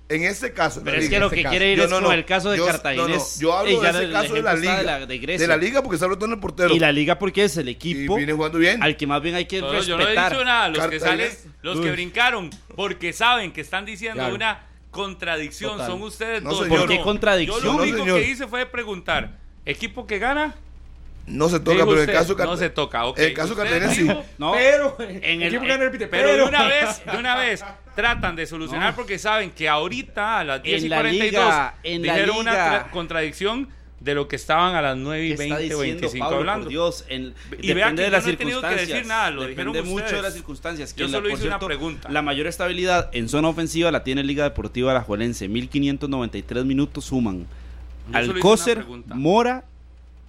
en ese caso. Pero es que lo este que quiere ir yo, es no, con no, el caso de yo, Cartagena. Yo hablo de ese caso de la liga. De la, de de la liga porque sale todo en el portero. Y la liga porque es el equipo. Viene jugando bien. Al que más bien hay que no, respetar. Yo no he dicho nada. Los que salen, los que brincaron porque saben que están diciendo una contradicción son ustedes dos. ¿Por qué contradicción? Yo lo único que hice fue preguntar: ¿equipo que gana? No se toca, pero en el caso No se toca, ok. el caso Cartagena sí. No, pero [LAUGHS] en el, pero, de una vez, de una vez tratan de solucionar porque saben que ahorita a las 10 y 42 dijeron una contradicción de lo que estaban a las 9 y 20, diciendo, 25 hablando. Dios, en, y depende de las no circunstancias. Que decir nada, lo depende mucho de las circunstancias. Que Yo solo la, hice una pregunta. La mayor estabilidad en zona ofensiva la tiene Liga Deportiva Alajuelense. 1593 minutos suman Alcócer, Mora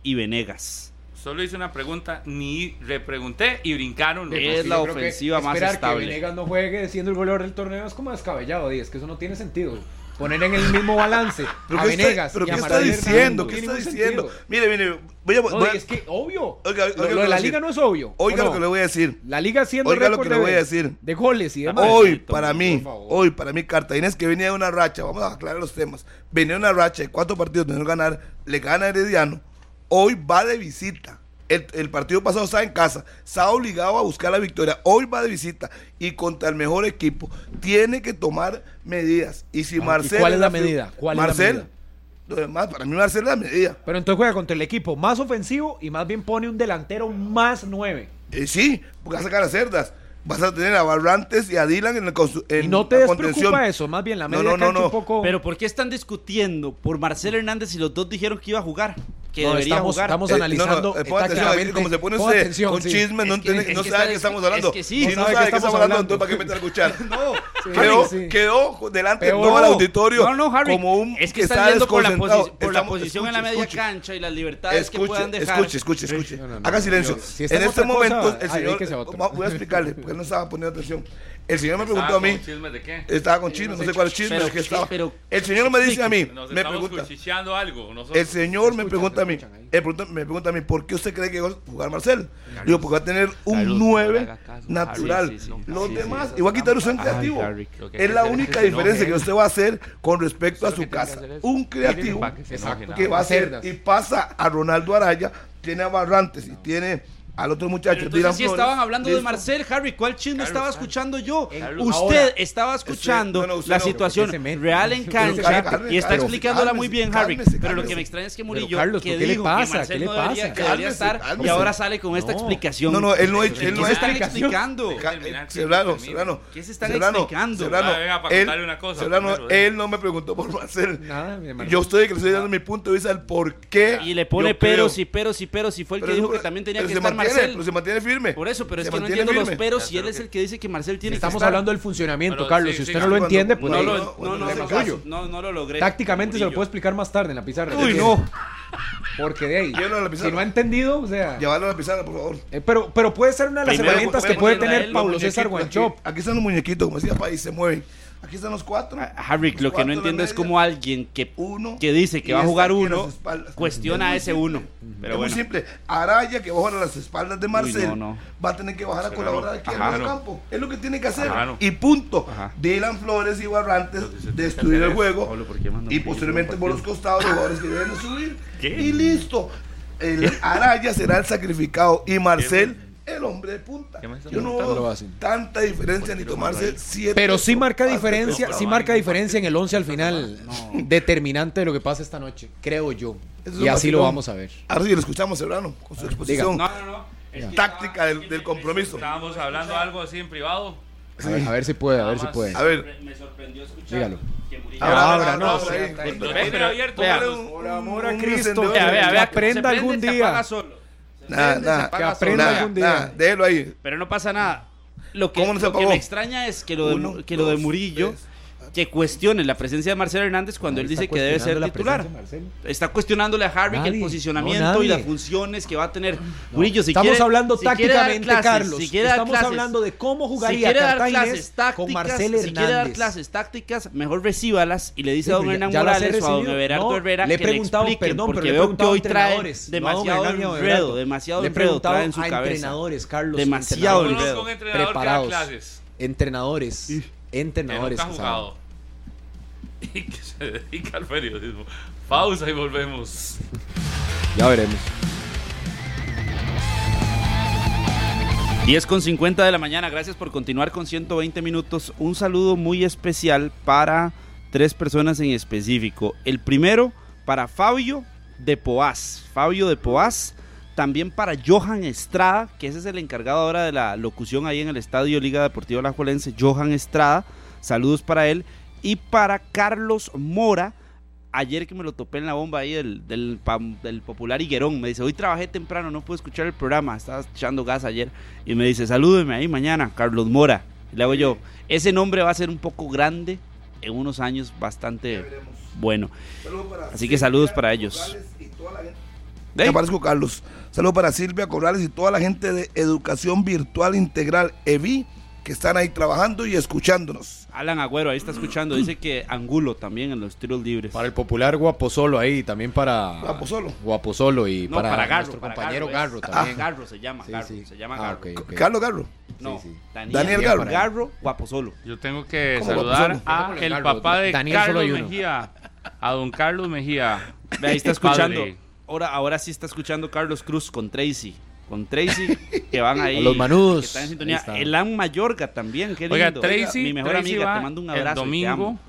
y Venegas solo hice una pregunta, ni repregunté y brincaron. Los es la ofensiva más estable. que Venegas no juegue siendo el goleador del torneo es como descabellado, y que eso no tiene sentido. Poner en el mismo balance [LAUGHS] a Venegas ¿pero y ¿qué está diciendo? ¿Qué está diciendo? Mire, mire, voy a, voy es que obvio. Oiga, lo, lo la liga no es obvio. Oiga lo que le voy a decir. La liga siendo oiga lo que le voy a decir. de goles y demás. Hoy para mí, hoy para mí Cartagena que venía de una racha, vamos a aclarar los temas. Venía de una racha de cuatro partidos de no ganar, le gana a Herediano hoy va de visita. El, partido pasado estaba en casa, se ha obligado a buscar la victoria. Hoy va de visita y contra el mejor equipo. Tiene que tomar medidas. Y si ah, ¿Cuál es la, medida? ¿Cuál Marcel, es la medida? Para mí Marcel es la medida. Pero entonces juega contra el equipo más ofensivo y más bien pone un delantero más nueve. Eh, sí, porque va a sacar a cerdas. Vas a tener a Barrantes y a Dylan en, el en y no te despreocupa eso, más bien la medida no, un poco... Pero ¿por qué están discutiendo por Marcel Hernández si los dos dijeron que iba a jugar? estamos, eh, analizando. Eh, como se pone usted atención, con chisme, no, entiende, es que sabe de qué estamos hablando. Es no sabe de qué estamos hablando, entonces ¿para qué meter a escuchar? [LAUGHS] no, sí, quedó, sí. quedó delante de todo el auditorio como un. Es que está yendo por la, posición en la media cancha y las libertades que puedan dejar. Escuche, escuche, escuche. Haga silencio. En este momento. Voy a explicarle, porque él no estaba poniendo atención. El señor me preguntó a mí. De qué? Estaba con chismes, no sé cuál es chisme, qué estaba. el señor me dice a mí, me pregunta. El señor me pregunta a mí, me pregunta a mí, ¿por qué usted cree que va a jugar Marcel? Digo, porque va a tener un 9 natural. Los demás, y va a quitar un creativo. Es la única diferencia que usted va a hacer con respecto a su casa. Un creativo que va a hacer y pasa a Ronaldo Araya, tiene a Barrantes y tiene al otro muchacho. Pero entonces, si sí estaban hablando de Marcel, Harry, ¿cuál chisme Carlos, estaba escuchando yo? Carlos, usted ahora, estaba escuchando es, no, no, usted la no, situación real en [LAUGHS] cancha Carlos, y está explicándola muy bien, Harry. pero lo que me extraña es que Murillo, que ¿qué dijo le pasa? que Marcel ¿Qué le pasa? Debería, que debería estar y ahora sale con esta explicación. No, no, él no, él no está explicando. Eh, Serrano, Serrano. ¿Qué se están explicando? Serrano, él no me preguntó por Marcel. Yo estoy que le estoy dando mi punto de vista del por qué. Y le pone peros y peros y peros y fue el que dijo que también tenía que estar pero pues, se mantiene firme. Por eso, pero es que no entiendo los peros Si él es el que dice que Marcel tiene Estamos que hablando del funcionamiento, Carlos. Si usted no lo entiende, pues. No, lo logré. Tácticamente se lo puedo explicar más tarde en la pizarra. Uy, no. Porque de ahí, si no ha entendido, o sea. Llevarlo a la pizarra, por favor. Eh, pero, pero puede ser una de las Primero, herramientas que puede tener Pablo César Guanchop. Aquí, aquí están los muñequitos, como decía País, se mueven. Aquí están los cuatro. Ah, Harry, lo que no entiendo es cómo alguien que, uno, que dice que va a jugar uno cuestiona a ese uno. Es muy simple. Araya, que va a jugar a las espaldas de Marcel, va a tener que bajar a colaborar aquí en el campo. Es lo que tiene que hacer. Y punto. Ajá. Dylan Flores y Barrantes destruir el juego. Y posteriormente por los costados los jugadores que deben subir. Y listo. El Araya será el sacrificado y Marcel el hombre de punta. ¿Qué me está Yo no veo tanta diferencia ni tomarse siete. Pero sí marca diferencia, sí marca diferencia en el 11 al final, determinante de lo que pasa esta noche, creo yo. Eso Y así lo vamos a ver. Ahora sí, lo escuchamos, Serrano, con su exposición No, no, no. Es táctica del, compromiso. Estábamos hablando algo así en privado. A ver, a ver si puede, a ver si puede. A ver, Me sorprendió escuchar Dígalo. Ahora, Abra, ahora, no, ahora, o sea, ahí. está- Lo Ve, tiene abierto. vea, Póngale un- Por amor a un Cristo. encendedor. Vea, vea, Que vea, aprenda se prende, algún se día. apaga solo. Se Nada, prende, se nada. Que aprenda algún día. nada, déjelo ahí. Pero no pasa nada. Lo que, ¿Cómo no se lo que me extraña es que lo de, Uno, que lo de dos, Murillo, tres. Que cuestione la presencia de Marcelo Hernández cuando él dice que debe ser titular. Está cuestionándole a Harry que Nadie, el posicionamiento y las funciones que va a tener Murillo. Si Estamos quiere- hablando si tácticamente, clases, Carlos. si Estamos clases, hablando de cómo si jugaría quiere dar clases tácticas, con Marcelo si quiere dar Hernández. clases tácticas, mejor recíbalas y le dice Sí, a don pero Hernán Morales o a don. Everardo No, Herrera le he que preguntado, le perdón, pero porque le he veo que hoy trae demasiado enredo, demasiado enredo trae en su cabeza. entrenadores, Carlos. Demasiado entrenadores. enredo. Conozco un entrenador que da Preparados. clases. Entrenadores. Entrenadores. [LAUGHS] Y que se dedica al periodismo. Pausa y volvemos. Ya veremos. 10 con 50 de la mañana, gracias por continuar con 120 minutos. Un saludo muy especial para tres personas en específico. El primero para Fabio de Poás. Fabio de Poás. También para Johan Estrada, que ese es el encargado ahora de la locución ahí en el Estadio Liga Deportiva Alajuelense. Johan Estrada, saludos para él. Y para Carlos Mora, ayer que me lo topé en la bomba ahí del, del, popular Higuerón, me dice, hoy trabajé temprano, no pude escuchar el programa, estaba echando gas ayer, y me dice, salúdeme ahí mañana, Carlos Mora. Y le hago yo, ese nombre va a ser un poco grande, en unos años bastante bueno. Así que saludos para ellos. Corrales y toda la gente- ¿Ey? Me parezco Carlos. Saludos para Silvia Corrales y toda la gente de Educación Virtual Integral EVI que están ahí trabajando y escuchándonos. Alan Agüero ahí está escuchando, dice que Angulo también en los tiros libres. Para el popular Guaposolo ahí, también para. Guaposolo. Guaposolo y no, para, para, Garro, nuestro para compañero Garro, Garro, es. también. Garro se llama, Sí, Garro, sí. se llama Ah, Garro. ok, ok. Carlos Garro. No, Sí, sí. Daniel, Daniel Garro. Garro, Guaposolo. Yo tengo que ¿Cómo saludar a el Carlos. papá de Daniel solo Carlos uno. Mejía. A don Carlos Mejía. Ve, ahí está escuchando. Padre. Ahora, ahora sí está escuchando Carlos Cruz con Tracy. Con Tracy, que van [LAUGHS] ahí. A los manudos. que están en sintonía. está. Elan Mayorga también, qué lindo. Oiga, Tracy, Mi mejor Tracy amiga, te mando un el abrazo. te domingo. [LAUGHS]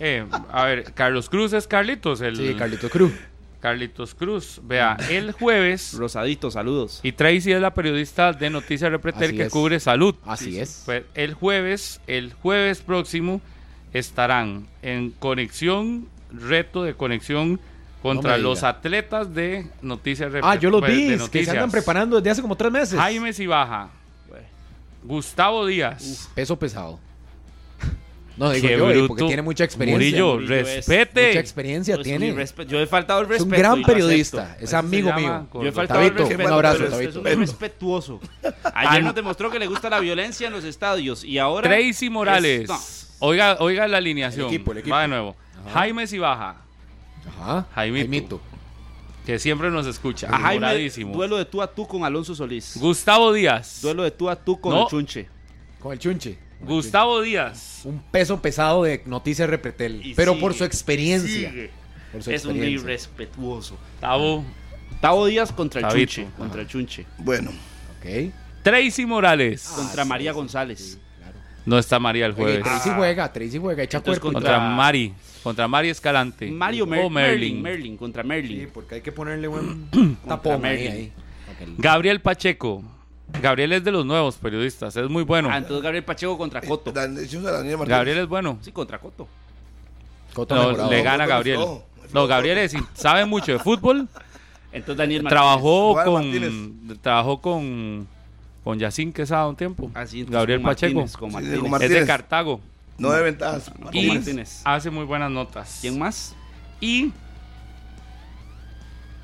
Eh, a ver, Carlos Cruz es Carlitos. El, Sí, Carlitos Cruz. Carlitos Cruz. Vea, el jueves. Rosadito, saludos. Y Tracy es la periodista de Noticias Repretel Así que es. cubre salud. Así es. Pues el jueves, el jueves próximo estarán en conexión, reto de conexión contra No los atletas de Noticias. Ah, yo los vi, de que se andan preparando desde hace como tres meses. Jaime Cibaja, Gustavo Díaz. Peso pesado. [LAUGHS] No, digo Qué yo, eh, bruto. porque tiene mucha experiencia. Murillo, Murillo es- respete. Mucha experiencia Pues, tiene. respe- Yo he faltado el Es respeto. un gran periodista. acepto. Es amigo mío. Yo he faltado el respeto. un abrazo, pero es- Tabito. Es un respetuoso. Ayer nos demostró que le gusta la violencia en los estadios y ahora. Tracy Morales. es- no. Oiga, oiga la alineación. El equipo, el equipo. Va de nuevo. Jaime Cibaja, Ajá. Jaimito. Jaimito. que siempre nos escucha. A Jaime, duelo de tú a tú con Alonso Solís. Gustavo Díaz. Duelo de tú a tú con No. el Chunche. Con el chunche. Gustavo Díaz. Un peso pesado de noticias repretel. Y pero sigue, por su experiencia. sigue. Por su Es un experiencia. irrespetuoso. Tavo. Tavo Díaz contra el Tabito. Chunche. Contra el Chunche. Bueno, Ok. Tracy Morales. Contra María González. No está María el Oye, jueves. Tracy juega, Tracy juega, echa Entonces, cuerpo. Contra contra- Mari. Contra Mari Escalante. Mario Mer- o Merlin. Merlin. Merlin. Contra Sí, Merlin. porque hay que ponerle buen [CLEARS THROAT] tapón ahí, ahí. Gabriel Pacheco. Gabriel es de los nuevos periodistas. Es muy bueno. Ah, entonces Gabriel Pacheco contra Coto. Daniel Martínez. Gabriel es bueno. Sí, contra Coto. Coto No, mejorado. le gana Coto Gabriel. No, Gabriel es, sabe mucho de fútbol. Entonces Daniel Martínez. Trabajó con Martínez. trabajó con con Yacín Quesada un tiempo. Ah, sí, entonces Gabriel Pacheco. Martínez, Sí, Martínez. Es de Cartago. No de ventajas. Y Martínez. hace muy buenas notas. ¿Quién más? Y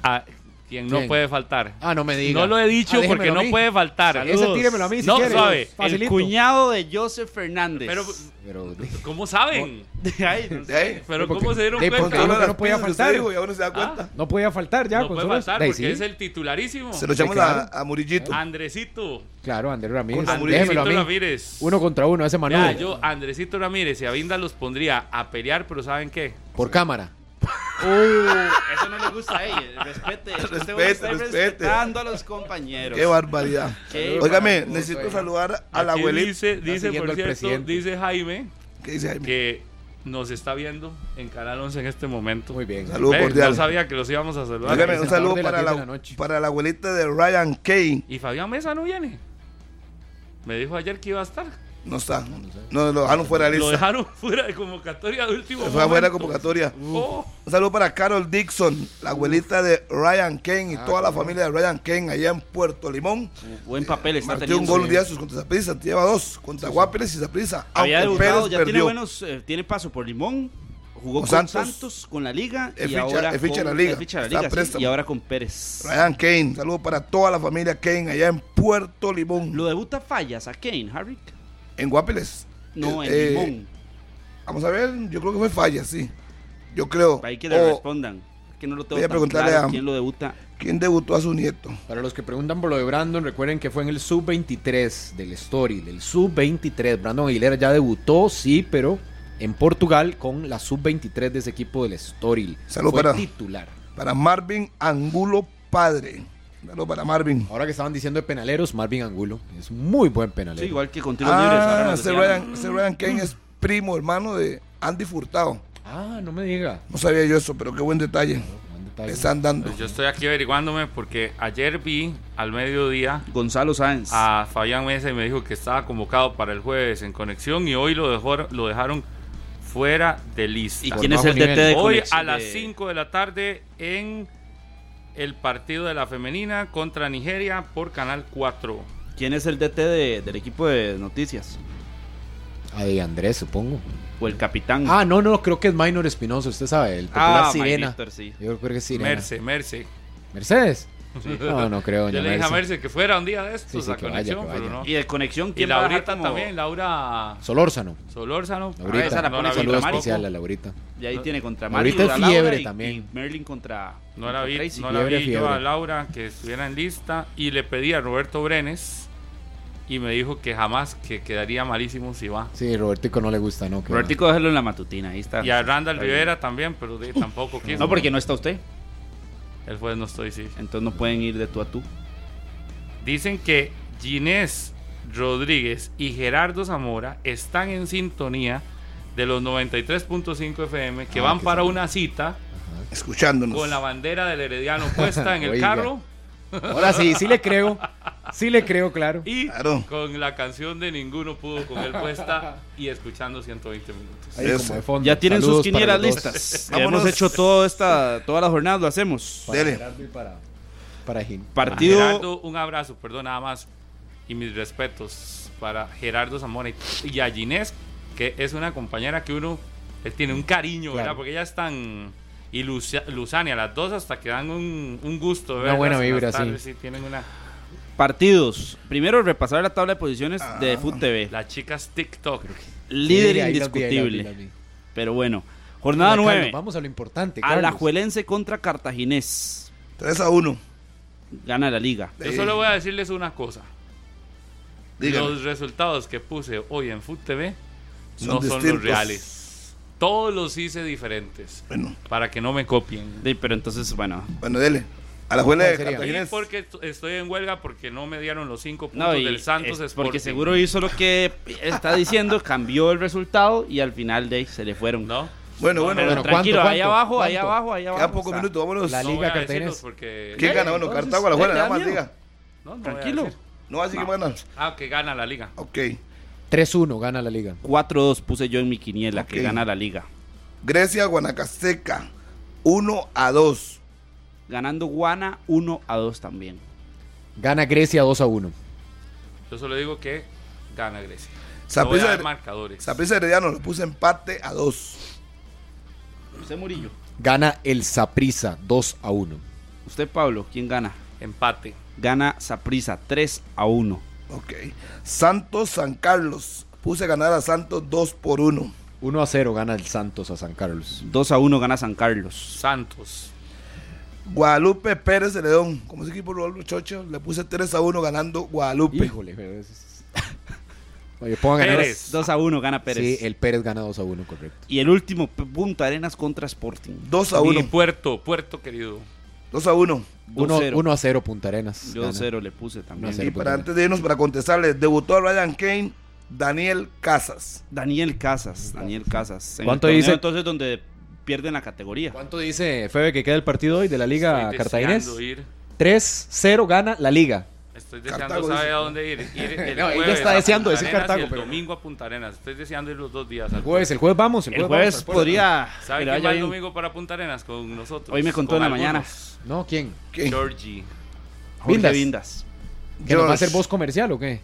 a quien no puede faltar. Ah, no me diga. No lo he dicho Ah, porque no puede faltar. Saludos. Ese tíremelo a mí si No, quiere. suave. El cuñado de Joseph Fernández. Pero Pero, ¿cómo saben? Ay, no sé. De ahí. Pero porque- ¿cómo se dieron de cuenta? porque uno no podía faltar. dijo, y ahora se da cuenta. no podía faltar ya. no con puede faltar porque es el titularísimo. Se lo echamos claro. a, a Murillito. Andresito. Claro, Andrés Ramírez. Andresito. Ramírez. Uno contra uno, ese Manuel. yo, Andresito Ramírez y Avinda los pondría a pelear, pero ¿saben qué? Por cámara. Uh, eso no le gusta a ella. Respete. Usted Respete, respetando a los compañeros. Qué barbaridad. Qué Óigame, barbaridad. necesito saludar a la abuelita. Dice, dice por cierto, dice Jaime ¿Qué dice Jaime? que nos está viendo en Canal 11 en este momento. Muy bien. Saludos cordiales. No sabía que los íbamos a saludar. Óigame, un saludo para 10 de la, para la abuelita de Ryan Kane. Y Fabián Mesa no viene. Me dijo ayer que iba a estar. No está. No, lo dejaron fuera de Lo lista. dejaron fuera de convocatoria de último Fue afuera de momento. convocatoria. Oh, Un saludo para Carol Dixon, la abuelita de Ryan Kane y Ah, toda la familia de Ryan Kane allá en Puerto Limón. Buen papel está Martió un teniendo. gol un día sus contra Zaprisa, lleva dos contra Guapiles y Zaprisa. Había debutado, Pérez ya tiene perdió. buenos, eh, tiene paso por Limón, jugó Con con Santos. Santos, con la Liga Es y ficha- ahora ficha de la Liga. es ficha de la Está Liga, sí, y ahora con Pérez. Ryan Kane, saludo para toda la familia Kane allá en Puerto Limón. ¿Lo debuta fallas a Kane, Harry? En Guapiles. No, en Eh, Limón. Vamos a ver, yo creo que fue falla, sí. Yo creo. Ahí que le O, respondan. Que no lo tengo voy a preguntarle claro a- quién lo debuta. ¿Quién debutó a su nieto? Para los que preguntan por lo de Brandon, recuerden que fue en el sub-23 del Story, del sub-23. Brandon Aguilera ya debutó, sí, pero en Portugal con la sub-23 de ese equipo del Story. Salud fue para- titular. Para Marvin Angulo Padre. Saludo para Marvin. Ahora que estaban diciendo de penaleros, Marvin Angulo es muy buen penalero. Sí, igual que con tiros libres. Ah, decían. Ryan, Ryan Kane es primo, hermano de Andy Furtado. Ah, no me diga. No sabía yo eso, pero qué buen detalle. Buen detalle. Le están dando. pues yo estoy aquí averiguándome porque ayer vi al mediodía Gonzalo Sáenz. a Fabián Mesa y me dijo que estaba convocado para el jueves en conexión y hoy lo, dejó, lo dejaron fuera de lista. ¿Y quién es el DT de Hoy conexión a las de- 5 de la tarde en el partido de la femenina contra Nigeria por Canal 4. ¿Quién es el DT de- del equipo de noticias? Ay, Andrés, supongo. O el capitán. Ah, no, no, creo que es Minor Espinoso, usted sabe, el popular Ah, Sirena. Víctor, sí. Yo creo que es Sirena. Merce, Merce. ¿Mercedes? No, no creo, Yo le dije a Merce. Que fuera un día de estos Sí, sí, a que vaya, conexión, que pero vaya. no. Y de conexión, Y ¿quién dejar Laurita como- también, Laura Solórzano. Solórzano. Laurita. esa la no saludo especial a Laurita. Y ahí tiene contra Mario, es la Laura fiebre y- también. Y Merlin contra. No la vi, Tracy. no la Fiebre, vi yo a Laura que estuviera en lista y le pedí a Roberto Brenes y me dijo que jamás que quedaría malísimo si va. Sí, Robertico no le gusta, ¿no? Que Robertico, déjalo en la matutina. Ahí está. Y a Randall Está bien. Rivera también, pero de- tampoco [LAUGHS] quiso. No, porque no está usted. El jueves no estoy, sí. Entonces no pueden ir de tú a tú. Dicen que Ginés Rodríguez y Gerardo Zamora están en sintonía de los 93.5 FM que Ah, van que para una cita Escuchándonos. con la bandera del Herediano puesta en el [LAUGHS] Oiga. carro Ahora sí, sí le creo. Sí le creo, claro. y Claro. con la canción de Ninguno Pudo con él puesta y escuchando 120 minutos. Ahí como de fondo. Ya tienen Saludos sus quinielas listas. Ya [LAUGHS] hemos hecho todo esta, todas las jornadas, lo hacemos. Para Dele. Gerardo y para, para. Partido. Gerardo, un abrazo, perdón, nada más. Y mis respetos para Gerardo Zamora y- a Ginés, que es una compañera que uno le tiene un cariño, ¿verdad? Porque ellas están. Y Lucia- Luzania, las dos hasta que dan un, un gusto. de Una buena vibra, sí. tardes, sí. Tienen una. Partidos. Primero, repasar la tabla de posiciones de Foot TV. Las chicas TikTok. Líder Sí, vi, vi, indiscutible. vi. Pero bueno. Jornada Carlos, 9. Vamos a lo importante. Carlos. Alajuelense contra Cartaginés. 3 a 1. Gana la liga. Yo solo voy a decirles una cosa. Dígame. Los resultados que puse hoy en Food TV Son no son los reales. Todos los hice diferentes. Bueno, Para que no me copien. Sí, pero entonces, bueno. bueno, dele. A la juela de Cartaginés. porque est- estoy en huelga porque no me dieron los cinco puntos No, del Santos es Sporting. porque seguro hizo lo que está diciendo, [LAUGHS] cambió el resultado y al final de ahí se le fueron. ¿No? Bueno, bueno, Pero Bueno, tranquilo, ¿cuánto, ahí cuánto, abajo, ahí abajo, ahí abajo. Quedan pocos minutos, vámonos. La No Liga voy a Cartaginés. decirlos porque... ¿Quién gana? Bueno, Cartago a la juela, dele, nada más diga. No, no Tranquilo. No va a decir que ganar. Ah, que gana la liga. Ok. 3-1 gana la liga. 4-2 puse yo en mi quiniela, que gana la liga. Grecia, Guanacasteca. 1 a 2. Ganando Guana 1-2 también. Gana Grecia 2-1. Yo solo digo que gana Grecia. No voy a Saprissa dar de- marcadores. Saprissa Herediano le puse empate a 2. Usted Murillo. Gana el Saprisa 2-1. Usted Pablo, ¿quién gana? Empate. Gana Saprisa 3-1. Ok. Santos, San Carlos. Puse ganar a Santos 2 por 1. 1-0 gana el Santos a San Carlos. 2-1 gana San Carlos. Santos. Guadalupe Pérez de León. Como ese equipo lo chocho, le puse 3 a 1 ganando Guadalupe. Híjole, pero es- [LAUGHS] Oye, pongan Pérez. 2 a 1 gana Pérez. Sí, el Pérez gana 2 a 1, correcto. Y el último, Punta Arenas contra Sporting. 2 a Mi 1. puerto, puerto querido. 2 a 1. 1 2-0. a 0 Punta Arenas. Yo gana. 0 le puse Uno a también. cero. Y para antes de irnos, para contestarles, debutó Ryan Kane, Daniel Casas. Daniel Casas, Daniel Casas. En ¿Cuánto dice? entonces donde pierden la categoría? ¿Cuánto dice Febe que queda el partido hoy de la Liga Cartaginés? deseando ir. 3-0 gana la Liga. Estoy deseando Cartago saber dice. a dónde ir. ir el [LAUGHS] No, ella está deseando decir Cartago, el pero- domingo a Punta Arenas. Estoy deseando ir los dos días. El jueves, el jueves vamos. El El jueves, vamos, podría ¿Sabe quién vaya va el domingo para Punta Arenas con nosotros? Hoy me contó Con en la mañana. No, ¿quién? ¿Qué? Georgie. Jorge Vindas. Vindas. ¿Que nos va a hacer voz comercial o qué?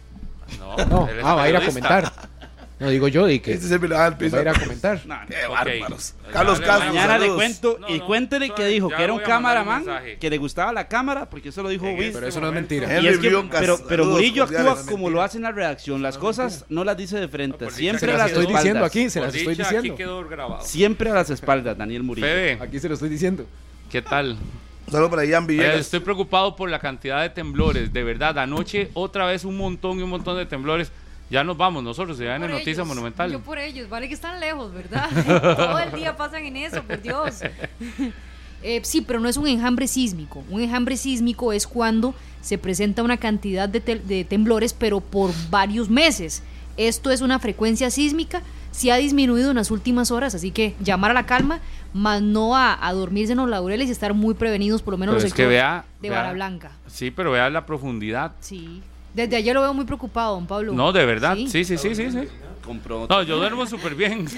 No, No, ah, va a ir a comentar. No, digo yo, y que Este siempre le va al va piso. a ir a comentar. No, no. Qué Ok. bárbaros. Ya Carlos le- Castro. Mañana le saludos. cuento No, y no, cuéntele que dijo que era un mensaje. que le gustaba la cámara porque eso lo dijo Wiz. Pero eso no es mentira. Y es pero, pero saludos Murillo actúa como lo hace en la redacción. Las cosas no las dice de frente, siempre las las estoy diciendo aquí, se las estoy diciendo. Siempre a las espaldas, Daniel Murillo. Aquí se lo estoy diciendo. ¿qué tal? Saludo para Ian Eh, Villegas. estoy preocupado por la cantidad de temblores. De verdad, anoche otra vez un montón y un montón de temblores. Ya nos vamos nosotros, ya en Por el Noticia ellos, Monumental. Yo por ellos, vale que están lejos, ¿verdad? [LAUGHS] Todo el día pasan en eso, por Dios. [LAUGHS] Eh, sí, pero no es un enjambre sísmico. Un enjambre sísmico es cuando se presenta una cantidad de, te- de temblores, pero por varios meses. Esto es una frecuencia sísmica, sí ha disminuido en las últimas horas, así que llamar a la calma, más no a, a dormirse en los laureles y estar muy prevenidos, por lo menos Pero los es que vea, de vea- Vara Blanca. Sí, pero vea la profundidad. Sí. Desde ayer lo veo muy preocupado, don Pablo. No, de verdad. Sí, sí, sí, sí. sí. Compró No, yo duermo súper bien. [LAUGHS]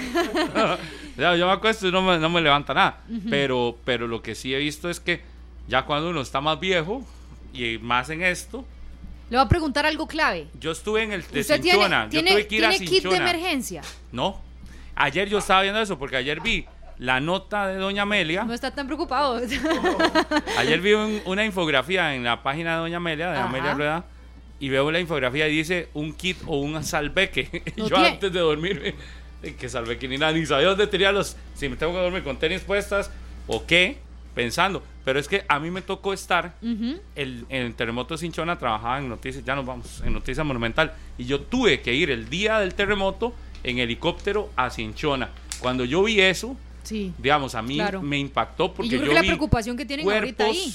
Ya, yo me acuesto y no me, no me levanta nada. pero, pero lo que sí he visto es que ya cuando uno está más viejo y más en esto, Le voy a preguntar algo clave. yo estuve en el de ¿Usted Cinchona. tiene, yo tiene, tuve que ir a tiene kit de emergencia? No. Ayer yo estaba viendo eso porque ayer vi la nota de Doña Amelia. No está tan preocupado. Ayer vi un- una infografía en la página de Doña Amelia, de Ajá. Amelia Rueda, y veo la infografía y dice un kit o un salveque. Y [LAUGHS] No yo tiene- antes de dormirme, [LAUGHS] que salveque ni nada, ni sabía dónde tenía los. Si me tengo que dormir con tenis puestas o qué, pensando. Pero es que a mí me tocó estar. Ujú. El, en el terremoto de Cinchona trabajaba en Noticias, ya nos vamos, en Noticias Monumental. Y yo tuve que ir el día del terremoto en helicóptero a Cinchona. Cuando yo vi eso, Sí. digamos, a mí Claro. me impactó Y porque yo creo yo que la vi preocupación que tienen ahorita ahí.